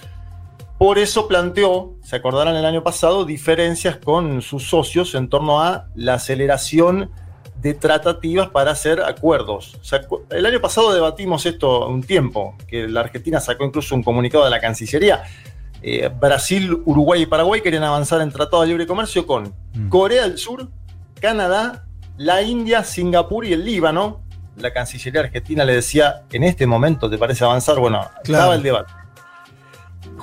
Por eso planteó, se acordarán el año pasado, diferencias con sus socios en torno a la aceleración de tratativas para hacer acuerdos. O sea, cu- el año pasado debatimos esto un tiempo, que la Argentina sacó incluso un comunicado de la Cancillería. Eh, Brasil, Uruguay y Paraguay querían avanzar en tratado de libre comercio con Corea del Sur, Canadá, la India, Singapur y el Líbano. La Cancillería argentina le decía, en este momento te parece avanzar, bueno, estaba Claro. el debate.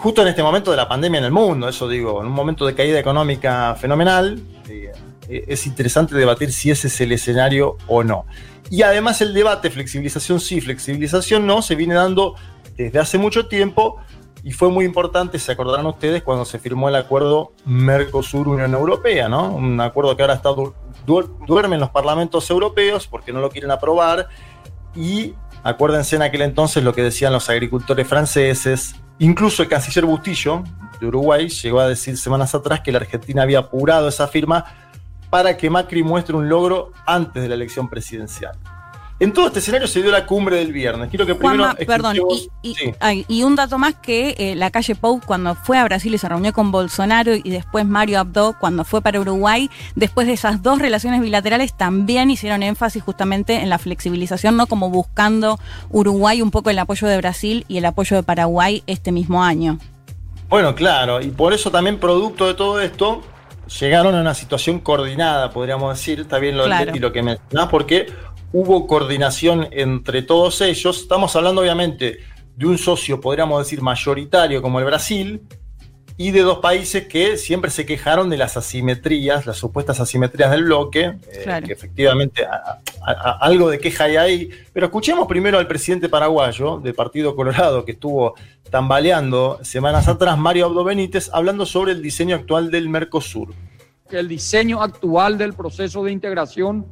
Justo en este momento de la pandemia en el mundo, eso digo, en un momento de caída económica fenomenal, eh, eh, es interesante debatir si ese es el escenario o no. Y además el debate, flexibilización sí, flexibilización no, se viene dando desde hace mucho tiempo y fue muy importante, se acordarán ustedes, cuando se firmó el acuerdo Mercosur-Unión Europea, ¿no? Un acuerdo que ahora está du- du- duerme en los parlamentos europeos porque no lo quieren aprobar y acuérdense en aquel entonces lo que decían los agricultores franceses, incluso el canciller Bustillo de Uruguay llegó a decir semanas atrás que la Argentina había apurado esa firma para que Macri muestre un logro antes de la elección presidencial. En todo este escenario se dio la cumbre del viernes. Quiero que primero Juanma, perdón, escuchemos- y, y- Sí. ay, y un dato más que eh, la calle Pou cuando fue a Brasil y se reunió con Bolsonaro y después Mario Abdo cuando fue para Uruguay, después de esas dos relaciones bilaterales también hicieron énfasis justamente en la flexibilización, no como buscando Uruguay un poco el apoyo de Brasil y el apoyo de Paraguay este mismo año. Bueno, claro, y por eso también producto de todo esto llegaron a una situación coordinada, podríamos decir, está bien lo del. Leti, lo que mencionás, porque hubo coordinación entre todos ellos. Estamos hablando obviamente de un socio, podríamos decir, mayoritario como el Brasil, y de dos países que siempre se quejaron de las asimetrías, las supuestas asimetrías del bloque, eh, Claro. que efectivamente a- a- a- algo de queja hay ahí. Pero escuchemos primero al presidente paraguayo del Partido Colorado, que estuvo tambaleando semanas atrás, Mario Abdo Benítez, hablando sobre el diseño actual del Mercosur. el diseño actual del proceso de integración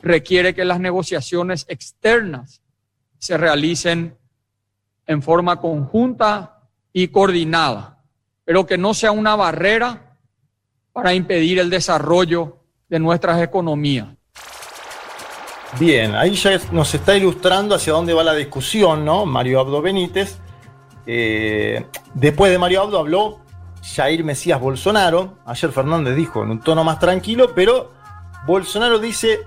requiere que las negociaciones externas se realicen en forma conjunta y coordinada, pero que no sea una barrera para impedir el desarrollo de nuestras economías. Bien, ahí ya nos está ilustrando hacia dónde va la discusión, ¿no? Mario Abdo Benítez. Eh, después de Mario Abdo habló Jair Mesías Bolsonaro. Ayer Fernández dijo en un tono más tranquilo, pero Bolsonaro dice,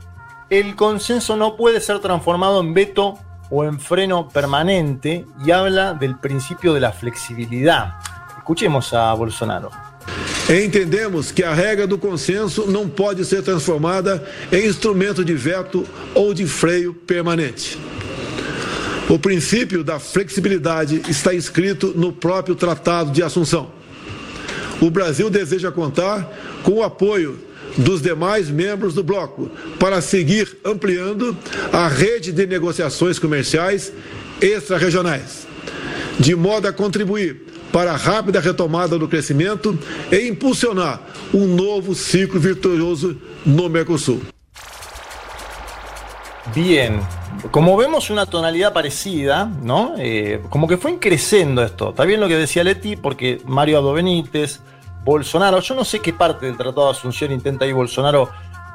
el consenso no puede ser transformado en veto o en freno permanente y habla del principio de la flexibilidad. Escuchemos a Bolsonaro. Entendemos que a regra do consenso não pode ser transformada em instrumento de veto ou de freio permanente. O princípio da flexibilidade está inscrito no próprio Tratado de Assunção. O Brasil deseja contar com o apoio dos demais membros do bloco para seguir ampliando a rede de negociações comerciais extra-regionais, de modo a contribuir para a rápida retomada do crescimento e impulsionar um novo ciclo virtuoso no Mercosul. Bien, como vemos una tonalidad parecida, ¿no? Eh, como que fue creciendo esto. Está bien lo que decía Leti, porque Mario Abdo Benítez, Bolsonaro, yo no sé qué parte del Tratado de Asunción intenta ahí Bolsonaro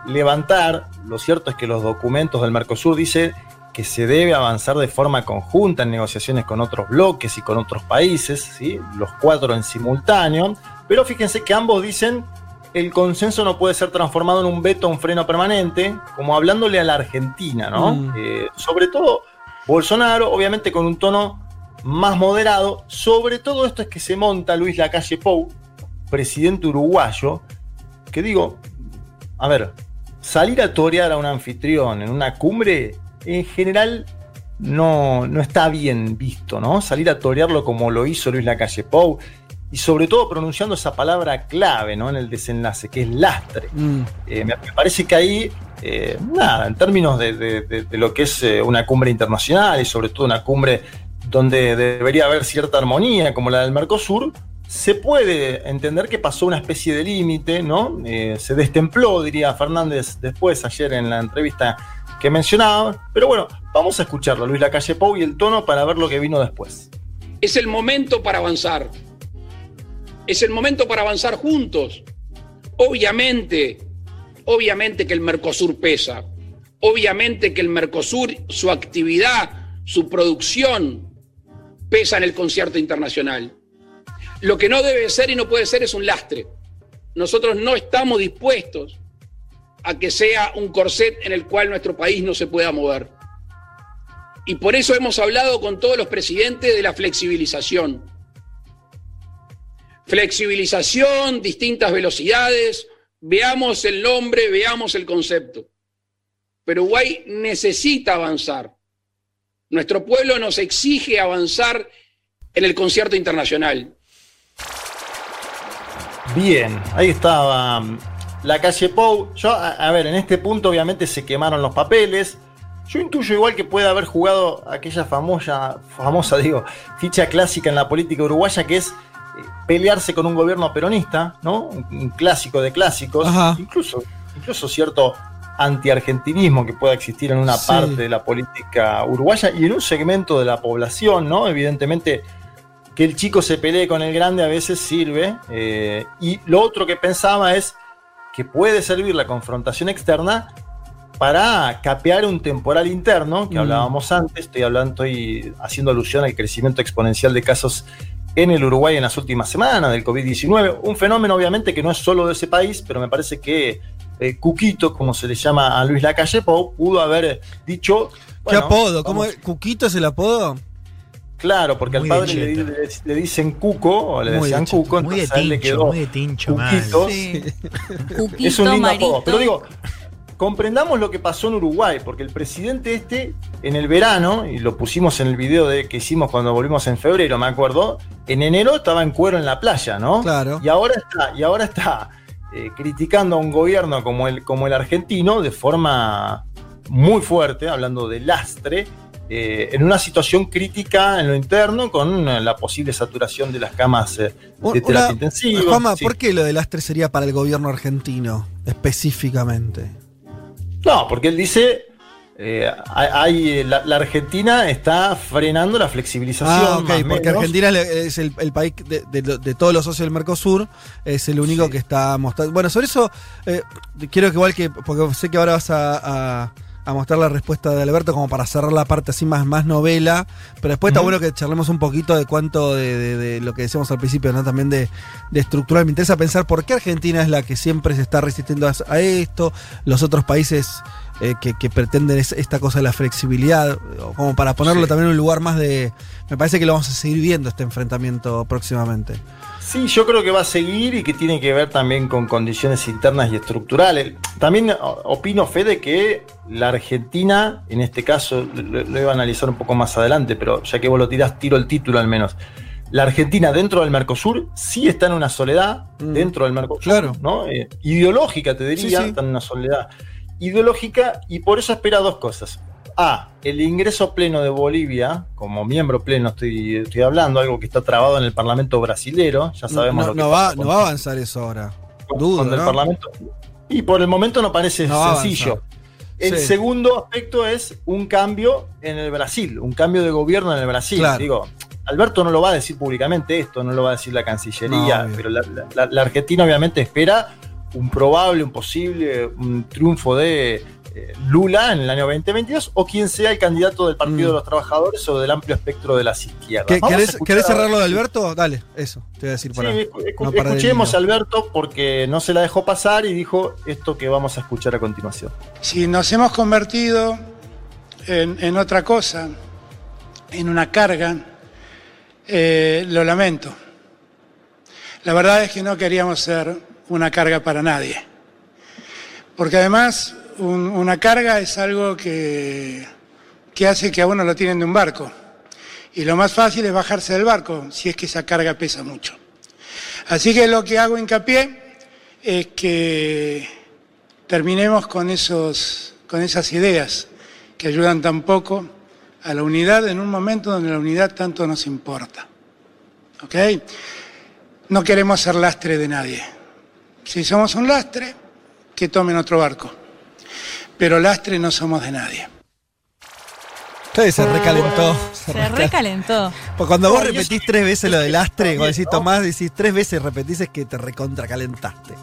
levantar. Lo cierto es que los documentos del Mercosur dicen que se debe avanzar de forma conjunta en negociaciones con otros bloques y con otros países, ¿sí? los cuatro en simultáneo. Pero fíjense que ambos dicen el consenso no puede ser transformado en un veto, un freno permanente, como hablándole a la Argentina, ¿no? Mm. Eh, sobre todo Bolsonaro, obviamente con un tono más moderado. Sobre todo esto es que se monta Luis Lacalle Pou, presidente uruguayo, que digo, a ver, salir a torear a un anfitrión en una cumbre, en general no, no está bien visto, ¿no? Salir a torearlo como lo hizo Luis Lacalle Pou, y sobre todo pronunciando esa palabra clave, ¿no? En el desenlace, que es lastre. Mm. Eh, me, parece que ahí, eh, nada, en términos de, de- de- de lo que es eh, una cumbre internacional y sobre todo una cumbre donde debería haber cierta armonía, como la del Mercosur, se puede entender que pasó una especie de límite, ¿no? Eh, se destempló, diría Fernández después, ayer en la entrevista que mencionaba. Pero bueno, vamos a escucharlo, Luis Lacalle Pou y el tono para ver lo que vino después. Es el momento para avanzar. Es el momento para avanzar juntos. Obviamente, obviamente que el Mercosur pesa. Obviamente que el Mercosur, su actividad, su producción, pesa en el concierto internacional. Lo que no debe ser y no puede ser es un lastre. Nosotros no estamos dispuestos a que sea un corset en el cual nuestro país no se pueda mover. Y por eso hemos hablado con todos los presidentes de la flexibilización. Flexibilización, distintas velocidades, veamos el nombre, veamos el concepto. Pero Uruguay necesita avanzar. Nuestro pueblo nos exige avanzar en el concierto internacional. Bien, ahí estaba um, la calle Pou. Yo, a, a ver, en este punto obviamente se quemaron los papeles. Yo intuyo igual que puede haber jugado aquella famosa, famosa, digo, ficha clásica en la política uruguaya que es eh, pelearse con un gobierno peronista, ¿no? Un, un clásico de clásicos. Ajá. Incluso, incluso cierto antiargentinismo que pueda existir en una Sí. parte de la política uruguaya y en un segmento de la población, ¿no? Evidentemente que el chico se pelee con el grande a veces sirve. eh, y lo otro que pensaba es que puede servir la confrontación externa para capear un temporal interno, que Mm. hablábamos antes, estoy hablando, estoy haciendo alusión al crecimiento exponencial de casos en el Uruguay en las últimas semanas del COVID-19, un fenómeno obviamente que no es solo de ese país, pero me parece que eh, Cuquito, como se le llama a Luis Lacalle Pou, pudo haber dicho... ¿Qué apodo? ¿Cómo? ¿Cuquito es el apodo? Claro, porque Muy al padre de le, cheto. le- le dicen Cuco, o le Muy decían de. Cuco, Muy de entonces él le quedó muy de tincho, mal. Cuquito. Sí. Es un lindo Marito. apodo. Pero digo, comprendamos lo que pasó en Uruguay, porque el presidente este, en el verano, y lo pusimos en el video de, que hicimos cuando volvimos en febrero, me acuerdo, en enero estaba en cuero en la playa, ¿no? Claro. Y ahora está, y ahora está eh, criticando a un gobierno como el, como el argentino de forma muy fuerte, hablando de lastre, eh, en una situación crítica en lo interno con eh, la posible saturación de las camas eh, de terapia intensiva. Juanma, Sí. ¿por qué lo del Astre sería para el gobierno argentino específicamente? No, porque él dice, eh, hay, hay- la, la Argentina está frenando la flexibilización. Ah, porque menos. Argentina es el, el país de, de- de todos los socios del Mercosur, es el único que está mostrando. Bueno, sobre eso, eh, quiero que igual que, porque sé que ahora vas a, a- a mostrar la respuesta de Alberto como para cerrar la parte así más, más novela. Pero después está bueno que charlemos un poquito de cuánto de, de- de lo que decíamos al principio, ¿no? También de, de estructural. Me interesa pensar por qué Argentina es la que siempre se está resistiendo a, a esto, los otros países eh, que, que pretenden es- esta cosa de la flexibilidad, como para ponerlo Sí. también en un lugar más de. Me parece que lo vamos a seguir viendo este enfrentamiento próximamente. Sí, yo creo que va a seguir y que tiene que ver también con condiciones internas y estructurales. También opino, Fede, que la Argentina, en este caso, lo, lo iba a analizar un poco más adelante, pero ya que vos lo tirás, tiro el título al menos. La Argentina dentro del Mercosur sí está en una soledad, dentro del Mercosur, Claro. ¿no? Eh, ideológica, te diría, Sí, sí. está en una soledad ideológica y por eso espera dos cosas. A, el ingreso pleno de Bolivia, como miembro pleno estoy, estoy hablando, algo que está trabado en el Parlamento brasilero, ya sabemos no, lo que no pasa va, con- no va a avanzar eso ahora. Dudo. Y por el momento no parece sencillo. El Sí. segundo aspecto es un cambio en el Brasil, un cambio de gobierno en el Brasil. Claro. Digo, Alberto no lo va a decir públicamente esto, no lo va a decir la Cancillería, pero la, la- la Argentina obviamente espera un probable, un posible, un triunfo de Lula en el año 2022 o quien sea el candidato del Partido Mm. de los Trabajadores o del amplio espectro de las izquierdas. ¿Qué- Vamos a ¿Querés, escuchar querés a- cerrarlo de Alberto? Dale, eso, te voy a decir Sí, escu- no parar el escuchemos a. Alberto porque no se la dejó pasar y dijo esto que vamos a escuchar a continuación. Si nos hemos convertido en, en otra cosa, en una carga, eh, lo lamento. La verdad es que no queríamos ser una carga para nadie. Porque además un- una carga es algo que, que hace que a uno lo tienen de un barco. Y lo más fácil es bajarse del barco si es que esa carga pesa mucho. Así que lo que hago hincapié es que terminemos con, esos, con esas ideas que ayudan tan poco a la unidad en un momento donde la unidad tanto nos importa. ¿Ok? No queremos ser lastre de nadie. Si somos un lastre, que tomen otro barco. Pero lastre no somos de nadie. Ustedes se recalentó. Se recalentó. Porque cuando vos repetís tres veces lo del astre, También, cuando decís. Tomás, decís tres veces repetís es que te recontracalentaste.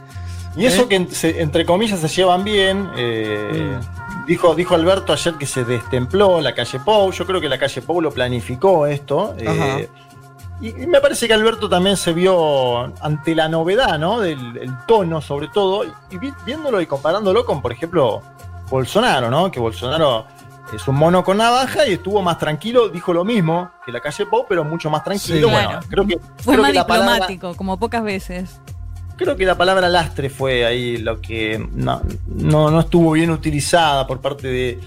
Y eso ¿Eh? que entre comillas se llevan bien. eh, dijo, dijo Alberto ayer que se destempló la calle Pou. Yo creo que la calle Pou lo planificó esto. eh, y, y me parece que Alberto también se vio ante la novedad, ¿no? Del el tono, sobre todo. Y vi- viéndolo y comparándolo con, por ejemplo, Bolsonaro, ¿no? Que Bolsonaro es un mono con navaja y estuvo más tranquilo. Dijo lo mismo que la calle Pou, pero mucho más tranquilo. Sí. Bueno, Claro. creo que. Fue creo más que la palabra- diplomático, como pocas veces. Creo que la palabra lastre fue ahí lo que no, no, no estuvo bien utilizada por parte de,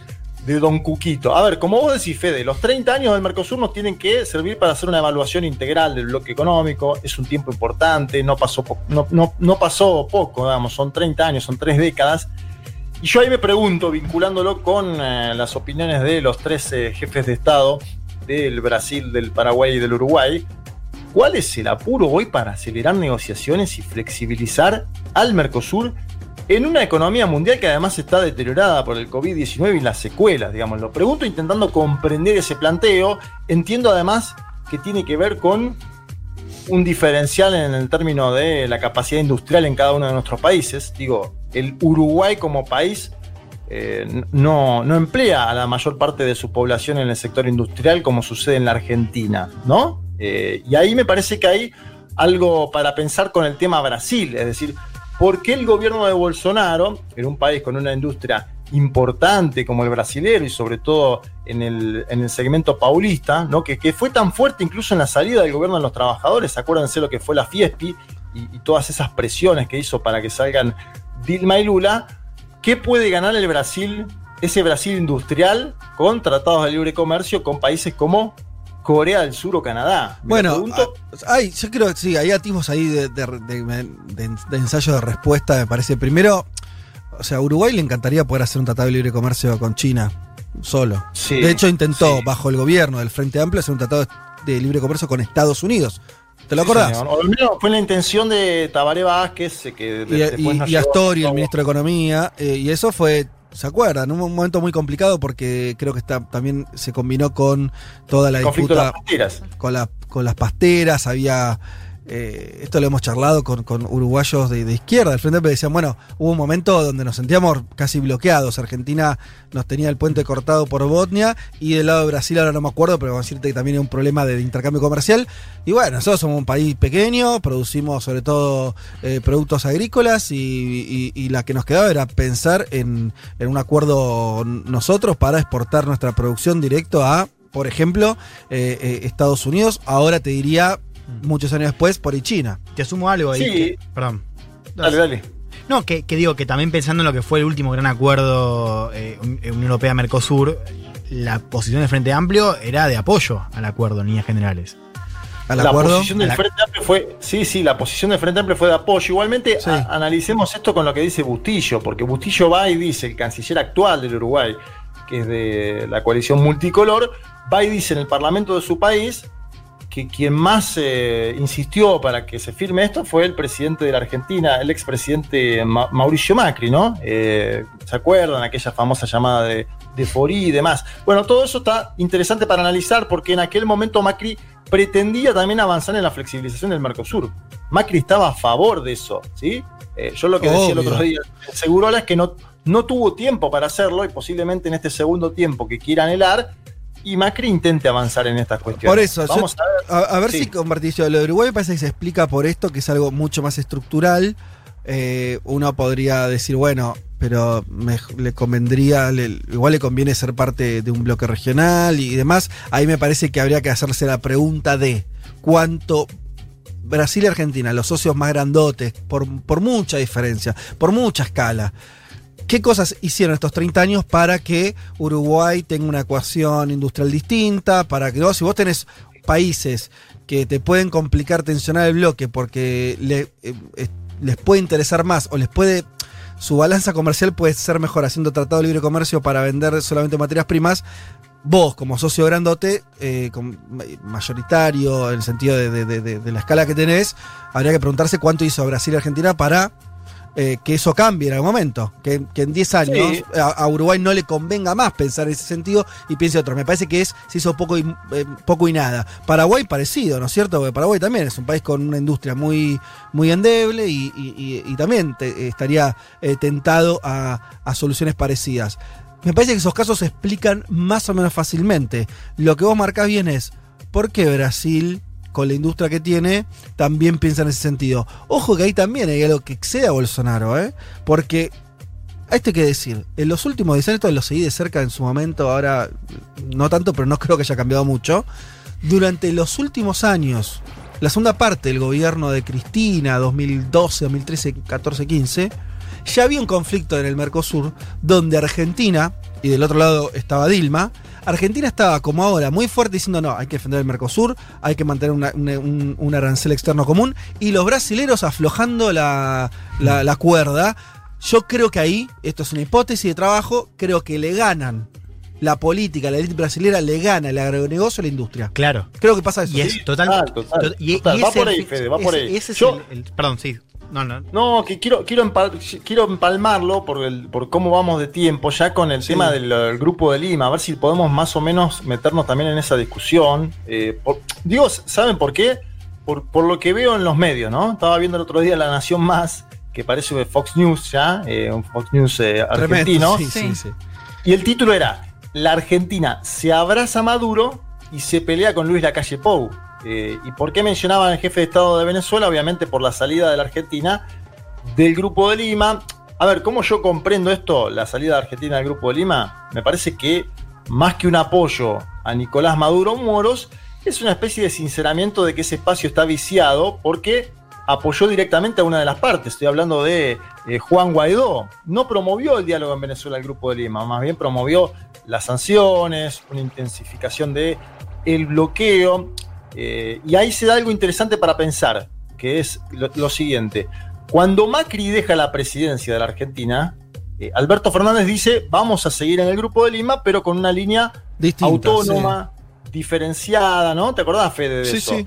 de Don Cuquito. A ver, como vos decís, Fede, los 30 años del Mercosur nos tienen que servir para hacer una evaluación integral del bloque económico. Es un tiempo importante, no pasó, po- no, no- no pasó poco, digamos, son 30 años, son tres décadas. Y yo ahí me pregunto, vinculándolo con eh, las opiniones de los tres eh, jefes de Estado del Brasil, del Paraguay y del Uruguay, ¿cuál es el apuro hoy para acelerar negociaciones y flexibilizar al Mercosur en una economía mundial que además está deteriorada por el COVID-19 y las secuelas, digamos? Lo pregunto intentando comprender ese planteo. Entiendo además que tiene que ver con un diferencial en el término de la capacidad industrial en cada uno de nuestros países. Digo, el Uruguay como país eh, no, no emplea a la mayor parte de su población en el sector industrial como sucede en la Argentina, ¿no? Eh, y ahí me parece que hay algo para pensar con el tema Brasil, es decir, ¿por qué el gobierno de Bolsonaro, en un país con una industria importante como el brasilero y sobre todo en el, en el segmento paulista, ¿no? que, que fue tan fuerte incluso en la salida del gobierno de los trabajadores, acuérdense lo que fue la Fiespi y, y todas esas presiones que hizo para que salgan Dilma y Lula, ¿qué puede ganar el Brasil, ese Brasil industrial, con tratados de libre comercio con países como Corea del Sur o Canadá? Me Bueno, pregunto- ah, yo creo que sí, hay atisbos ahí de, de- de- de- de ensayo de respuesta, me parece. Primero, o sea, a Uruguay le encantaría poder hacer un tratado de libre comercio con China solo. Sí, de hecho, intentó, sí. bajo el gobierno del Frente Amplio, hacer un tratado de libre comercio con Estados Unidos. ¿Te lo Sí, acordás? señor. O al menos fue la intención de Tabaré Vázquez, eh, que y, después y-. Astori, el ministro de Economía, eh, y eso fue, ¿se acuerdan? Un momento muy complicado porque creo que está, también se combinó con toda la Conflicto de disputa las pasteras. con, la- con las pasteras, había eh, esto lo hemos charlado con, uruguayos de, izquierda, del Frente Amplio, decían, bueno, hubo un momento donde nos sentíamos casi bloqueados. Argentina nos tenía el puente cortado por Botnia y del lado de Brasil, ahora no me acuerdo, pero vamos a decirte que también hay un problema de, intercambio comercial. Y bueno, nosotros somos un país pequeño, producimos sobre todo eh, productos agrícolas y, la que nos quedaba era pensar en, un acuerdo nosotros para exportar nuestra producción directo a, por ejemplo, eh, Estados Unidos. Ahora te diría, muchos años después, por China. Te asumo algo ahí. Sí. que- perdón. Dale, dale. No, que, que digo que también pensando en lo que fue el último gran acuerdo eh, Un- Unión Europea-Mercosur, la posición del Frente Amplio era de apoyo al acuerdo en líneas generales. ¿Al la acuerdo? posición del la- Frente Amplio fue, sí, sí, la posición del Frente Amplio fue de apoyo. Igualmente, a- analicemos esto con lo que dice Bustillo, porque Bustillo va y dice, el canciller actual del Uruguay, que es de la coalición multicolor, va y dice en el Parlamento de su país que quien más eh, insistió para que se firme esto fue el presidente de la Argentina, el expresidente Ma- Mauricio Macri, ¿no? Eh, ¿Se acuerdan? Aquella famosa llamada de, de Forí y demás. Bueno, todo eso está interesante para analizar porque en aquel momento Macri pretendía también avanzar en la flexibilización del Mercosur. Macri estaba a favor de eso, ¿sí? Eh, yo lo que decía el otro día, Segurola es que no, no tuvo tiempo para hacerlo y posiblemente en este segundo tiempo que quiera anhelar, y Macri intente avanzar en estas cuestiones. Por eso, yo- Vamos a ver. a, a ver Sí. si compartís yo. Lo de Uruguay me parece que se explica por esto, que es algo mucho más estructural. Eh, uno podría decir, bueno, pero me- le convendría, le- igual le conviene ser parte de un bloque regional y demás. Ahí me parece que habría que hacerse la pregunta de cuánto Brasil y Argentina, los socios más grandotes, por, por mucha diferencia, por mucha escala. ¿Qué cosas hicieron estos 30 años para que Uruguay tenga una ecuación industrial distinta? Para que, si vos tenés países que te pueden complicar tensionar el bloque porque eh, les puede interesar más o les puede. Su balanza comercial puede ser mejor haciendo tratado de libre comercio para vender solamente materias primas. Vos, como socio grandote, eh, mayoritario, en el sentido de- de la escala que tenés, habría que preguntarse cuánto hizo Brasil y Argentina para eh, que eso cambie en algún momento. Que, que en 10 años Sí. a, a Uruguay no le convenga más pensar en ese sentido y piense otro. Me parece que es se hizo poco y, eh, poco y nada. Paraguay parecido, ¿no es cierto? Porque Paraguay también es un país con una industria muy, muy endeble y, y- y- y también te- estaría eh, tentado a, a soluciones parecidas. Me parece que esos casos se explican más o menos fácilmente. Lo que vos marcás bien es, ¿por qué Brasil, con la industria que tiene, también piensa en ese sentido? Ojo que ahí también hay algo que excede a Bolsonaro, ¿eh? Porque, a esto hay que decir, en los últimos 10 años, esto lo seguí de cerca en su momento, ahora no tanto, pero no creo que haya cambiado mucho. Durante los últimos años, la segunda parte del gobierno de Cristina, 2012, 2013, 14, 15, ya había un conflicto en el Mercosur donde Argentina, y del otro lado estaba Dilma, Argentina estaba como ahora muy fuerte diciendo no, hay que defender el Mercosur, hay que mantener una- una- un, un arancel externo común, y los brasileros aflojando la, la- la cuerda. Yo creo que ahí, esto es una hipótesis de trabajo, creo que le ganan la política, la élite brasilera le gana el agronegocio a la industria. Claro. Creo que pasa eso. Y es total. Total, total, to- y- total. y Va por ahí, Fede, va por ahí. ese es Yo- el- el- perdón, sí. No, no. No, que quiero, quiero, empal- quiero empalmarlo por, el, por cómo vamos de tiempo, ya con el tema del, del grupo de Lima, a ver si podemos más o menos meternos también en esa discusión. Eh, por- digo, ¿saben por qué? Por, por lo que veo en los medios, ¿no? Estaba viendo el otro día La Nación Más, que parece Fox News ya, eh, un Fox News eh, argentino. sí, sí, sí. Y el título era La Argentina se abraza a Maduro y se pelea con Luis Lacalle Pou. Eh, ¿Y por qué mencionaban al jefe de Estado de Venezuela? Obviamente por la salida de la Argentina del Grupo de Lima. A ver, ¿cómo yo comprendo esto, la salida de Argentina del Grupo de Lima? Me parece que más que un apoyo a Nicolás Maduro Moros, es una especie de sinceramiento de que ese espacio está viciado porque apoyó directamente a una de las partes. Estoy hablando de eh, Juan Guaidó. No promovió el diálogo en Venezuela el Grupo de Lima, más bien promovió las sanciones, una intensificación de el bloqueo. Eh, y ahí se da algo interesante para pensar, que es lo, lo siguiente. Cuando Macri deja la presidencia de la Argentina, eh, Alberto Fernández dice, vamos a seguir en el Grupo de Lima, pero con una línea Distinta, autónoma, diferenciada, ¿no? ¿Te acordás, Fede, de Sí, eso? sí.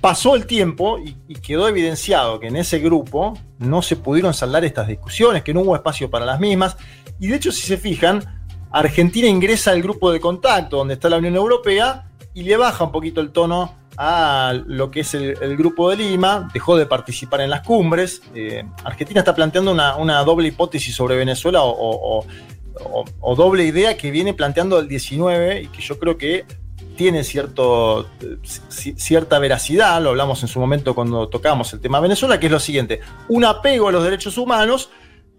Pasó el tiempo y, y quedó evidenciado que en ese grupo no se pudieron saldar estas discusiones, que no hubo espacio para las mismas. Y de hecho, si se fijan, Argentina ingresa al grupo de contacto donde está la Unión Europea y le baja un poquito el tono a lo que es el, Grupo de Lima, dejó de participar en las cumbres. Eh, Argentina está planteando una, una doble hipótesis sobre Venezuela o, doble idea que viene planteando el 19 y que yo creo que tiene cierto, eh, ci- cierta veracidad, lo hablamos en su momento cuando tocamos el tema Venezuela, que es lo siguiente, un apego a los derechos humanos,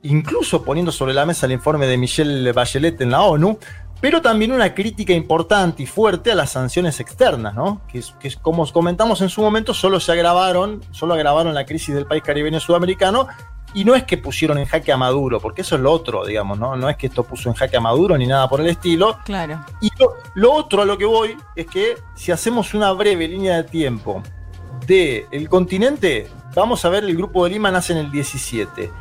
incluso poniendo sobre la mesa el informe de Michelle Bachelet en la ONU, pero también una crítica importante y fuerte a las sanciones externas, ¿no? Que, es, que es, como comentamos en su momento, solo se agravaron, solo agravaron la crisis del país caribeño sudamericano, y no es que pusieron en jaque a Maduro, porque eso es lo otro, digamos, ¿no? No es que esto puso en jaque a Maduro ni nada por el estilo, Claro. y lo, lo otro a lo que voy es que si hacemos una breve línea de tiempo del continente, vamos a ver el Grupo de Lima nace en el 17.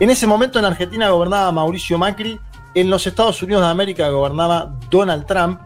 En ese momento en Argentina gobernaba Mauricio Macri, en los Estados Unidos de América gobernaba Donald Trump.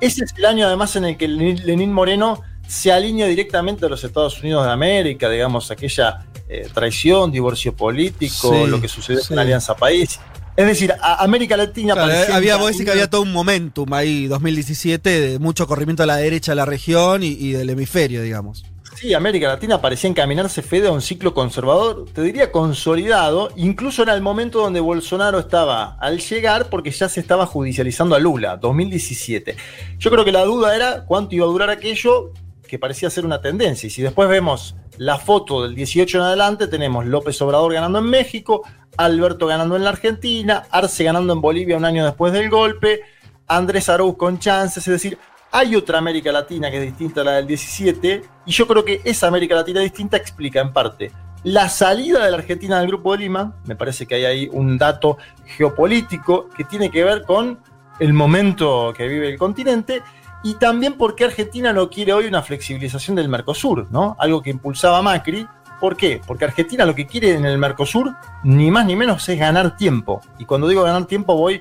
Ese es el año además en el que Lenín Moreno se alinea directamente a los Estados Unidos de América, digamos, aquella eh, traición, divorcio político, Sí, lo que sucedió sí. con la Alianza País. Es decir, a América Latina Claro, había, vos decís que había todo un momentum ahí, 2017, de mucho corrimiento a la derecha de la región y, y del hemisferio, digamos. Sí, América Latina parecía encaminarse Fede a un ciclo conservador, te diría consolidado, incluso era el momento donde Bolsonaro estaba al llegar porque ya se estaba judicializando a Lula, 2017. Yo creo que la duda era cuánto iba a durar aquello que parecía ser una tendencia. Y si después vemos la foto del 18 en adelante, tenemos López Obrador ganando en México, Alberto ganando en la Argentina, Arce ganando en Bolivia un año después del golpe, Andrés Arauz con chances, es decir, hay otra América Latina que es distinta a la del 17, y yo creo que esa América Latina distinta explica en parte la salida de la Argentina del Grupo de Lima, me parece que hay ahí un dato geopolítico que tiene que ver con el momento que vive el continente, y también porque Argentina no quiere hoy una flexibilización del Mercosur, ¿no? Algo que impulsaba Macri. ¿Por qué? Porque Argentina lo que quiere en el Mercosur, ni más ni menos, es ganar tiempo. Y cuando digo ganar tiempo, voy,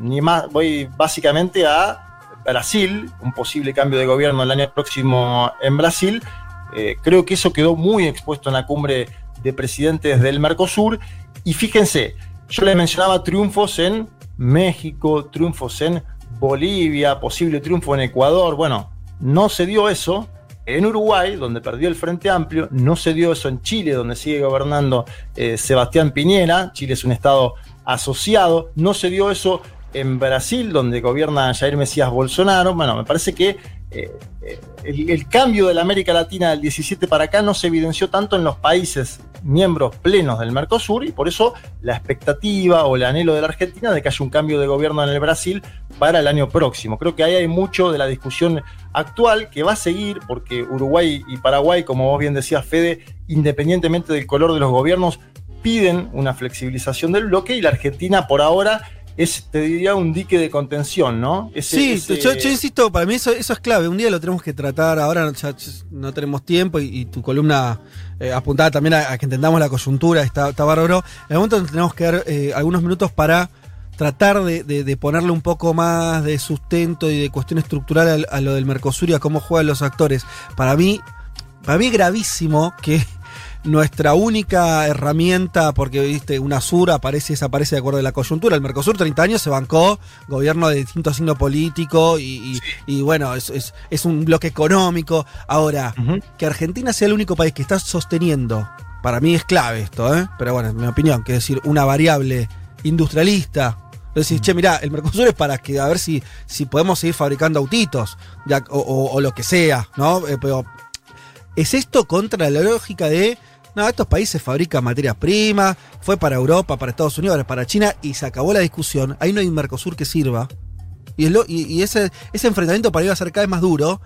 ni más, voy básicamente a Brasil, un posible cambio de gobierno el año próximo en Brasil. Eh, creo que eso quedó muy expuesto en la cumbre de presidentes del Mercosur. Y fíjense, yo les mencionaba triunfos en México, triunfos en Bolivia, posible triunfo en Ecuador. Bueno, no se dio eso. En Uruguay, donde perdió el Frente Amplio, no se dio eso en Chile, donde sigue gobernando eh, Sebastián Piñera. Chile es un estado asociado. No se dio eso en Brasil, donde gobierna Jair Mesías Bolsonaro. Bueno, me parece que eh, el cambio de la América Latina del 17 para acá no se evidenció tanto en los países miembros plenos del Mercosur y por eso la expectativa o el anhelo de la Argentina de que haya un cambio de gobierno en el Brasil para el año próximo. Creo que ahí hay mucho de la discusión actual que va a seguir porque Uruguay y Paraguay, como vos bien decías, Fede, independientemente del color de los gobiernos, piden una flexibilización del bloque y la Argentina por ahora es, te diría, un dique de contención, ¿no? Ese- sí, ese- Yo, yo insisto, para mí eso, eso es clave. Un día lo tenemos que tratar, ahora ya no tenemos tiempo y, y tu columna eh, apuntada también a, a que entendamos la coyuntura, está, está bárbaro. En el momento donde tenemos que dar eh, algunos minutos para tratar de, de- de ponerle un poco más de sustento y de cuestión estructural a, a lo del Mercosur y a cómo juegan los actores. Para mí, para mí es gravísimo que nuestra única herramienta, porque viste, UNASUR aparece y desaparece de acuerdo a la coyuntura. El Mercosur 30 años se bancó, gobierno de distinto signo político y, y- y bueno, es, es- es un bloque económico. Ahora, que Argentina sea el único país que está sosteniendo, para mí es clave esto, ¿eh? pero bueno, en mi opinión, que es decir, una variable industrialista. Decís, che, mirá, el Mercosur es para que a ver si, si podemos seguir fabricando autitos ya, o, o- o lo que sea, ¿no? Eh, pero ¿Es esto contra la lógica de, no, estos países fabrican materias primas, fue para Europa, para Estados Unidos, para China y se acabó la discusión? Ahí no hay un Mercosur que sirva. Y, es lo- y- y ese, ese enfrentamiento para ir a ser cada vez más duro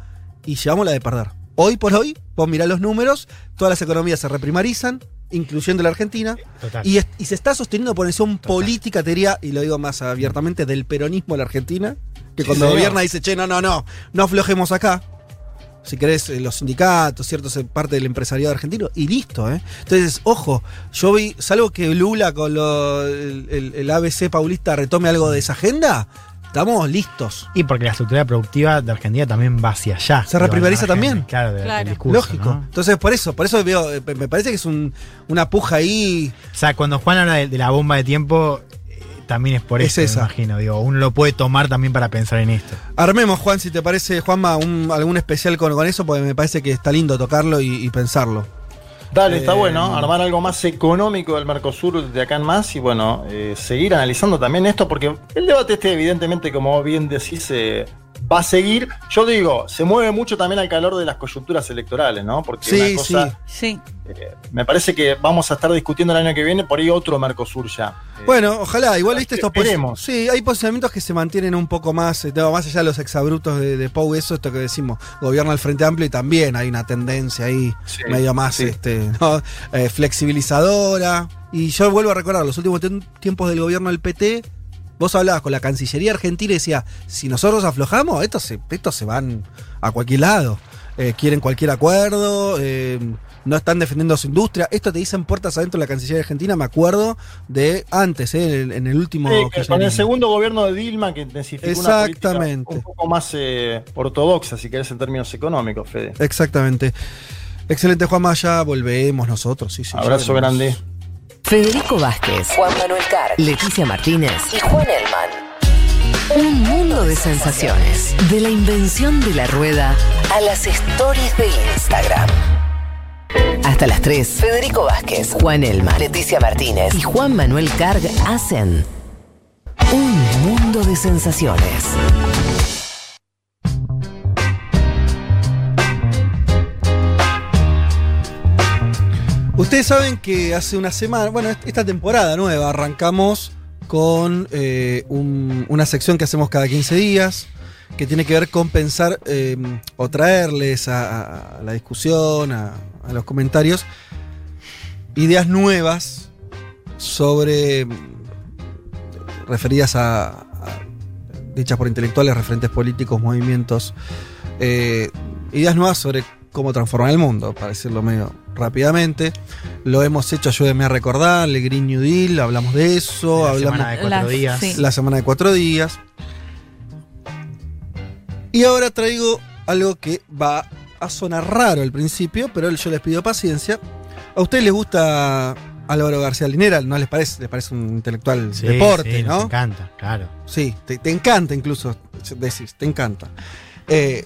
y llevamos la de perder. Hoy por hoy, vos mirá los números, todas las economías se reprimarizan, incluyendo la Argentina, y, es- y se está sosteniendo por acción política, te diría, y lo digo más abiertamente, del peronismo de la Argentina, que cuando gobierna dice, che, no, no, no, no aflojemos acá si querés, eh, los sindicatos, cierto, es parte del empresariado argentino, y listo, ¿eh? Entonces, ojo, yo vi, salvo que Lula con lo- el, el- el ABC paulista retome algo de esa agenda, estamos listos. Y porque la estructura productiva de Argentina también va hacia allá. ¿Se margen, también? Claro, de- Claro. del discurso. Lógico. ¿no? Entonces, por eso, por eso veo, eh, me parece que es un- una puja ahí. O sea, cuando Juan habla de, de la bomba de tiempo, también es por Es eso, me imagino. Digo, uno lo puede tomar también para pensar en esto. Armemos, Juan, si te parece, Juanma, un- algún especial con, con eso, porque me parece que está lindo tocarlo y, y pensarlo. Dale, está Eh, bueno, armar algo más económico del Mercosur de acá en más y bueno, eh, seguir analizando también esto porque el debate este evidentemente, como bien decís, eh, va a seguir. Yo digo, se mueve mucho también al calor de las coyunturas electorales, ¿no? Porque Sí, una cosa, sí. Sí. eh, me parece que vamos a estar discutiendo el año que viene por ahí otro Mercosur ya. Eh, Bueno, ojalá, igual viste estos Esperemos. Sí, hay posicionamientos que se mantienen un poco más, eh, más allá de los exabrutos de, de Pou, eso, esto que decimos, gobierno al Frente Amplio y también hay una tendencia ahí Sí, medio más sí. este, ¿no? Eh, flexibilizadora. Y yo vuelvo a recordar, los últimos tiempos del gobierno del PT, vos hablabas con la Cancillería Argentina y decía, si nosotros aflojamos, estos se, estos se van a cualquier lado. Eh, quieren cualquier acuerdo, eh, no están defendiendo su industria. Esto te dicen puertas adentro de la Cancillería Argentina, me acuerdo de antes, eh, en, en el último. Sí, con el segundo gobierno de Dilma que intensificó una Exactamente. un poco más eh, ortodoxa, si querés, en términos económicos, Fede. Exactamente. Excelente, Juan Maya. Volvemos nosotros. Sí, sí, ya Abrazo grande. Federico Vázquez, Juan Manuel Carr, Leticia Martínez y Juan Elman. Un mundo de sensaciones. De la invención de la rueda a las stories de Instagram. Hasta las 3, Federico Vázquez, Juan Elman, Leticia Martínez y Juan Manuel Carg hacen un mundo de sensaciones. Ustedes saben que hace una semana, bueno, est- esta temporada nueva, arrancamos con eh, un- una sección que hacemos cada 15 días, que tiene que ver con pensar eh, o traerles a, la discusión, a, a los comentarios, ideas nuevas sobre, mm, referidas a, a- dichas por intelectuales, referentes políticos, movimientos, eh, ideas nuevas sobre cómo transformar el mundo, para decirlo medio rápidamente. Lo hemos hecho, ayúdenme a recordar, el Green New Deal, hablamos de eso, La hablamos semana de cuatro Las- días. sí. la semana de cuatro días. Y ahora traigo algo que va a sonar raro al principio, pero yo les pido paciencia. ¿A ustedes les gusta Álvaro García Linera? ¿No les parece? ¿Les parece un intelectual Sí, deporte, sí, nos no? encanta, claro. Sí, te, te encanta incluso, decís, te encanta. Eh,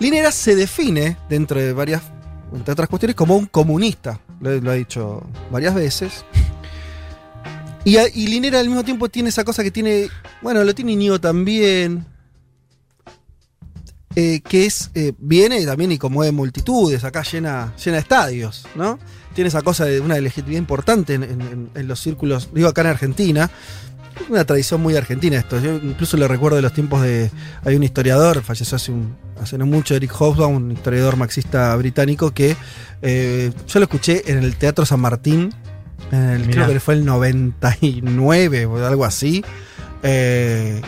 Linera se define, dentro de varias, entre otras cuestiones, como un comunista. Lo, ha dicho varias veces. Y, y Linera al mismo tiempo tiene esa cosa que tiene, bueno, lo tiene Íñigo también, eh, que es, eh, viene también y conmueve multitudes, acá llena, llena estadios, ¿no? Tiene esa cosa de una legitimidad importante en, en- los círculos, digo acá en Argentina, una tradición muy argentina esto. Yo incluso lo recuerdo de los tiempos de. Hay un historiador, falleció hace, un, hace no mucho, Eric Hobsbawm, un historiador marxista británico, que eh, yo lo escuché en el Teatro San Martín, en el- Mirá. creo que fue el 99 o algo así. Eh,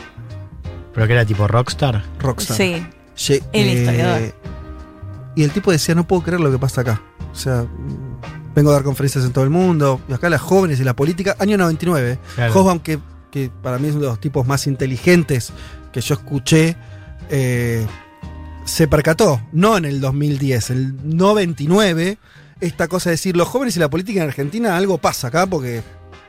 Pero que era tipo rockstar. Rockstar. Sí. Ye- El eh, historiador. Y el tipo decía, no puedo creer lo que pasa acá. O sea, vengo a dar conferencias en todo el mundo. Y acá las jóvenes y la política. Año 99. Claro. Hobsbawm, que, que para mí es uno de los tipos más inteligentes que yo escuché, eh, se percató, no en el 2010, el 99, esta cosa de decir, los jóvenes y la política en Argentina, algo pasa acá porque,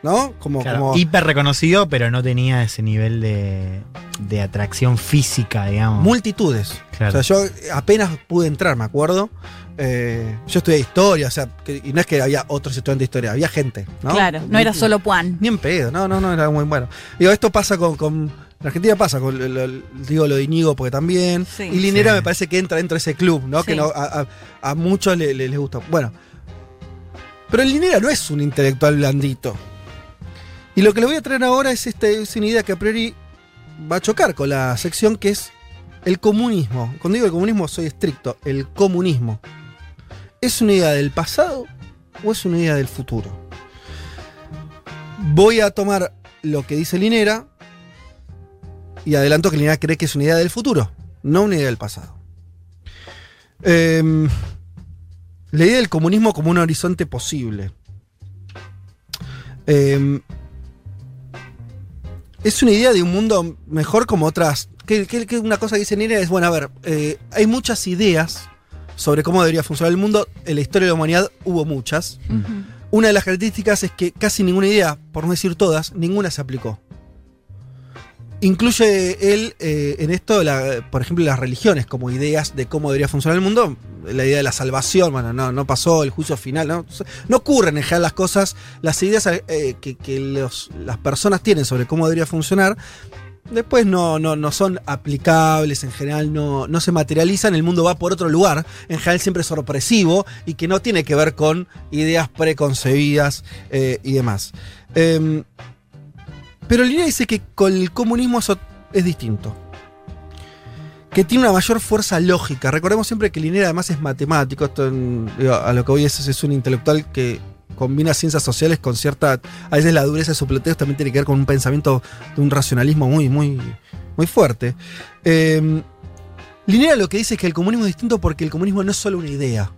¿no? Como, Claro, como hiper reconocido, pero no tenía ese nivel de, de atracción física, digamos. multitudes. Claro. O sea, yo apenas pude entrar, me acuerdo. Eh, yo estudié historia, o sea, que- y no es que había otros estudiantes de historia, había gente, ¿no? Claro, no era solo Juan. Ni en pedo, no, no, no, era muy bueno. Digo, esto pasa con. con- en Argentina pasa con, lo- lo- digo lo de Íñigo porque también. Sí. y Linera Sí. me parece que entra dentro de ese club, ¿no? Sí. Que no, a, a- a muchos le- le- les gusta. Bueno. Pero el Linera no es un intelectual blandito. Y lo que les voy a traer ahora es, este, es una idea que a priori va a chocar con la sección que es el comunismo. Cuando digo el comunismo soy estricto. El comunismo. ¿Es una idea del pasado o es una idea del futuro? Voy a tomar lo que dice Linera y adelanto que Linera cree que es una idea del futuro, no una idea del pasado. Em, la idea del comunismo como un horizonte posible. Em, es una idea de un mundo mejor como otras. Que, que- que una cosa que dice Linera es, bueno, a ver, eh, hay muchas ideas sobre cómo debería funcionar el mundo. En la historia de la humanidad hubo muchas. Una de las características es que casi ninguna idea, por no decir todas, ninguna se aplicó. Incluye él eh, en esto, por ejemplo, las religiones como ideas de cómo debería funcionar el mundo. La idea de la salvación, bueno, no, no pasó, el juicio final, no, ocurren en general las cosas, las ideas eh, que, las personas tienen sobre cómo debería funcionar. Después no, no, no son aplicables, en general no, no se materializan, el mundo va por otro lugar, en general siempre es sorpresivo y que no tiene que ver con ideas preconcebidas eh, y demás. Em, pero Linera dice que con el comunismo eso es distinto. Que tiene una mayor fuerza lógica. Recordemos siempre que Linera además es matemático. Esto a lo que hoy es, es un intelectual que combina ciencias sociales con cierta. A veces la dureza de su planteo también tiene que ver con un pensamiento de un racionalismo muy, muy, muy fuerte. Eh, Linera lo que dice es que el comunismo es distinto porque el comunismo no es solo una idea.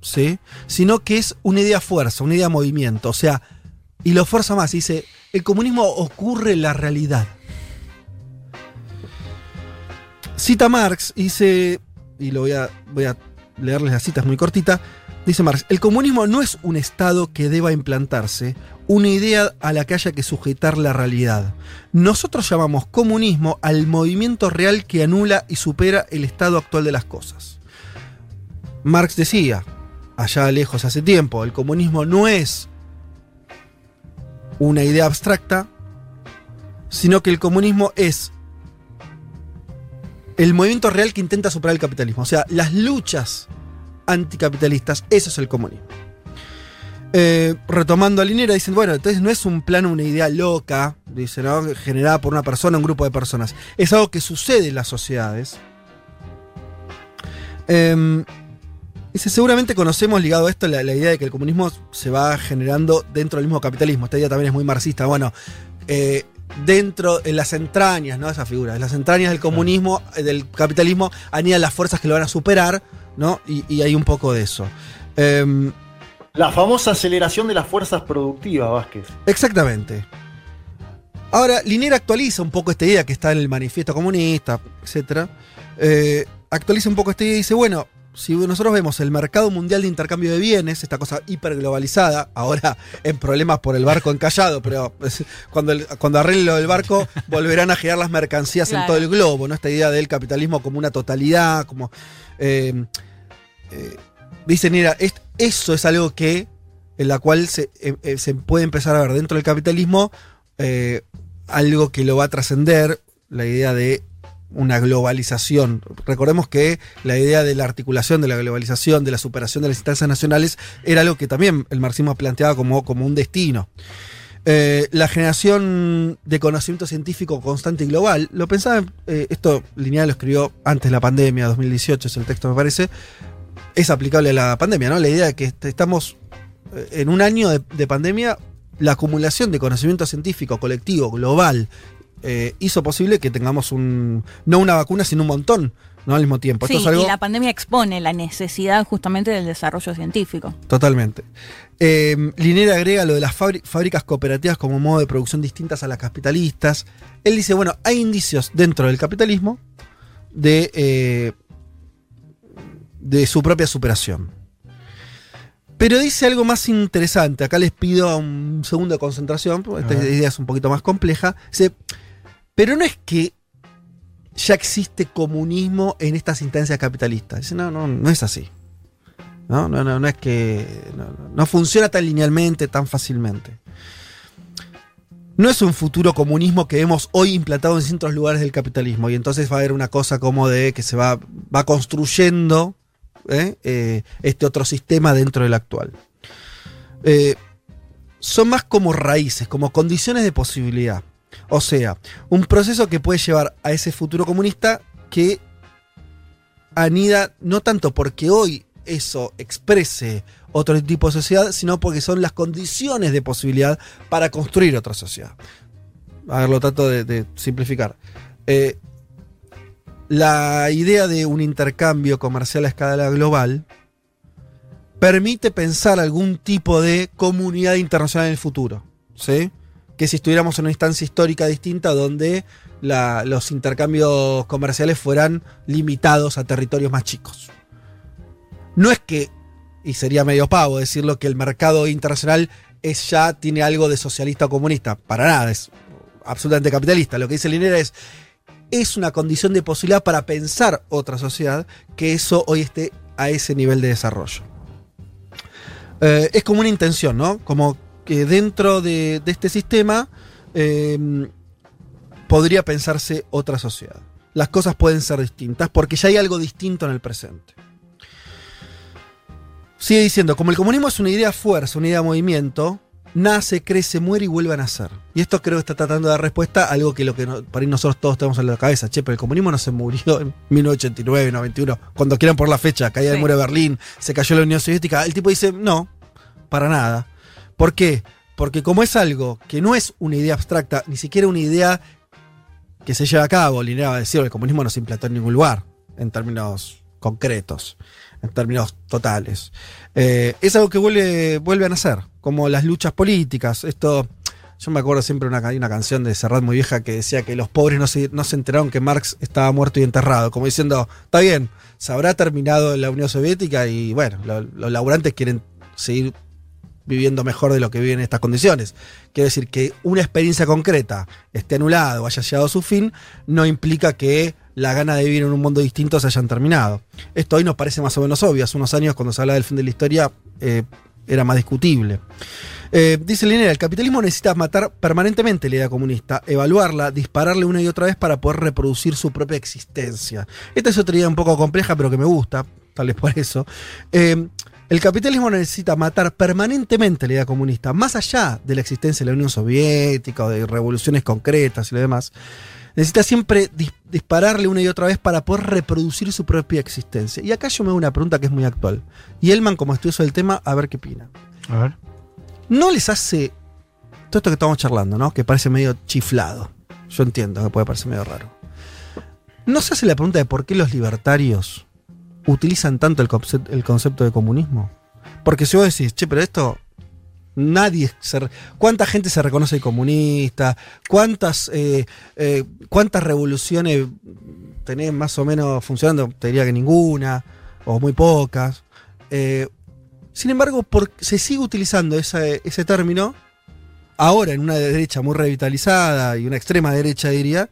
¿Sí? Sino que es una idea fuerza, una idea movimiento. O sea, y lo fuerza más. Dice, el comunismo ocurre en la realidad. Cita Marx, dice, y lo voy a, leerles la cita, muy cortita. Dice Marx, el comunismo no es un estado que deba implantarse, una idea a la que haya que sujetar la realidad. Nosotros llamamos comunismo al movimiento real que anula y supera el estado actual de las cosas. Marx decía, allá lejos hace tiempo, el comunismo no es una idea abstracta, sino que el comunismo es el movimiento real que intenta superar el capitalismo. O sea, las luchas anticapitalistas, eso es el comunismo. Eh, retomando a Linera, dicen, bueno, entonces no es un plano, una idea loca, dice, ¿no? generada por una persona, un grupo de personas. Es algo que sucede en las sociedades. Em, dice, seguramente conocemos ligado a esto la, la idea de que el comunismo se va generando dentro del mismo capitalismo. Esta idea también es muy marxista. Bueno, eh, dentro, en las entrañas, ¿no? Esa figura, en las entrañas del comunismo, eh, del capitalismo, anidan las fuerzas que lo van a superar, ¿no? Y, y hay un poco de eso. Em, La famosa aceleración de las fuerzas productivas, Vázquez. Exactamente. Ahora, Linera actualiza un poco esta idea que está en el manifiesto comunista, etc. Eh, actualiza un poco esta idea y dice, bueno, si nosotros vemos el mercado mundial de intercambio de bienes, esta cosa hiperglobalizada, ahora en problemas por el barco encallado, pero cuando, el- cuando arregle lo del barco, volverán a girar las mercancías en todo el globo, ¿no? Esta idea del capitalismo como una totalidad, como... eh, eh, dice Nera, es- eso es algo que en la cual se, eh, se puede empezar a ver dentro del capitalismo algo que lo va a trascender, la idea de una globalización. Recordemos que la idea de la articulación de la globalización, de la superación de las instancias nacionales, era algo que también el marxismo planteaba como, como un destino. Eh, la generación de conocimiento científico constante y global, lo pensaba, eh, esto Lineal lo escribió antes de la pandemia, 2018 es el texto me parece, es aplicable a la pandemia, ¿no? La idea de que est- estamos eh, en un año de pandemia, la acumulación de conocimiento científico colectivo, global, eh, hizo posible que tengamos un, no una vacuna, sino un montón, ¿no? Al mismo tiempo. Sí, Esto es algo y la pandemia expone la necesidad justamente del desarrollo científico. Totalmente. Eh, Linera agrega lo de las fábricas cooperativas como modo de producción distintas a las capitalistas. Él dice, bueno, hay indicios dentro del capitalismo de, eh, de su propia superación. Pero dice algo más interesante. Acá les pido un segundo de concentración, porque esta idea es un poquito más compleja. Dice, pero no es que ya existe comunismo en estas instancias capitalistas. Dice, no, no, no es así. No, no, no, es que. No, funciona tan linealmente, tan fácilmente. No es un futuro comunismo que vemos hoy implantado en distintos lugares del capitalismo. Y entonces va a haber una cosa como de que se va, va construyendo ¿eh? Eh, este otro sistema dentro del actual. Eh, son más como raíces, como condiciones de posibilidad. O sea, un proceso que puede llevar a ese futuro comunista que anida no tanto porque hoy eso exprese otro tipo de sociedad, sino porque son las condiciones de posibilidad para construir otra sociedad. A ver, lo trato de, simplificar. Eh, la idea de un intercambio comercial a escala global permite pensar algún tipo de comunidad internacional en el futuro. ¿sí? Que si estuviéramos en una instancia histórica distinta donde los intercambios comerciales fueran limitados a territorios más chicos. No es que, y sería medio pavo decirlo, que el mercado internacional es ya tiene algo de socialista o comunista. Para nada. Es, absolutamente capitalista. Lo que dice Linera es, es una condición de posibilidad para pensar otra sociedad que eso hoy esté a ese nivel de desarrollo. Eh, es como una intención, ¿no? Como que dentro de, de este sistema eh, podría pensarse otra sociedad. Las cosas pueden ser distintas porque ya hay algo distinto en el presente. Sigue diciendo, como el comunismo es una idea fuerza, una idea de movimiento, nace, crece, muere y vuelve a nacer. Y esto creo que está tratando de dar respuesta a algo que lo que no- por ahí nosotros todos tenemos en la cabeza. Che, pero el comunismo no se murió en 1989, 91, cuando quieran por la fecha, caída del Sí. muro de Berlín, se cayó la Unión Soviética. El tipo dice, no, para nada. ¿Por qué? Porque como es algo que no es una idea abstracta, ni siquiera una idea que se lleva a cabo, Linera va a decir, el comunismo no se implantó en ningún lugar, en términos concretos, en términos totales. Eh, es algo que vuelve, a nacer, como las luchas políticas. Esto, yo me acuerdo siempre una, una canción de Serrat muy vieja que decía que los pobres no se, no se enteraron que Marx estaba muerto y enterrado, como diciendo, está bien, se habrá terminado la Unión Soviética y bueno, lo- los laburantes quieren seguir viviendo mejor de lo que viven en estas condiciones. Quiero decir que una experiencia concreta esté anulada o haya llegado a su fin, no implica que la gana de vivir en un mundo distinto se hayan terminado. Esto hoy nos parece más o menos obvio. Hace unos años, cuando se habla del fin de la historia, eh, era más discutible. Eh, dice Linera, el capitalismo necesita matar permanentemente la idea comunista, evaluarla, dispararle una y otra vez para poder reproducir su propia existencia. Esta es otra idea un poco compleja, pero que me gusta, tal vez por eso. Eh, el capitalismo necesita matar permanentemente la idea comunista, más allá de la existencia de la Unión Soviética o de revoluciones concretas y lo demás. Necesita siempre dis- dispararle una y otra vez para poder reproducir su propia existencia. Y acá yo me hago una pregunta que es muy actual. Y Elman, como estudioso del tema, a ver qué opina. A ver. ¿No les hace todo esto que estamos charlando, ¿no? Que parece medio chiflado. Yo entiendo que puede parecer medio raro. ¿No se hace la pregunta de por qué los libertarios utilizan tanto el, concep- el concepto de comunismo? Porque si vos decís, che, pero esto. Nadie. se ¿Cuánta gente se reconoce comunista? ¿Cuántas, eh, eh, ¿Cuántas revoluciones tenés más o menos funcionando? Te diría que ninguna, o muy pocas. Eh, sin embargo, por- se sigue utilizando ese término, ahora en una derecha muy revitalizada y una extrema derecha, diría,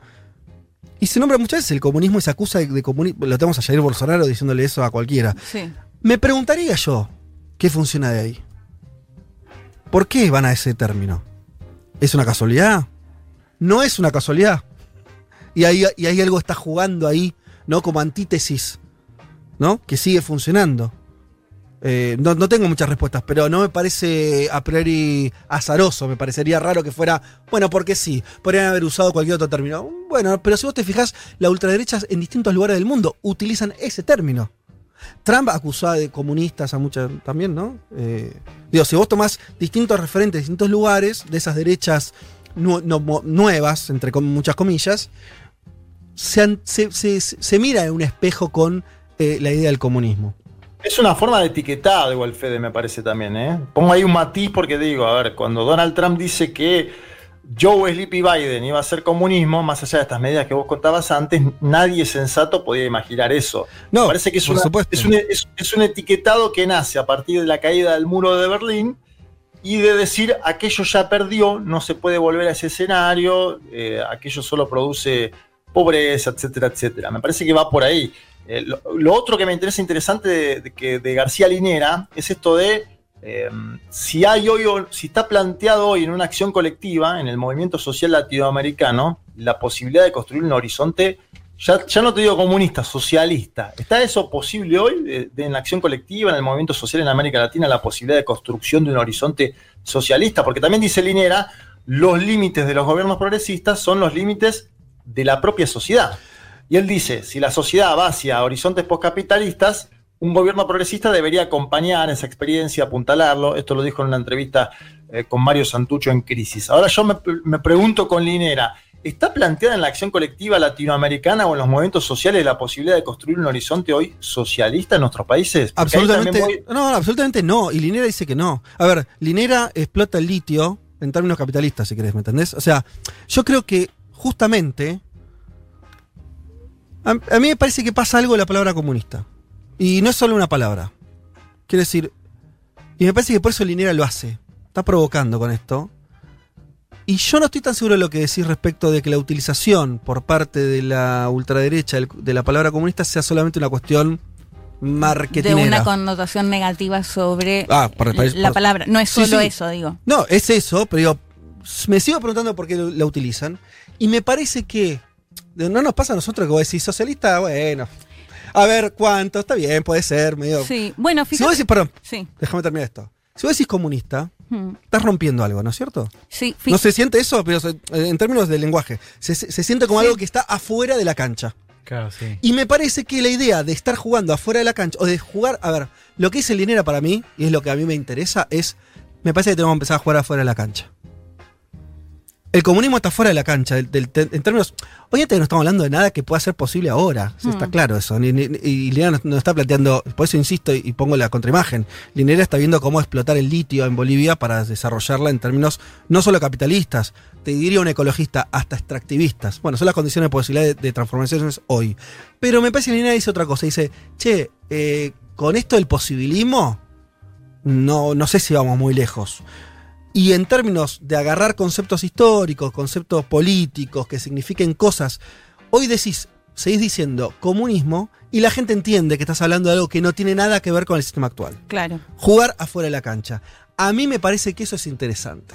y se nombra muchas veces el comunismo y se acusa de, de comunismo. Lo tenemos a Jair Bolsonaro diciéndole eso a cualquiera. Sí. Me preguntaría yo, ¿qué funciona de ahí? ¿Por qué van a ese término? ¿Es una casualidad? No es una casualidad. Y ahí, y ahí algo está jugando ahí, ¿no? Como antítesis, ¿no? Que sigue funcionando. Eh, no, no tengo muchas respuestas, pero no me parece a priori azaroso. Me parecería raro que fuera, bueno, porque sí, podrían haber usado cualquier otro término. Bueno, pero si vos te fijas, la ultraderecha en distintos lugares del mundo utilizan ese término. Trump acusó de comunistas a muchas también, ¿no? Eh, digo, si vos tomás distintos referentes distintos lugares, de esas derechas nuevas, entre muchas comillas, se- se mira en un espejo con eh, la idea del comunismo. Es una forma de etiquetado, igual Fede, me parece también, ¿eh? Pongo ahí un matiz porque digo, a ver, cuando Donald Trump dice que Joe Sleepy Biden iba a ser comunismo, más allá de estas medidas que vos contabas antes, nadie sensato podía imaginar eso. No, Me parece que es, por una- supuesto. es un, es- es un etiquetado que nace a partir de la caída del muro de Berlín y de decir aquello ya perdió, no se puede volver a ese escenario, eh, aquello solo produce pobreza, etcétera, etcétera. Me parece que va por ahí. Eh, lo, otro que me interesa interesante de, que, de García Linera es esto de eh, si hay hoy, o- si está planteado hoy en una acción colectiva, en el movimiento social latinoamericano, la posibilidad de construir un horizonte, ya, ya no te digo comunista, socialista. ¿Está eso posible hoy de en la acción colectiva, en el movimiento social en América Latina, la posibilidad de construcción de un horizonte socialista? Porque también dice Linera, los límites de los gobiernos progresistas son los límites de la propia sociedad. Y él dice, si la sociedad va hacia horizontes postcapitalistas, un gobierno progresista debería acompañar esa experiencia, apuntalarlo. Esto lo dijo en una entrevista eh, con Mario Santucho en Crisis. Ahora yo me, me pregunto con Linera, ¿está planteada en la acción colectiva latinoamericana o en los movimientos sociales la posibilidad de construir un horizonte hoy socialista en nuestros países? Porque Absolutamente. voy- no, absolutamente no. Y Linera dice que no. A ver, Linera explota el litio en términos capitalistas, si querés, ¿me entendés? O sea, yo creo que justamente. A, a mí me parece que pasa algo de la palabra comunista. Y no es solo una palabra. Quiero decir. Y me parece que por eso Linera lo hace. Está provocando con esto. Y yo no estoy tan seguro de lo que decís respecto de que la utilización por parte de la ultraderecha de la palabra comunista sea solamente una cuestión De marketinera. una connotación negativa sobre Ah, por- por- la por- palabra. No es solo sí. eso, digo. No, es eso, pero digo, me sigo preguntando por qué la utilizan. Y me parece que no nos pasa a nosotros que vos decís socialista, bueno. A ver, ¿cuánto? Está bien, puede ser, medio. Sí, bueno, Si fíjate. vos decís, perdón, Sí. déjame terminar esto. Si vos decís comunista, Hmm. estás rompiendo algo, ¿no es cierto? Sí, fí- No se siente eso, pero se- en términos de lenguaje. Se, se- se siente como Sí. algo que está afuera de la cancha. Claro, sí. Y me parece que la idea de estar jugando afuera de la cancha, o de jugar, a ver, lo que es el dinero para mí, y es lo que a mí me interesa, es, me parece que tenemos que empezar a jugar afuera de la cancha. El comunismo está fuera de la cancha, del- del- en términos, obviamente no estamos hablando de nada que pueda ser posible ahora, está Mm. claro eso, ni- ni- y Linera nos, nos está planteando, por eso insisto y, y pongo la contraimagen, Linera está viendo cómo explotar el litio en Bolivia para desarrollarla en términos no solo capitalistas, te diría un ecologista, hasta extractivistas. Bueno, son las condiciones de posibilidad de, de transformaciones hoy. Pero me parece que Linera dice otra cosa, dice, che, eh, con esto del posibilismo, no, no sé si vamos muy lejos. Y en términos de agarrar conceptos históricos, conceptos políticos que signifiquen cosas, hoy decís, seguís diciendo comunismo y la gente entiende que estás hablando de algo que no tiene nada que ver con el sistema actual. Claro. Jugar afuera de la cancha. A mí me parece que eso es interesante.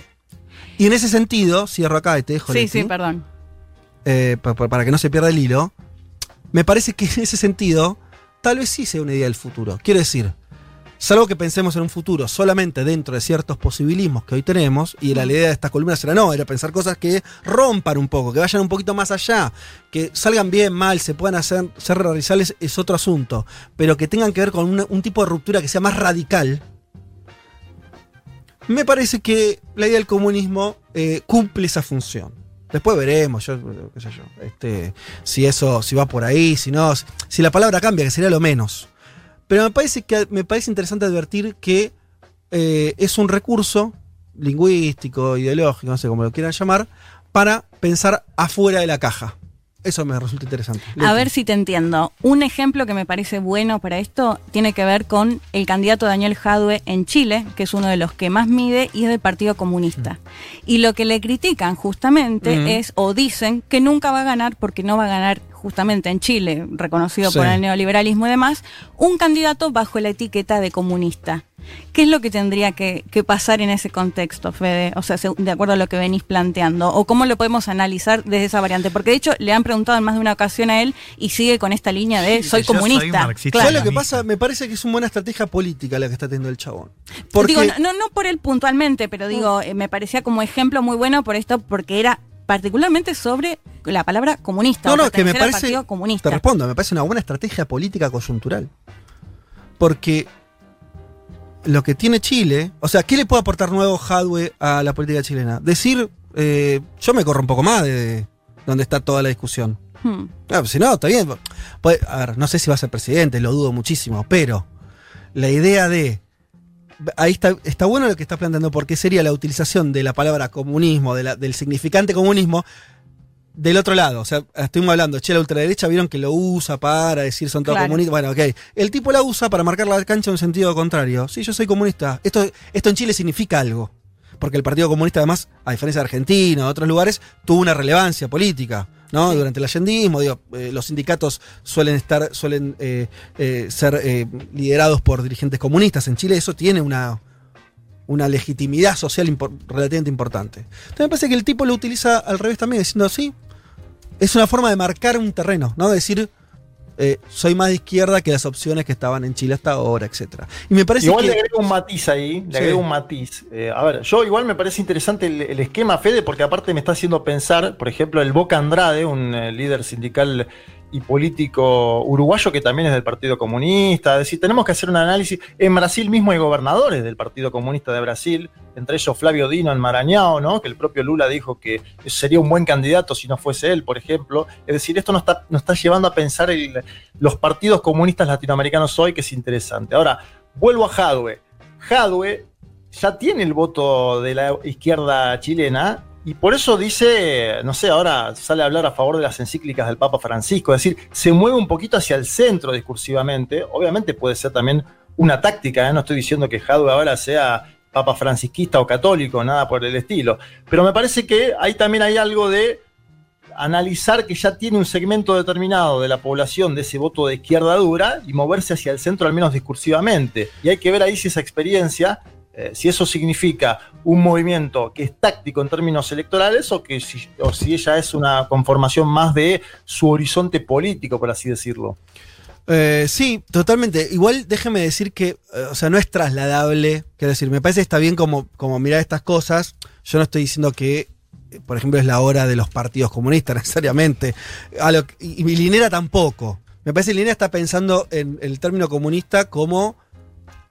Y en ese sentido, cierro acá y te dejo Sí, Leti, sí, perdón. eh, pa- pa- para que no se pierda el hilo, me parece que en ese sentido, tal vez sí sea una idea del futuro. Quiero decir, salvo que pensemos en un futuro solamente dentro de ciertos posibilismos que hoy tenemos, y la idea de estas columnas era no, era pensar cosas que rompan un poco, que vayan un poquito más allá, que salgan bien, mal, se puedan hacer ser realizables, es otro asunto, pero que tengan que ver con una- un tipo de ruptura que sea más radical. Me parece que la idea del comunismo eh, cumple esa función. Después veremos, yo, qué sé yo, este, si eso, si va por ahí, si no, si la palabra cambia, que sería lo menos. Pero me parece que me parece interesante advertir que eh, es un recurso lingüístico, ideológico, no sé cómo lo quieran llamar, para pensar afuera de la caja. Eso me resulta interesante. A ver si te entiendo. Un ejemplo que me parece bueno para esto tiene que ver con el candidato Daniel Jadwe en Chile, que es uno de los que más mide y es del Partido Comunista. Y lo que le critican justamente Mm. es, o dicen, que nunca va a ganar porque no va a ganar justamente en Chile, reconocido Sí. por el neoliberalismo y demás, un candidato bajo la etiqueta de comunista. ¿Qué es lo que tendría que, que pasar en ese contexto, Fede? O sea, de acuerdo a lo que venís planteando. ¿O cómo lo podemos analizar desde esa variante? Porque de hecho le han preguntado en más de una ocasión a él y sigue con esta línea de soy yo soy comunista. ¿Sabes lo que pasa? Me parece que es una buena estrategia política la que está teniendo el chabón. Porque Digo, no, no por él puntualmente, pero digo, eh, me parecía como ejemplo muy bueno por esto, porque era particularmente sobre la palabra comunista. No, no, que me parece. Comunista. Te respondo, me parece una buena estrategia política coyuntural. Porque lo que tiene Chile, o sea, ¿qué le puede aportar nuevo Hadwe a la política chilena? Decir, eh, yo me corro un poco más de donde está toda la discusión. Hmm. Ah, pues si no, está bien. Puede- a ver, no sé si va a ser presidente, lo dudo muchísimo, pero la idea de. Ahí está, está bueno lo que está planteando, porque sería la utilización de la palabra comunismo, de la- del significante comunismo, del otro lado. O sea, estuvimos hablando, che, la ultraderecha vieron que lo usa para decir son todos Claro. comunistas. Bueno, ok. El tipo la usa para marcar la cancha en un sentido contrario. Sí, yo soy comunista. Esto, esto en Chile significa algo. Porque el Partido Comunista, además, a diferencia de Argentina o de otros lugares, tuvo una relevancia política. ¿no? Durante el allendismo, digo, eh, los sindicatos suelen estar, suelen eh, eh, ser liderados por dirigentes comunistas. En Chile eso tiene una, una legitimidad social impor- relativamente importante. Entonces me parece que el tipo lo utiliza al revés también, diciendo así. Es una forma de marcar un terreno, ¿no? De decir, eh, soy más de izquierda que las opciones que estaban en Chile hasta ahora, etcétera. Y me parece igual que. le agrego un matiz ahí, le Sí. agrego un matiz. Eh, a ver, yo igual me parece interesante el, el esquema Fede, porque aparte me está haciendo pensar, por ejemplo, el Boca Andrade, un eh, líder sindical y político uruguayo que también es del Partido Comunista. Es decir, tenemos que hacer un análisis. En Brasil mismo hay gobernadores del Partido Comunista de Brasil, entre ellos Flavio Dino en Maranhão, ¿no? que el propio Lula dijo que sería un buen candidato si no fuese él, por ejemplo. Es decir, esto nos está, nos está llevando a pensar el- los partidos comunistas latinoamericanos hoy, que es interesante. Ahora, vuelvo a Jadwe. Jadwe ya tiene el voto de la izquierda chilena y por eso dice, no sé, ahora sale a hablar a favor de las encíclicas del Papa Francisco, es decir, se mueve un poquito hacia el centro discursivamente. Obviamente puede ser también una táctica, ¿eh? no estoy diciendo que Jadwe ahora sea papa francisquista o católico, nada por el estilo. Pero me parece que ahí también hay algo de analizar que ya tiene un segmento determinado de la población de ese voto de izquierda dura y moverse hacia el centro al menos discursivamente. Y hay que ver ahí si esa experiencia, eh, si eso significa un movimiento que es táctico en términos electorales o, que si, o si ella es una conformación más de su horizonte político, por así decirlo. Eh, sí, totalmente. Igual déjeme decir que, eh, o sea, no es trasladable. Quiero decir, me parece que está bien como, como mirar estas cosas. Yo no estoy diciendo que, por ejemplo, es la hora de los partidos comunistas necesariamente. A y, y Linera tampoco. Me parece que Linera está pensando en el término comunista como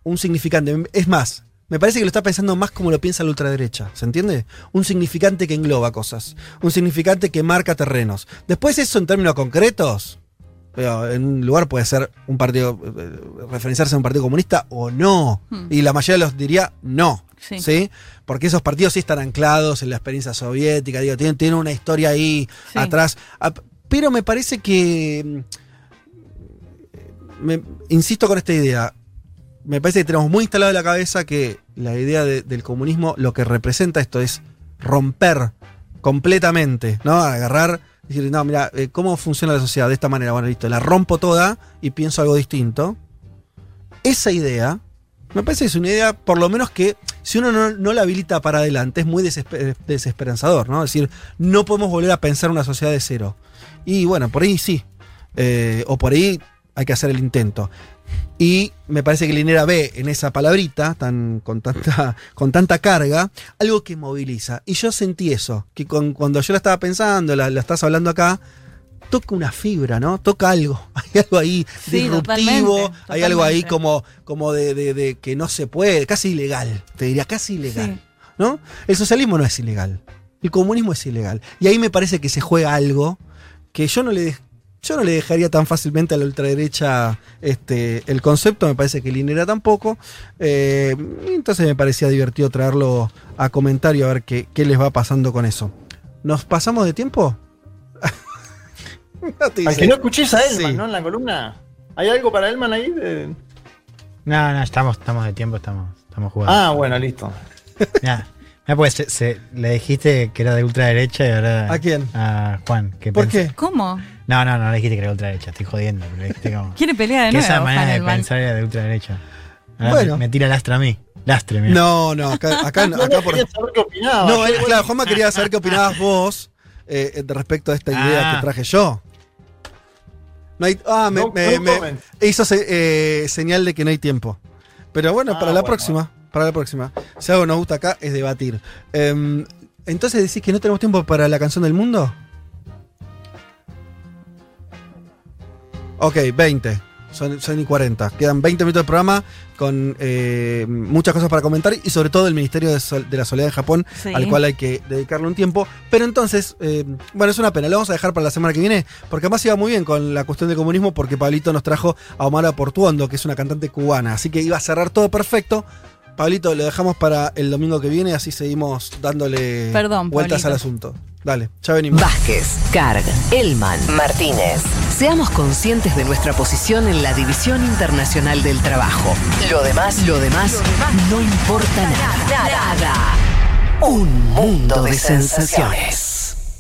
un significante. Es más, me parece que lo está pensando más como lo piensa la ultraderecha. ¿Se entiende? Un significante que engloba cosas. Un significante que marca terrenos. Después eso en términos concretos. Pero en un lugar puede ser un partido, eh, referenciarse a un partido comunista o no. Hmm. Y la mayoría los diría no. Sí. Sí. Porque esos partidos sí están anclados en la experiencia soviética, digo, tienen, tienen una historia ahí Sí. atrás. Ah, Pero me parece que. mm, me- insisto con esta idea. Me parece que tenemos muy instalado en la cabeza que la idea de- del comunismo lo que representa esto es romper completamente, ¿no? Agarrar, decir, no, mira, eh, ¿cómo funciona la sociedad de esta manera? Bueno, listo, la rompo toda y pienso algo distinto. Esa idea, me parece que es una idea, por lo menos que si uno no, no la habilita para adelante, es muy desesper- desesperanzador, ¿no? Es decir, no podemos volver a pensar una sociedad de cero. Y bueno, por ahí sí. Eh, o por ahí hay que hacer el intento. Y me parece que Linera ve en esa palabrita, tan, con, tanta, con tanta carga, algo que moviliza. Y yo sentí eso, que con- cuando yo la estaba pensando, la, la estás hablando acá, toca una fibra, ¿no? Toca algo. Hay algo ahí Sí, disruptivo, totalmente, hay algo ahí como, como de, de- de que no se puede, casi ilegal, te diría, casi ilegal. Sí. ¿no? El socialismo no es ilegal. El comunismo es ilegal. Y ahí me parece que se juega algo que yo no le, yo no le dejaría tan fácilmente a la ultraderecha este, el concepto, me parece que Linera tampoco. Eh, entonces me parecía divertido traerlo a comentario a ver qué, qué les va pasando con eso. ¿Nos pasamos de tiempo? No te Al dice. que no escuches a Elman, Sí. ¿no? En la columna. ¿Hay algo para Elman ahí? de- No, no, estamos, estamos de tiempo, estamos, estamos jugando. Ah, bueno, listo. Ya. Ya, pues se- se- le dijiste que era de ultraderecha y ahora. ¿A quién? A Juan. ¿Por qué? ¿Cómo? No, no, no le dijiste que era de ultraderecha, estoy jodiendo. Pero dijiste como. Quiere pelear de que nuevo. esa manera de pensar era de ultraderecha. Ahora Bueno. me, tira lastre a mí. Lastre, mira. No, no, acá, acá, No, acá no, por. quería saber qué opinaba. No, él, claro, Juanma quería saber qué opinabas vos eh, de respecto a esta idea Ah. que traje yo. No hay, ah, me, No- me- no me comment. hizo se- eh, señal de que no hay tiempo. Pero bueno, Ah, para la bueno. próxima. Para la próxima. Si algo nos gusta acá es debatir. Em, Entonces decís que no tenemos tiempo para la canción del mundo. Ok, 20. Son, son y 40. Quedan 20 minutos de programa con eh, muchas cosas para comentar y sobre todo el Ministerio de, Sol- de la Soledad en Japón, Sí. al cual hay que dedicarle un tiempo. Pero entonces, eh, bueno, es una pena. Lo vamos a dejar para la semana que viene porque además iba muy bien con la cuestión del comunismo porque Pablito nos trajo a Omar Portuondo, que es una cantante cubana. Así que iba a cerrar todo perfecto. Pablito, lo dejamos para el domingo que viene, así seguimos dándole Perdón, vueltas Pablito. al asunto. Dale, ya venimos. Vázquez, Carg, Elman, Martínez. Seamos conscientes de nuestra posición en la División Internacional del Trabajo. Lo demás, lo demás, no importa nada. Nada. Un mundo de sensaciones.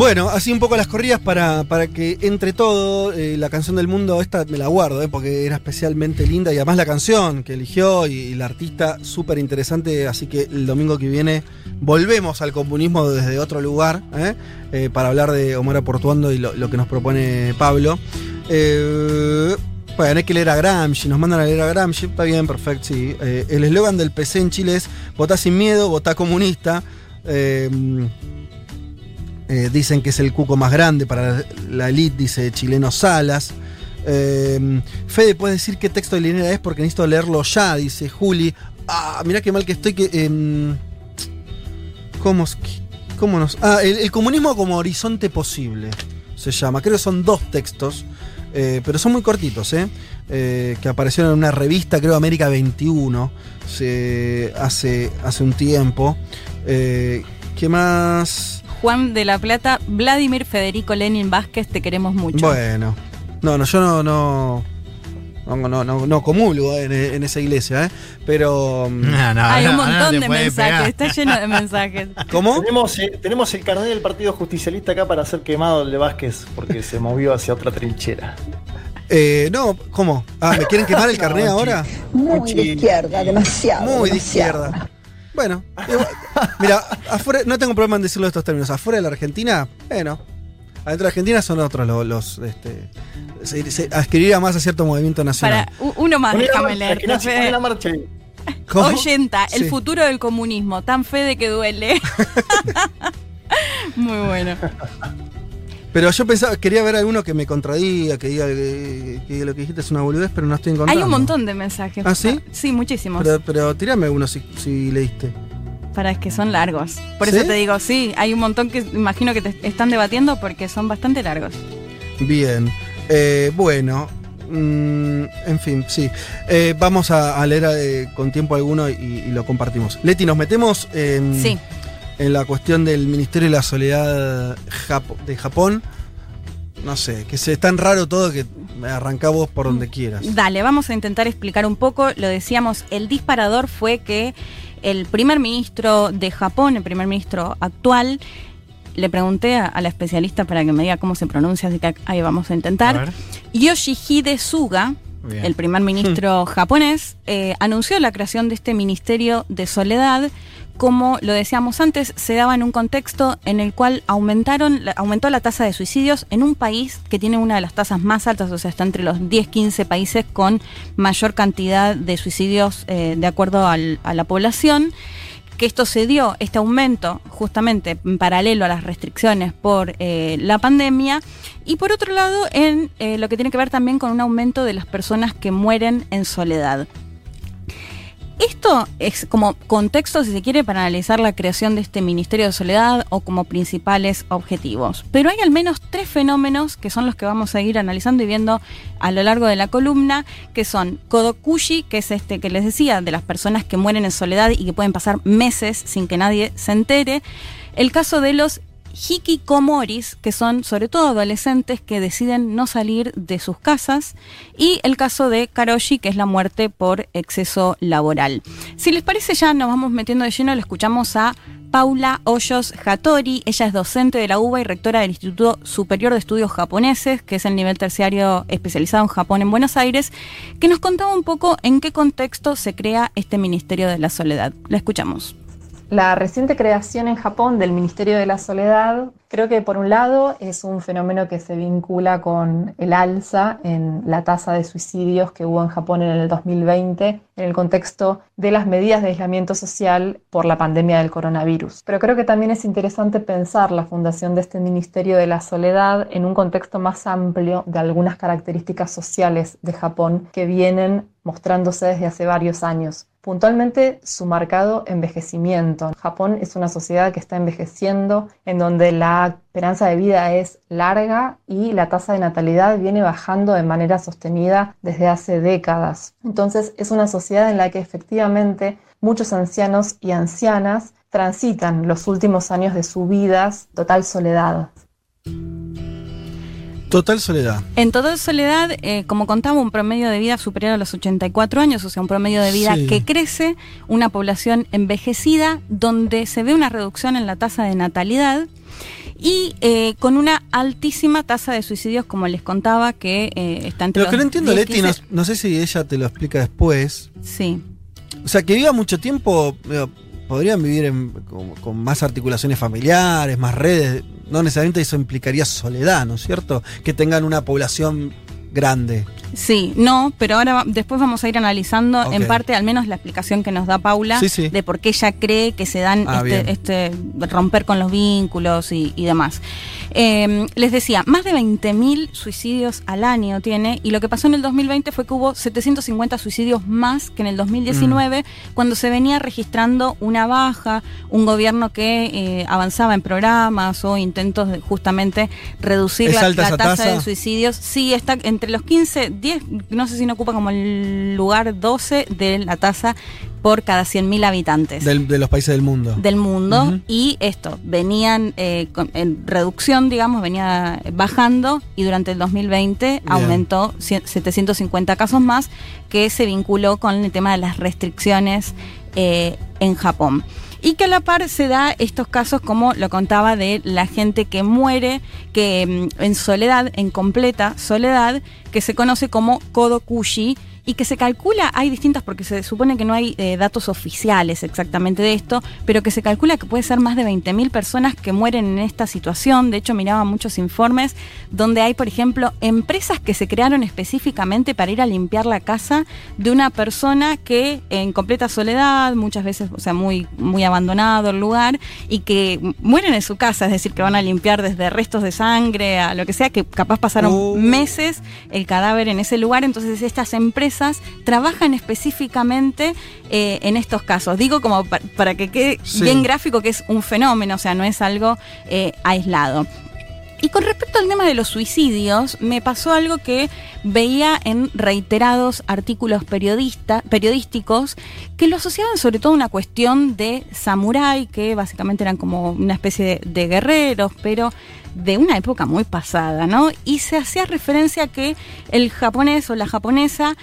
Bueno, así un poco las corridas para, para que entre todo, eh, la canción del mundo, esta me la guardo, eh, porque era especialmente linda y además la canción que eligió y, la artista súper interesante, así que el domingo que viene volvemos al comunismo desde otro lugar, eh, eh, para hablar de Omar Portuando y lo, lo que nos propone Pablo. Eh, bueno, hay que leer a Gramsci, nos mandan a leer a Gramsci, está bien, perfecto, sí. El eslogan del PC en Chile es votá sin miedo, votá comunista. Eh, dicen que es el cuco más grande para la elite, dice Chileno Salas. Eh, Fede, ¿puedes decir qué texto de Linera es? Porque necesito leerlo ya, dice Juli. Ah, mirá qué mal que estoy que. em, ¿Cómo, cómo nos.? Ah, el, comunismo como horizonte posible se llama. Creo que son dos textos. eh, pero son muy cortitos, ¿eh? Eh, que aparecieron en una revista, creo América 21, se- hace, hace un tiempo. ¿Qué más? Juan de la Plata, Vladimir Federico Lenin Vázquez, te queremos mucho. Bueno, no, no, yo no, no, no, no, no, no comulgo en, en esa iglesia, ¿eh? Pero... mm, Hay un montón de mensajes, está lleno de mensajes. ¿Cómo? Tenemos, eh, tenemos el carnet del Partido Justicialista acá para ser quemado el de Vázquez porque se movió hacia otra trinchera. Eh, no, ¿cómo? Ah, ¿me quieren quemar el carnet No, ahora? Muy de izquierda, demasiado. Muy de izquierda. Bueno, igual- mira, afuera, no tengo problema en decirlo de estos términos. Afuera de la Argentina, bueno. Adentro de la Argentina son otros los. los, este, se, se adquiriría más a cierto movimiento nacional. Para, uno más, Poné la déjame marcha, leer. que la marcha. Oyenta, el Sí. futuro del comunismo, tan fe de que duele. Muy bueno. Pero yo pensaba, quería ver alguno que me contradiga, que diga que, que lo que dijiste es una boludez, pero no estoy encontrando. Hay un montón de mensajes. ¿Ah, sí? Sí, muchísimos. Pero, pero tirame uno si, si leíste. Para que son largos. Por ¿Sí? eso te digo, sí, hay un montón que imagino que te están debatiendo porque son bastante largos. Bien. Eh, bueno. mm, en fin, sí. Eh, vamos a, a leer eh, con tiempo alguno y, y lo compartimos. Leti, nos metemos en, Sí. En la cuestión del Ministerio de la Soledad Japo- de Japón. No sé, que se es tan raro todo que arrancá vos por donde quieras. Dale, vamos a intentar explicar un poco. Lo decíamos, el disparador fue que el primer ministro de Japón, el primer ministro actual, le pregunté a, a la especialista para que me diga cómo se pronuncia, así que ahí vamos a intentar. A. Yoshihide Suga, Bien. el primer ministro japonés, eh, anunció la creación de este Ministerio de Soledad. Como lo decíamos antes, se daba en un contexto en el cual aumentaron, aumentó la tasa de suicidios en un país que tiene una de las tasas más altas, o sea, está entre los 10-15 países con mayor cantidad de suicidios eh, de acuerdo a la población que esto se dio, este aumento, justamente en paralelo a las restricciones por eh, la pandemia, y por otro lado, en eh, lo que tiene que ver también con un aumento de las personas que mueren en soledad. Esto es como contexto, si se quiere, para analizar la creación de este Ministerio de Soledad o como principales objetivos. Pero hay al menos tres fenómenos que son los que vamos a ir analizando y viendo a lo largo de la columna, que son Kodokushi, que es este que les decía, de las personas que mueren en soledad y que pueden pasar meses sin que nadie se entere. El caso de los hikikomoris, que son sobre todo adolescentes que deciden no salir de sus casas, y el caso de Karoshi, que es la muerte por exceso laboral. Si les parece, ya nos vamos metiendo de lleno, le escuchamos a Paula Hoyos Hattori. Ella es docente de la UBA y rectora del Instituto Superior de Estudios Japoneses, que es el nivel terciario especializado en Japón en Buenos Aires, que nos contaba un poco en qué contexto se crea este Ministerio de la Soledad. La escuchamos. La reciente creación en Japón del Ministerio de la Soledad, creo que por un lado es un fenómeno que se vincula con el alza en la tasa de suicidios que hubo en Japón en el 2020 en el contexto de las medidas de aislamiento social por la pandemia del coronavirus. Pero creo que también es interesante pensar la fundación de este Ministerio de la Soledad en un contexto más amplio de algunas características sociales de Japón que vienen mostrándose desde hace varios años. Puntualmente su marcado envejecimiento. Japón es una sociedad que está envejeciendo, en donde la esperanza de vida es larga y la tasa de natalidad viene bajando de manera sostenida desde hace décadas. Entonces es una sociedad en la que efectivamente muchos ancianos y ancianas transitan los últimos años de su vida total soledad. Total soledad. En total soledad, eh, como contaba, un promedio de vida superior a los 84 años, o sea, un promedio de vida Sí. que crece, una población envejecida, donde se ve una reducción en la tasa de natalidad y eh, con una altísima tasa de suicidios, como les contaba, que eh, está entre Lo que no entiendo, 10, Leti, no, 15. no sé si ella te lo explica después. Sí. O sea, que viva mucho tiempo, digo, podrían vivir en- con, con más articulaciones familiares, más redes. No necesariamente eso implicaría soledad, ¿no es cierto? Que tengan una población grande. Sí, no, pero ahora va- después vamos a ir analizando en parte al menos la explicación que nos da Paula Sí, sí. de por qué ella cree que se dan Ah, este, este romper con los vínculos y, y demás. Eh, les decía, más de 20.000 suicidios al año tiene y lo que pasó en el 2020 fue que hubo 750 suicidios más que en el 2019 Mm. cuando se venía registrando una baja, un gobierno que eh, avanzaba en programas o intentos de justamente reducir ¿Es la, la tasa? de suicidios. Sí, está entre los 15, 10, no sé si no ocupa como el lugar 12 de la tasa por cada 100.000 habitantes Del- de los países del mundo. del mundo y esto, venían eh, con- en reducción, digamos, venía bajando y durante el 2020 aumentó cien- 750 casos más que se vinculó con el tema de las restricciones eh, en Japón. Y que a la par se da estos casos, como lo contaba, de la gente que muere, que mm, en soledad, en completa soledad, que se conoce como Kodokushi, y que se calcula, hay distintas, porque se supone que no hay eh, datos oficiales exactamente de esto, pero que se calcula que puede ser más de 20.000 personas que mueren en esta situación. De hecho, miraba muchos informes donde hay, por ejemplo, empresas que se crearon específicamente para ir a limpiar la casa de una persona que en completa soledad, muchas veces, o sea, muy, muy abandonado el lugar, y que mueren en su casa, es decir, que van a limpiar desde restos de sangre a lo que sea, que capaz pasaron Oh. meses el cadáver en ese lugar, entonces estas empresas trabajan específicamente eh, en estos casos. Digo como pa- para que quede Sí. bien gráfico que es un fenómeno, o sea, no es algo eh, aislado. Y con respecto al tema de los suicidios, me pasó algo que veía en reiterados artículos periodista, periodísticos que lo asociaban sobre todo a una cuestión de samurái, que básicamente eran como una especie de, de guerreros, pero de una época muy pasada, ¿no? Y se hacía referencia a que el japonés o la japonesa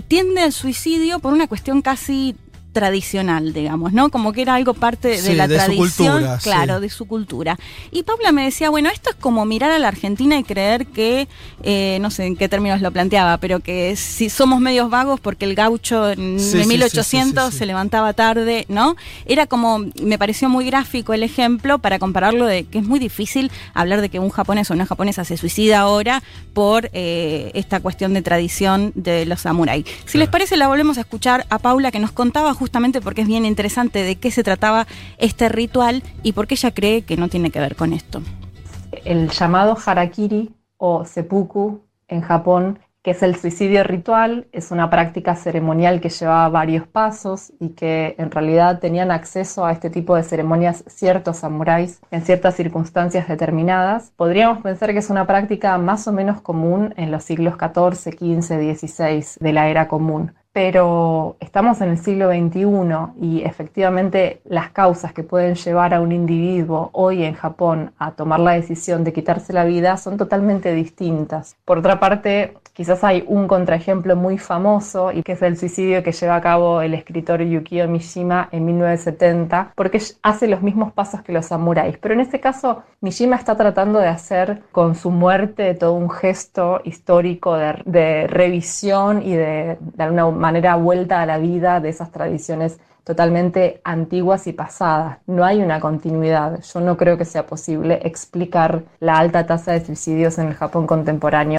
tiende al suicidio por una cuestión casi tradicional, digamos, ¿no? Como que era algo parte de la de su tradición, cultura, sí. claro, de su cultura. Y Paula me decía, bueno, esto es como mirar a la Argentina y creer que, eh, no sé en qué términos lo planteaba, pero que si somos medios vagos porque el gaucho en Sí, de sí, 1800 sí, sí, sí. se levantaba tarde, ¿no? Era como, me pareció muy gráfico el ejemplo para compararlo de que es muy difícil hablar de que un japonés o una japonesa se suicida ahora por eh, esta cuestión de tradición de los samuráis. Si les parece, la volvemos a escuchar a Paula que nos contaba justamente porque es bien interesante de qué se trataba este ritual y por qué ella cree que no tiene que ver con esto. el llamado harakiri o seppuku en Japón, que es el suicidio ritual, es una práctica ceremonial que llevaba varios pasos y que en realidad tenían acceso a este tipo de ceremonias ciertos samuráis en ciertas circunstancias determinadas. Podríamos pensar que es una práctica más o menos común en los siglos XIV, XV, XVI de la era común. Pero estamos en el siglo XXI y efectivamente las causas que pueden llevar a un individuo hoy en Japón a tomar la decisión de quitarse la vida son totalmente distintas. Por otra parte, quizás hay un contraejemplo muy famoso y que es el suicidio que lleva a cabo el escritor Yukio Mishima en 1970, porque hace los mismos pasos que los samuráis. Pero en este caso, Mishima está tratando de hacer con su muerte todo un gesto histórico de, revisión y de, de alguna manera vuelta a la vida de esas tradiciones totalmente antiguas y pasadas. No hay una continuidad. Yo no creo que sea posible explicar la alta tasa de suicidios en el Japón contemporáneo.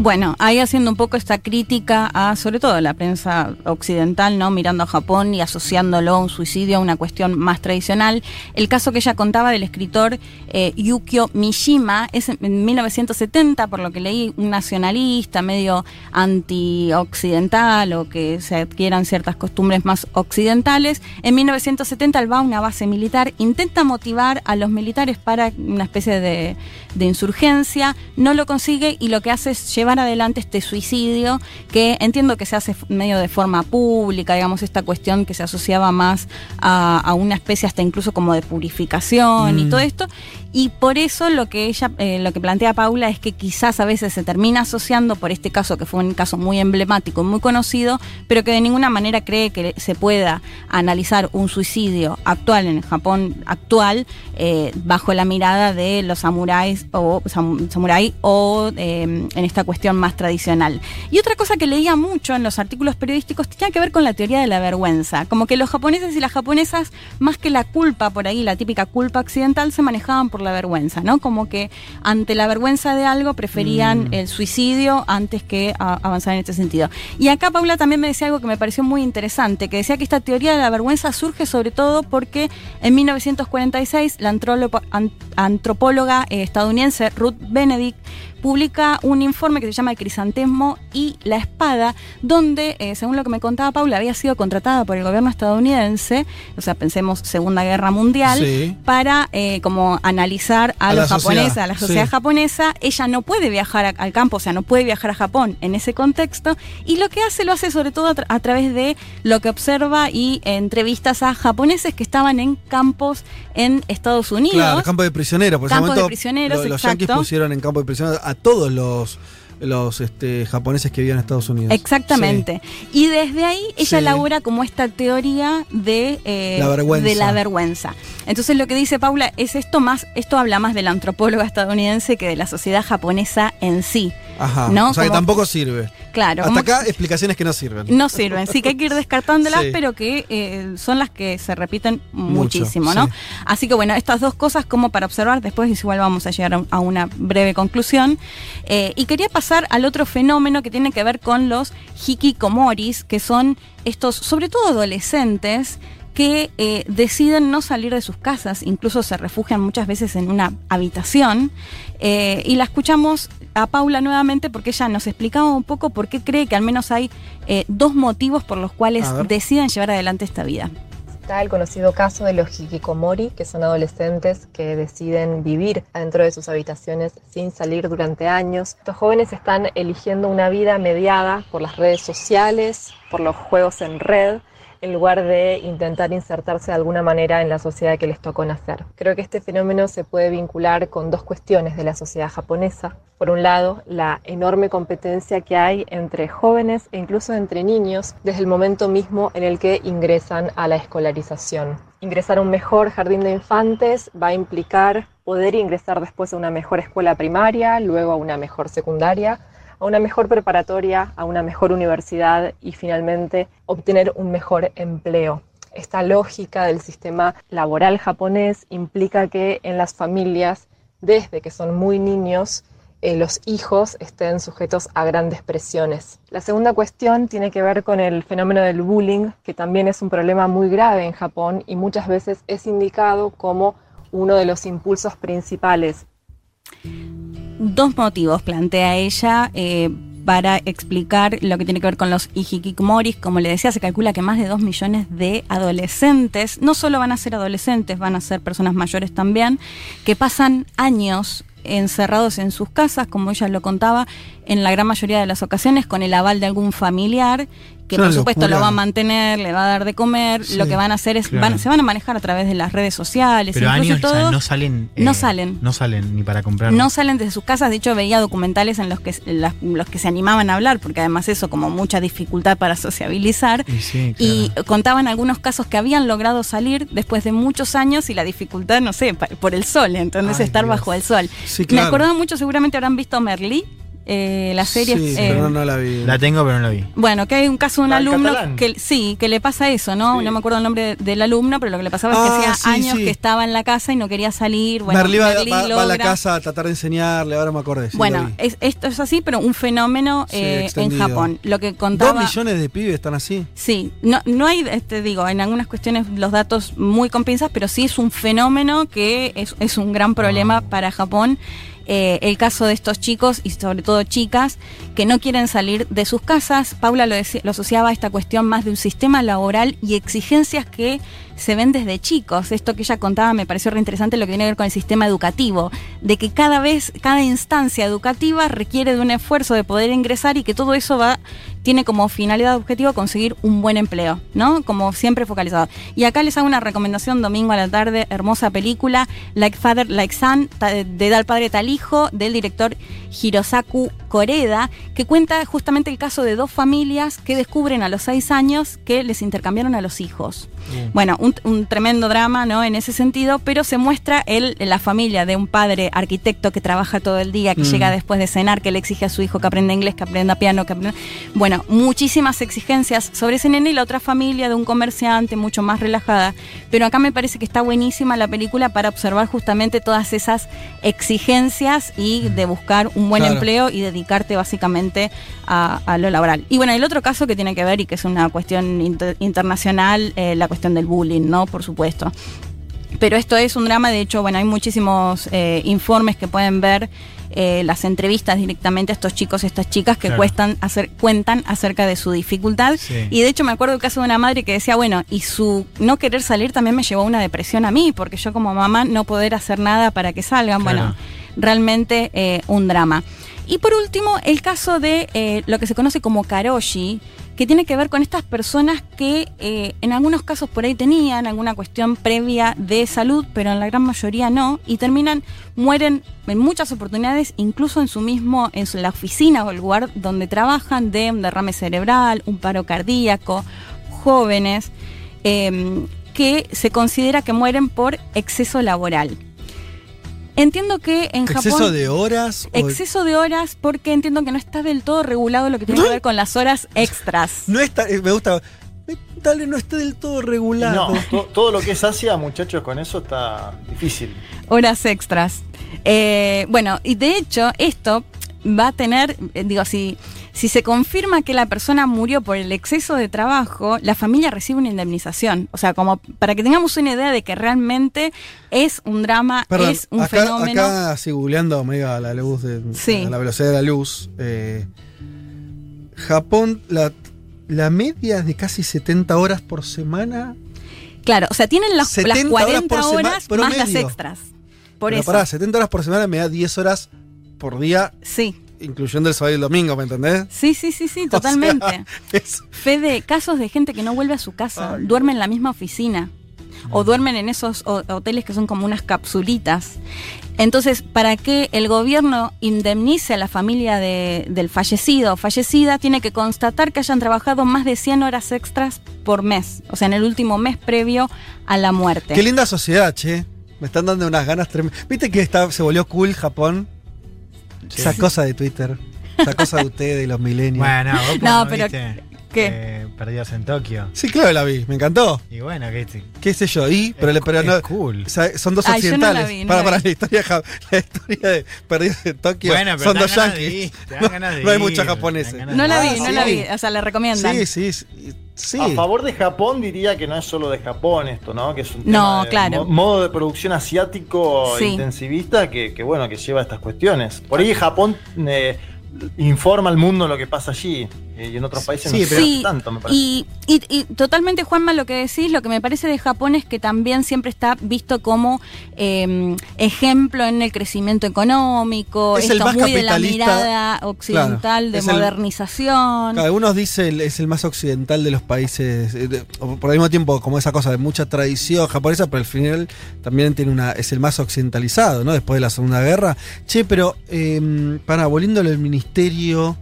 Bueno, ahí haciendo un poco esta crítica a, sobre todo, la prensa occidental, ¿no? Mirando a Japón y asociándolo a un suicidio, a una cuestión más tradicional. El caso que ella contaba del escritor eh, Yukio Mishima es en 1970, por lo que leí, un nacionalista medio anti-occidental o que se adquieran ciertas costumbres más occidentales. En 1970 él va a una base militar, intenta motivar a los militares para una especie de, de insurgencia, no lo consigue y lo que hace es llevar adelante este suicidio que entiendo que se hace medio de forma pública, digamos, esta cuestión que se asociaba más a, a una especie hasta incluso como de purificación y Mm. todo esto. Y por eso lo que ella, eh, lo que plantea Paula es que quizás a veces se termina asociando por este caso, que fue un caso muy emblemático, muy conocido, pero que de ninguna manera cree que se pueda analizar un suicidio actual en el Japón actual eh, bajo la mirada de los samuráis o sam- o eh, en esta cuestión más tradicional. Y otra cosa que leía mucho en los artículos periodísticos tenía que ver con la teoría de la vergüenza, como que los japoneses y las japonesas, más que la culpa por ahí, la típica culpa occidental, se manejaban por por la vergüenza, ¿no? Como que ante la vergüenza de algo preferían Mm. el suicidio antes que avanzar en este sentido. Y acá Paula también me decía algo que me pareció muy interesante, que decía que esta teoría de la vergüenza surge sobre todo porque en 1946 la antropóloga eh, estadounidense Ruth Benedict publica un informe que se llama El crisantemo y la espada, donde, eh, según lo que me contaba Paula, había sido contratada por el gobierno estadounidense, o sea, pensemos Segunda Guerra Mundial, Sí. para eh, como analizar a, los japoneses, a la sociedad sí. japonesa. Ella no puede viajar a- al campo, o sea, no puede viajar a Japón en ese contexto, y lo que hace lo hace sobre todo a, tra- a través de lo que observa y eh, entrevistas a japoneses que estaban en campos en Estados Unidos. Claro, campo de prisioneros. Por ese Campos de momento, prisioneros, lo- los exacto. yanquis pusieron en campo de prisioneros a todos los, los este, japoneses que vivían en Estados Unidos. Exactamente. Y desde ahí ella Sí. elabora como esta teoría de, eh, La vergüenza. de la vergüenza. Entonces lo que dice Paula es esto más, esto habla más de la antropóloga estadounidense que de la sociedad japonesa en sí. Ajá. ¿no? O sea que tampoco sirve. Claro. Hasta acá explicaciones que no sirven. no sirven, sí que hay que ir descartándolas, Sí. pero que eh, son las que se repiten Mucho, muchísimo, ¿no? sí. Así que bueno, estas dos cosas como para observar, después igual vamos a llegar a una breve conclusión. Eh, y quería pasar al otro fenómeno que tiene que ver con los hikikomoris, que son estos, sobre todo adolescentes, que eh, deciden no salir de sus casas, incluso se refugian muchas veces en una habitación. Eh, y la escuchamos a Paula nuevamente porque ella nos explicaba un poco por qué cree que al menos hay eh, dos motivos por los cuales deciden llevar adelante esta vida. Está el conocido caso de los hikikomori, que son adolescentes que deciden vivir adentro de sus habitaciones sin salir durante años. Estos jóvenes están eligiendo una vida mediada por las redes sociales, por los juegos en red, en lugar de intentar insertarse de alguna manera en la sociedad que les tocó nacer. Creo que este fenómeno se puede vincular con dos cuestiones de la sociedad japonesa. Por un lado, la enorme competencia que hay entre jóvenes e incluso entre niños desde el momento mismo en el que ingresan a la escolarización. Ingresar a un mejor jardín de infantes va a implicar poder ingresar después a una mejor escuela primaria, luego a una mejor secundaria, a una mejor preparatoria, a una mejor universidad y finalmente obtener un mejor empleo. Esta lógica del sistema laboral japonés implica que en las familias, desde que son muy niños, eh, los hijos estén sujetos a grandes presiones. La segunda cuestión tiene que ver con el fenómeno del bullying, que también es un problema muy grave en Japón y muchas veces es indicado como uno de los impulsos principales Dos motivos plantea ella eh, para explicar lo que tiene que ver con los hikikomoris. Como le decía, se calcula que más de dos millones de adolescentes, no solo van a ser adolescentes, van a ser personas mayores también, que pasan años encerrados en sus casas, como ella lo contaba, en la gran mayoría de las ocasiones con el aval de algún familiar que por supuesto locura. lo va a mantener, le va a dar de comer, Sí, lo que van a hacer es, claro. van- se van a manejar a través de las redes sociales, Pero incluso años, o todo. sea, no salen. no eh, salen. No salen ni para comprar. No salen de sus casas, de hecho veía documentales en los que, las- los que se animaban a hablar, porque además eso como mucha dificultad para sociabilizar. Y sí, Y contaban algunos casos que habían logrado salir después de muchos años y la dificultad, no sé, por el sol, entonces Ay, estar Dios. bajo el sol. Sí, Me acordaba mucho, seguramente habrán visto Merlí, eh, la serie. Sí, eh, pero no, no la vi. La tengo, pero no la vi. bueno, que hay un caso de un La alumno catalán. que sí, que le pasa eso, ¿no? No me acuerdo el nombre de- del alumno, pero lo que le pasaba es Ah, que hacía sí, años sí. que estaba en la casa y no quería salir. Bueno, Merlí va, Merlí va- va a la casa a tratar de enseñarle, ahora me acordé. bueno, es- esto es así, pero un fenómeno Sí, eh, en. Japón. Lo que contaba. Dos millones de pibes están así. Sí, no, no hay, este, digo, en algunas cuestiones los datos muy con pinzas, pero sí es un fenómeno que es, es un gran problema para Japón. Eh, el caso de estos chicos y sobre todo chicas que no quieren salir de sus casas. Paula lo, lo asociaba a esta cuestión más de un sistema laboral y exigencias que se ven desde chicos. Esto que ella contaba me pareció re interesante lo que tiene que ver con el sistema educativo, de que cada vez, cada instancia educativa requiere de un esfuerzo de poder ingresar y que todo eso va, tiene como finalidad objetivo conseguir un buen empleo, ¿no? Como siempre focalizado. Y acá les hago una recomendación domingo a la tarde, hermosa película, Like Father, Like Son, de Tal Padre Tal Hijo, del director Hirosaku Coreda, que cuenta justamente el caso de dos familias que descubren a los seis años que les intercambiaron a los hijos. Bueno, un, un tremendo drama, ¿no? En ese sentido, pero se muestra el, la familia de un padre arquitecto que trabaja todo el día, que Mm. llega después de cenar, que le exige a su hijo que aprenda inglés, que aprenda piano, que aprenda... Bueno, muchísimas exigencias sobre ese nene y la otra familia de un comerciante mucho más relajada. Pero acá me parece que está buenísima la película para observar justamente todas esas exigencias y de buscar un buen Claro. empleo y dedicarte básicamente a, a lo laboral. Y bueno, el otro caso que tiene que ver y que es una cuestión inter- internacional, eh, la cuestión del bullying, ¿no? Por supuesto. Pero esto es un drama, de hecho, bueno, hay muchísimos eh, informes que pueden ver eh, las entrevistas directamente a estos chicos, estas chicas que Claro. cuestan hacer, cuentan acerca de su dificultad. Sí. Y de hecho me acuerdo el caso de una madre que decía, bueno, y su no querer salir también me llevó a una depresión a mí, porque yo como mamá no poder hacer nada para que salgan. Claro. Bueno, realmente eh, un drama. Y por último, el caso de eh, lo que se conoce como karoshi, que tiene que ver con estas personas que eh, en algunos casos por ahí tenían alguna cuestión previa de salud, pero en la gran mayoría no, y terminan, mueren en muchas oportunidades, incluso en su mismo, en su- la oficina o el lugar donde trabajan, de un derrame cerebral, un paro cardíaco, jóvenes, eh, que se considera que mueren por exceso laboral. Entiendo que en Japón... ¿Exceso de horas? o- Exceso de horas porque entiendo que no está del todo regulado lo que tiene que ver con las horas extras. No está, eh, me gusta. eh, Tal vez no esté del todo regulado. No, to- todo lo que es Asia, muchachos, con eso está difícil. Horas extras. Eh, bueno, y de hecho esto va a tener, eh, digo, si, si se confirma que la persona murió por el exceso de trabajo, la familia recibe una indemnización. O sea, como para que tengamos una idea de que realmente es un drama, Perdón, es un acá, fenómeno. acá, así googleando medio a la luz de, Sí. a la velocidad de la luz. eh, Japón, la, la media es de casi 70 horas por semana. Claro, o sea, tienen las, las 70 horas 40 por sema- horas más las extras. Por Pero eso. pará, 70 horas por semana me da 10 horas por día. Sí. Incluyendo el sábado y el domingo, ¿me entendés? Sí, sí, sí, sí, O sea, totalmente. es- Fede, casos de gente que no vuelve a su casa, duerme en la misma oficina o duermen en esos ho- hoteles que son como unas capsulitas. Entonces, para que el gobierno indemnice a la familia de- del fallecido o fallecida, tiene que constatar que hayan trabajado más de 100 horas extras por mes, o sea, en el último mes previo a la muerte. Qué linda sociedad, che. Me están dando unas ganas tremendas. ¿Viste que está, se volvió cool Japón? Esa cosa de Twitter. Esa cosa de ustedes, de los milenios. Bueno, vos No, pero- viste, ¿qué? eh, perdidos en Tokio. Sí, claro, la vi. Me encantó. Y bueno, ¿qué, ¿Qué sé yo? Y, pero, le- pero es no. cool. o sea, son dos Ay, yo no la occidentales. vi, no para, la para la historia, la historia de Perdidos en Tokio. Bueno, pero son dos yankees. ir, No, hay muchos japoneses. No la Ah, vi, no la sí. vi, o sea, le recomiendan. Sí, sí, sí. Sí. A favor de Japón diría que no es solo de Japón esto, ¿no? Que es un No, tema de claro. mo- modo de producción asiático Sí. intensivista que, que, bueno, que lleva a estas cuestiones. Por ahí Japón eh, informa al mundo lo que pasa allí y en otros países Sí, no se pero- Sí, tanto, me parece. y, y- y totalmente, Juanma, lo que decís, lo que me parece de Japón es que también siempre está visto como eh, ejemplo en el crecimiento económico, Es el esto más muy de la capitalista, mirada occidental claro, de el- modernización. Algunos dicen es el más occidental de los países, eh, por el mismo tiempo como esa cosa de mucha tradición japonesa, pero al final también tiene una es el más occidentalizado, ¿no? Después de la Segunda Guerra. Che, pero eh, para volviéndolo el ministerio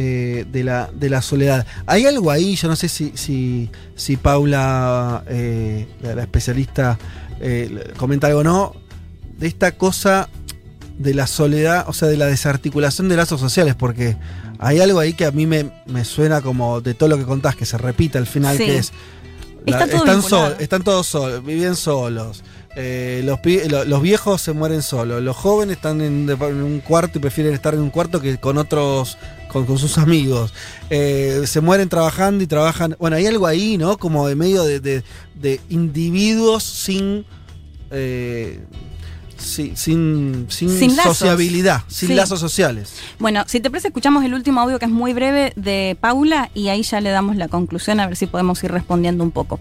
eh, de, la, de la soledad, hay algo ahí, yo no sé si, si, si Paula, eh, la, la especialista, eh, comenta algo o no, de esta cosa de la soledad, o sea, de la desarticulación de lazos sociales, porque hay algo ahí que a mí me, me suena como de todo lo que contás, que se repite al final, Sí. que es... Todo están, sol- están todos solos, viven solos. Eh, los, los viejos se mueren solos. Los jóvenes están en, un cuarto y prefieren estar en un cuarto que con otros, con, con sus amigos. Eh, se mueren trabajando y trabajan. Bueno, hay algo ahí, ¿no? Como de medio de, de- de individuos sin. eh, sin, sin, sociabilidad, sin Sí. lazos sociales. Bueno, si te parece, escuchamos el último audio que es muy breve de Paula y ahí ya le damos la conclusión a ver si podemos ir respondiendo un poco.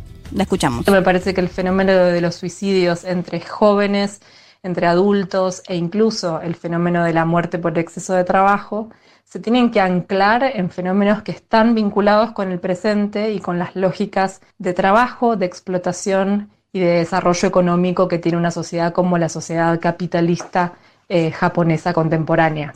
Me parece que el fenómeno de los suicidios entre jóvenes, entre adultos e incluso el fenómeno de la muerte por exceso de trabajo se tienen que anclar en fenómenos que están vinculados con el presente y con las lógicas de trabajo, de explotación y de desarrollo económico que tiene una sociedad como la sociedad capitalista eh, japonesa contemporánea.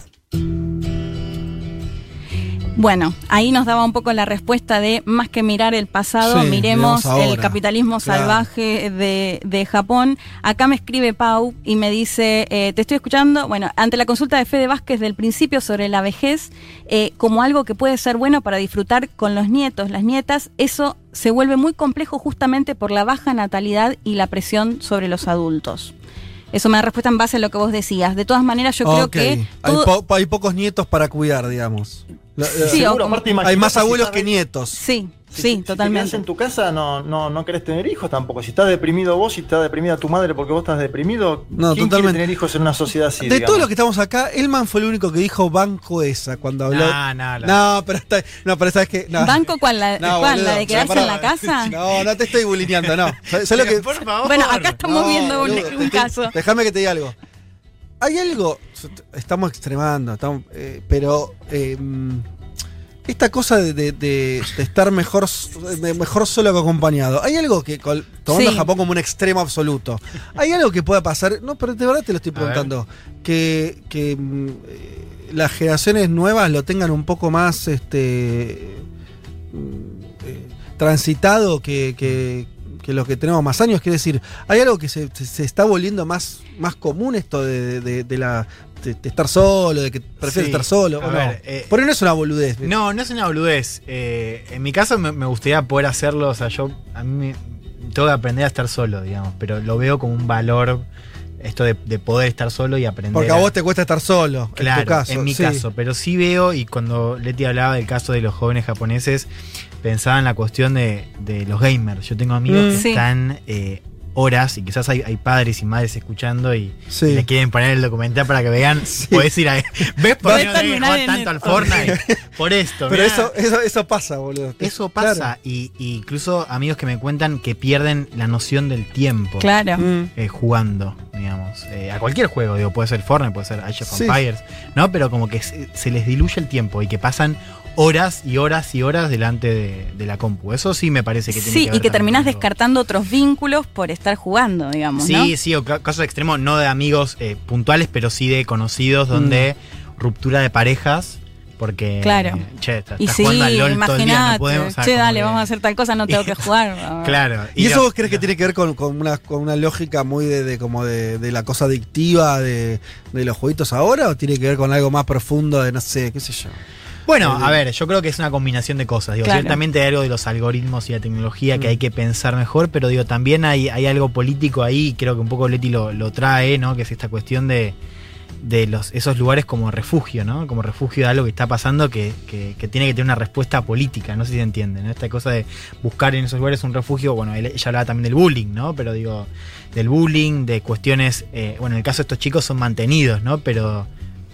Bueno, ahí nos daba un poco la respuesta de más que mirar el pasado, Sí, miremos ahora. el capitalismo Claro. salvaje de, de Japón. Acá me escribe Pau y me dice, eh, te estoy escuchando, bueno, ante la consulta de Fede Vázquez del principio sobre la vejez, eh, como algo que puede ser bueno para disfrutar con los nietos, las nietas, eso se vuelve muy complejo justamente por la baja natalidad y la presión sobre los adultos. Eso me da respuesta en base a lo que vos decías. De todas maneras, yo creo que hay, po- hay pocos nietos para cuidar, digamos. Sí, hay más abuelos que nietos. Sí, Si sí, totalmente. Si te quedás en tu casa, no, no, no querés tener hijos tampoco. Si estás deprimido vos, si está deprimida tu madre porque vos estás deprimido, No, ¿quién totalmente. quiere tener hijos en una sociedad así? de digamos? todos los que estamos acá, Elman fue el único que dijo banco esa cuando habló. No, no, la- No, pero está, no, pero sabes que. No. ¿Banco cuál? ¿La, No, cuál? boludo, ¿La de quedarse en la casa? No, no te estoy bulineando, no. ¿Sabes sabes lo que, Por favor. Bueno, acá estamos No, viendo un, te caso. Déjame que te diga algo. Hay algo. Estamos extremando, estamos, eh, pero. eh, esta cosa de, de- de- de estar mejor, de mejor solo que acompañado. Hay algo que, col- tomando Sí. a Japón como un extremo absoluto, hay algo que pueda pasar, no, pero de verdad te lo estoy preguntando, que, que, mm, eh, las generaciones nuevas lo tengan un poco más este mm, eh, transitado que, que, que los que tenemos más años. Quiere decir, hay algo que se, se- se está volviendo más, más común esto de, de- de la de, de estar solo, de que prefieres Sí. estar solo. ¿o ver, no? eh, Por ahí no es una boludez. No, no es una boludez. Eh, en mi caso me, me gustaría poder hacerlo. O sea, yo a mí me- tengo que aprender a estar solo, digamos. Pero lo veo como un valor esto de, de poder estar solo y aprender. Porque a vos te cuesta estar solo, Claro, en tu caso. en mi sí. caso, pero sí veo, y cuando Leti hablaba del caso de los jóvenes japoneses, pensaba en la cuestión de, de los gamers. Yo tengo amigos Mm. que Sí. están eh, horas, y quizás hay, hay padres y madres escuchando y, Sí. y le quieren poner el documental para que vean. Podés ir a. ¿Ves por qué no jugar tanto al Fortnite? Por esto, Pero eso, eso, eso pasa, boludo. Eso pasa, Claro. y, y incluso amigos que me cuentan que pierden la noción del tiempo Claro. Mm. eh, jugando, digamos. Eh, a cualquier juego, digo, puede ser Fortnite, puede ser Age of Sí. Empires, ¿no? Pero como que se, se les diluye el tiempo y que pasan horas y horas y horas delante de, de la compu. Eso sí me parece que tiene Sí, que ver y que terminás descartando otros vínculos por estar jugando, digamos, ¿no? Sí, sí, o ca- casos extremos, no de amigos eh, puntuales, pero sí de conocidos donde ruptura de parejas. Porque, Claro. che, Y sí, jugando al LOL todo el día, no imagínate, podemos. che, dale, que- vamos a hacer tal cosa, no tengo que jugar. Claro. ¿Y eso vos crees que tiene que ver con, con una, con una lógica muy de, de como de, de la cosa adictiva de, de los jueguitos ahora? ¿O tiene que ver con algo más profundo de, no sé, qué sé yo? Bueno, Eh, a ver, yo creo que es una combinación de cosas. Digo, Claro. ciertamente hay algo de los algoritmos y la tecnología que Mm. hay que pensar mejor, pero digo, también hay, hay algo político ahí, creo que un poco Leti lo, lo trae, ¿no? Que es esta cuestión de, de los, esos lugares como refugio, ¿no? Como refugio de algo que está pasando que, que- que tiene que tener una respuesta política, no sé si se entiende, ¿no? Esta cosa de buscar en esos lugares un refugio, bueno, él- ella hablaba también del bullying, ¿no? Pero digo, del bullying, de cuestiones, eh, bueno, en el caso de estos chicos son mantenidos, ¿no? Pero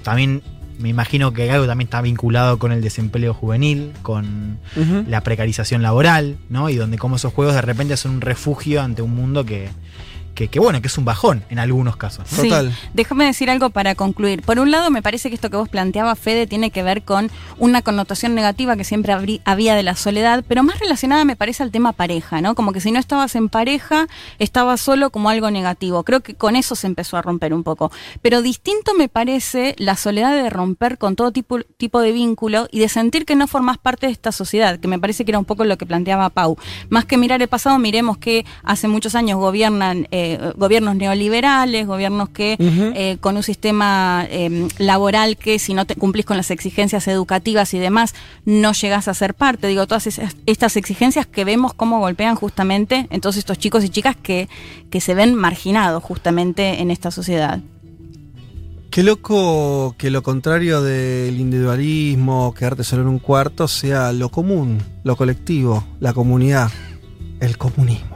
también me imagino que algo también está vinculado con el desempleo juvenil, con la precarización laboral, ¿no? Y donde como esos juegos de repente son un refugio ante un mundo que, que, que, bueno, que es un bajón en algunos casos. ¿no? Sí, Total. déjame decir algo para concluir. Por un lado, me parece que esto que vos planteabas, Fede, tiene que ver con una connotación negativa que siempre había de la soledad, pero más relacionada me parece al tema pareja, ¿no? Como que si no estabas en pareja, estabas solo como algo negativo. Creo que con eso se empezó a romper un poco. Pero distinto me parece la soledad de romper con todo tipo, tipo de vínculo y de sentir que no formás parte de esta sociedad, que me parece que era un poco lo que planteaba Pau. Más que mirar el pasado, miremos que hace muchos años gobiernan eh, gobiernos neoliberales, gobiernos que eh, con un sistema eh, laboral que si no te cumplís con las exigencias educativas y demás, no llegás a ser parte. Digo, todas esas- estas exigencias que vemos cómo golpean justamente en todos estos chicos y chicas que, que se ven marginados justamente en esta sociedad. Qué loco que lo contrario del individualismo, quedarte solo en un cuarto, sea lo común, lo colectivo, la comunidad, el comunismo.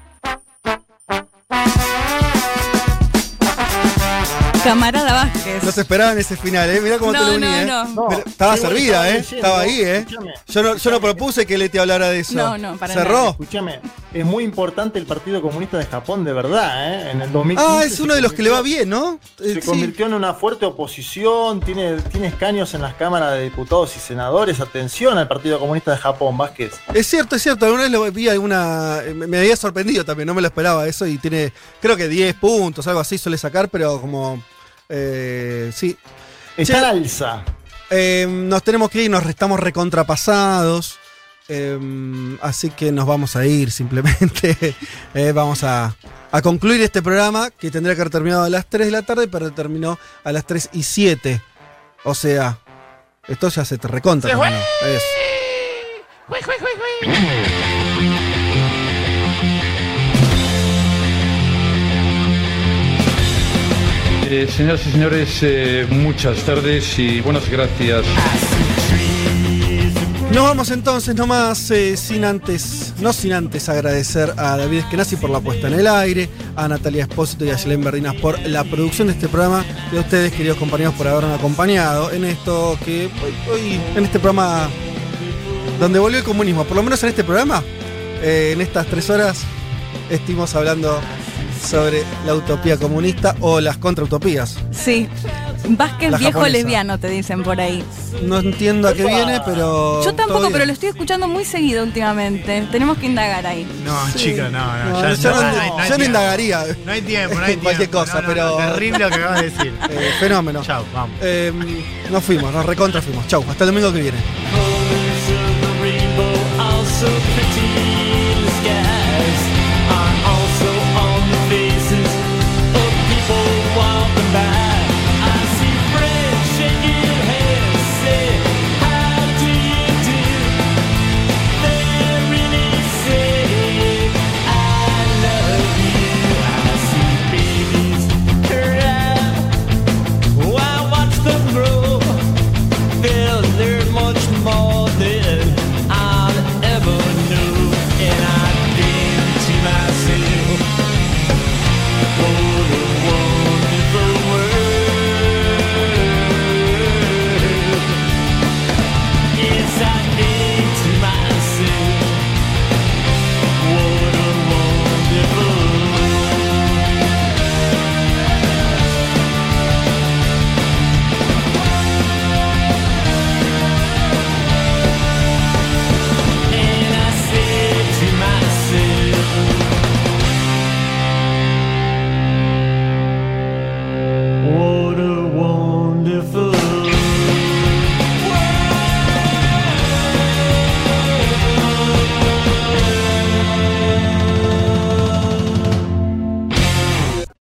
Camarada Vázquez. No se esperaban ese final, ¿eh? Mirá cómo No, te lo uní, no, ¿eh? no. Pero estaba servida, ¿eh? diciendo, Estaba ahí, ¿eh? Yo no, yo no propuse que Leti hablara de eso. No, no, para ¿Cerró? nada. Escúchame, es muy importante el Partido Comunista de Japón, de verdad. ¿eh? En el 2015 Ah, es uno de los que le va bien, ¿no? Eh, Se sí. convirtió en una fuerte oposición, tiene, tiene escaños en las cámaras de diputados y senadores. Atención al Partido Comunista de Japón, Vázquez. Es cierto, es cierto. Alguna vez lo vi alguna. Me me había sorprendido también, no me lo esperaba eso. Y tiene, creo que 10 puntos, algo así suele sacar, pero como. Eh, sí. Está alza. eh, nos tenemos que ir, nos estamos recontrapasados. eh, así que nos vamos a ir simplemente. Eh, vamos a, a concluir este programa que tendría que haber terminado a las 3 de la tarde, pero terminó a las 3 y 7. O sea, esto ya se te recontra. Se Eh, señoras y señores, eh, muchas tardes y buenas gracias. Nos vamos entonces nomás eh, sin antes, no sin antes agradecer a David Eskenazi por la puesta en el aire, a Natalia Espósito y a Yelén Berdinas por la producción de este programa y a ustedes, queridos compañeros, por habernos acompañado en esto que hoy, en este programa donde volvió el comunismo, por lo menos en este programa, eh, en estas tres horas, estuvimos hablando sobre la utopía comunista o las contrautopías. Sí. Vázquez La viejo japonesa. lesbiano, te dicen por ahí. No entiendo a qué viene, pero. Yo tampoco, pero lo estoy escuchando muy seguido últimamente. Tenemos que indagar ahí. No, chica, no, no. No, ya- yo no, no, no hay- no hay yo no tiempo. indagaría. No hay tiempo, no hay tiempo. Cualquier cosa, No, no, pero. no, terrible lo que acabas de decir. Eh, fenómeno. Chao, vamos. Eh, nos fuimos, nos recontra fuimos. Chau, hasta el domingo que viene.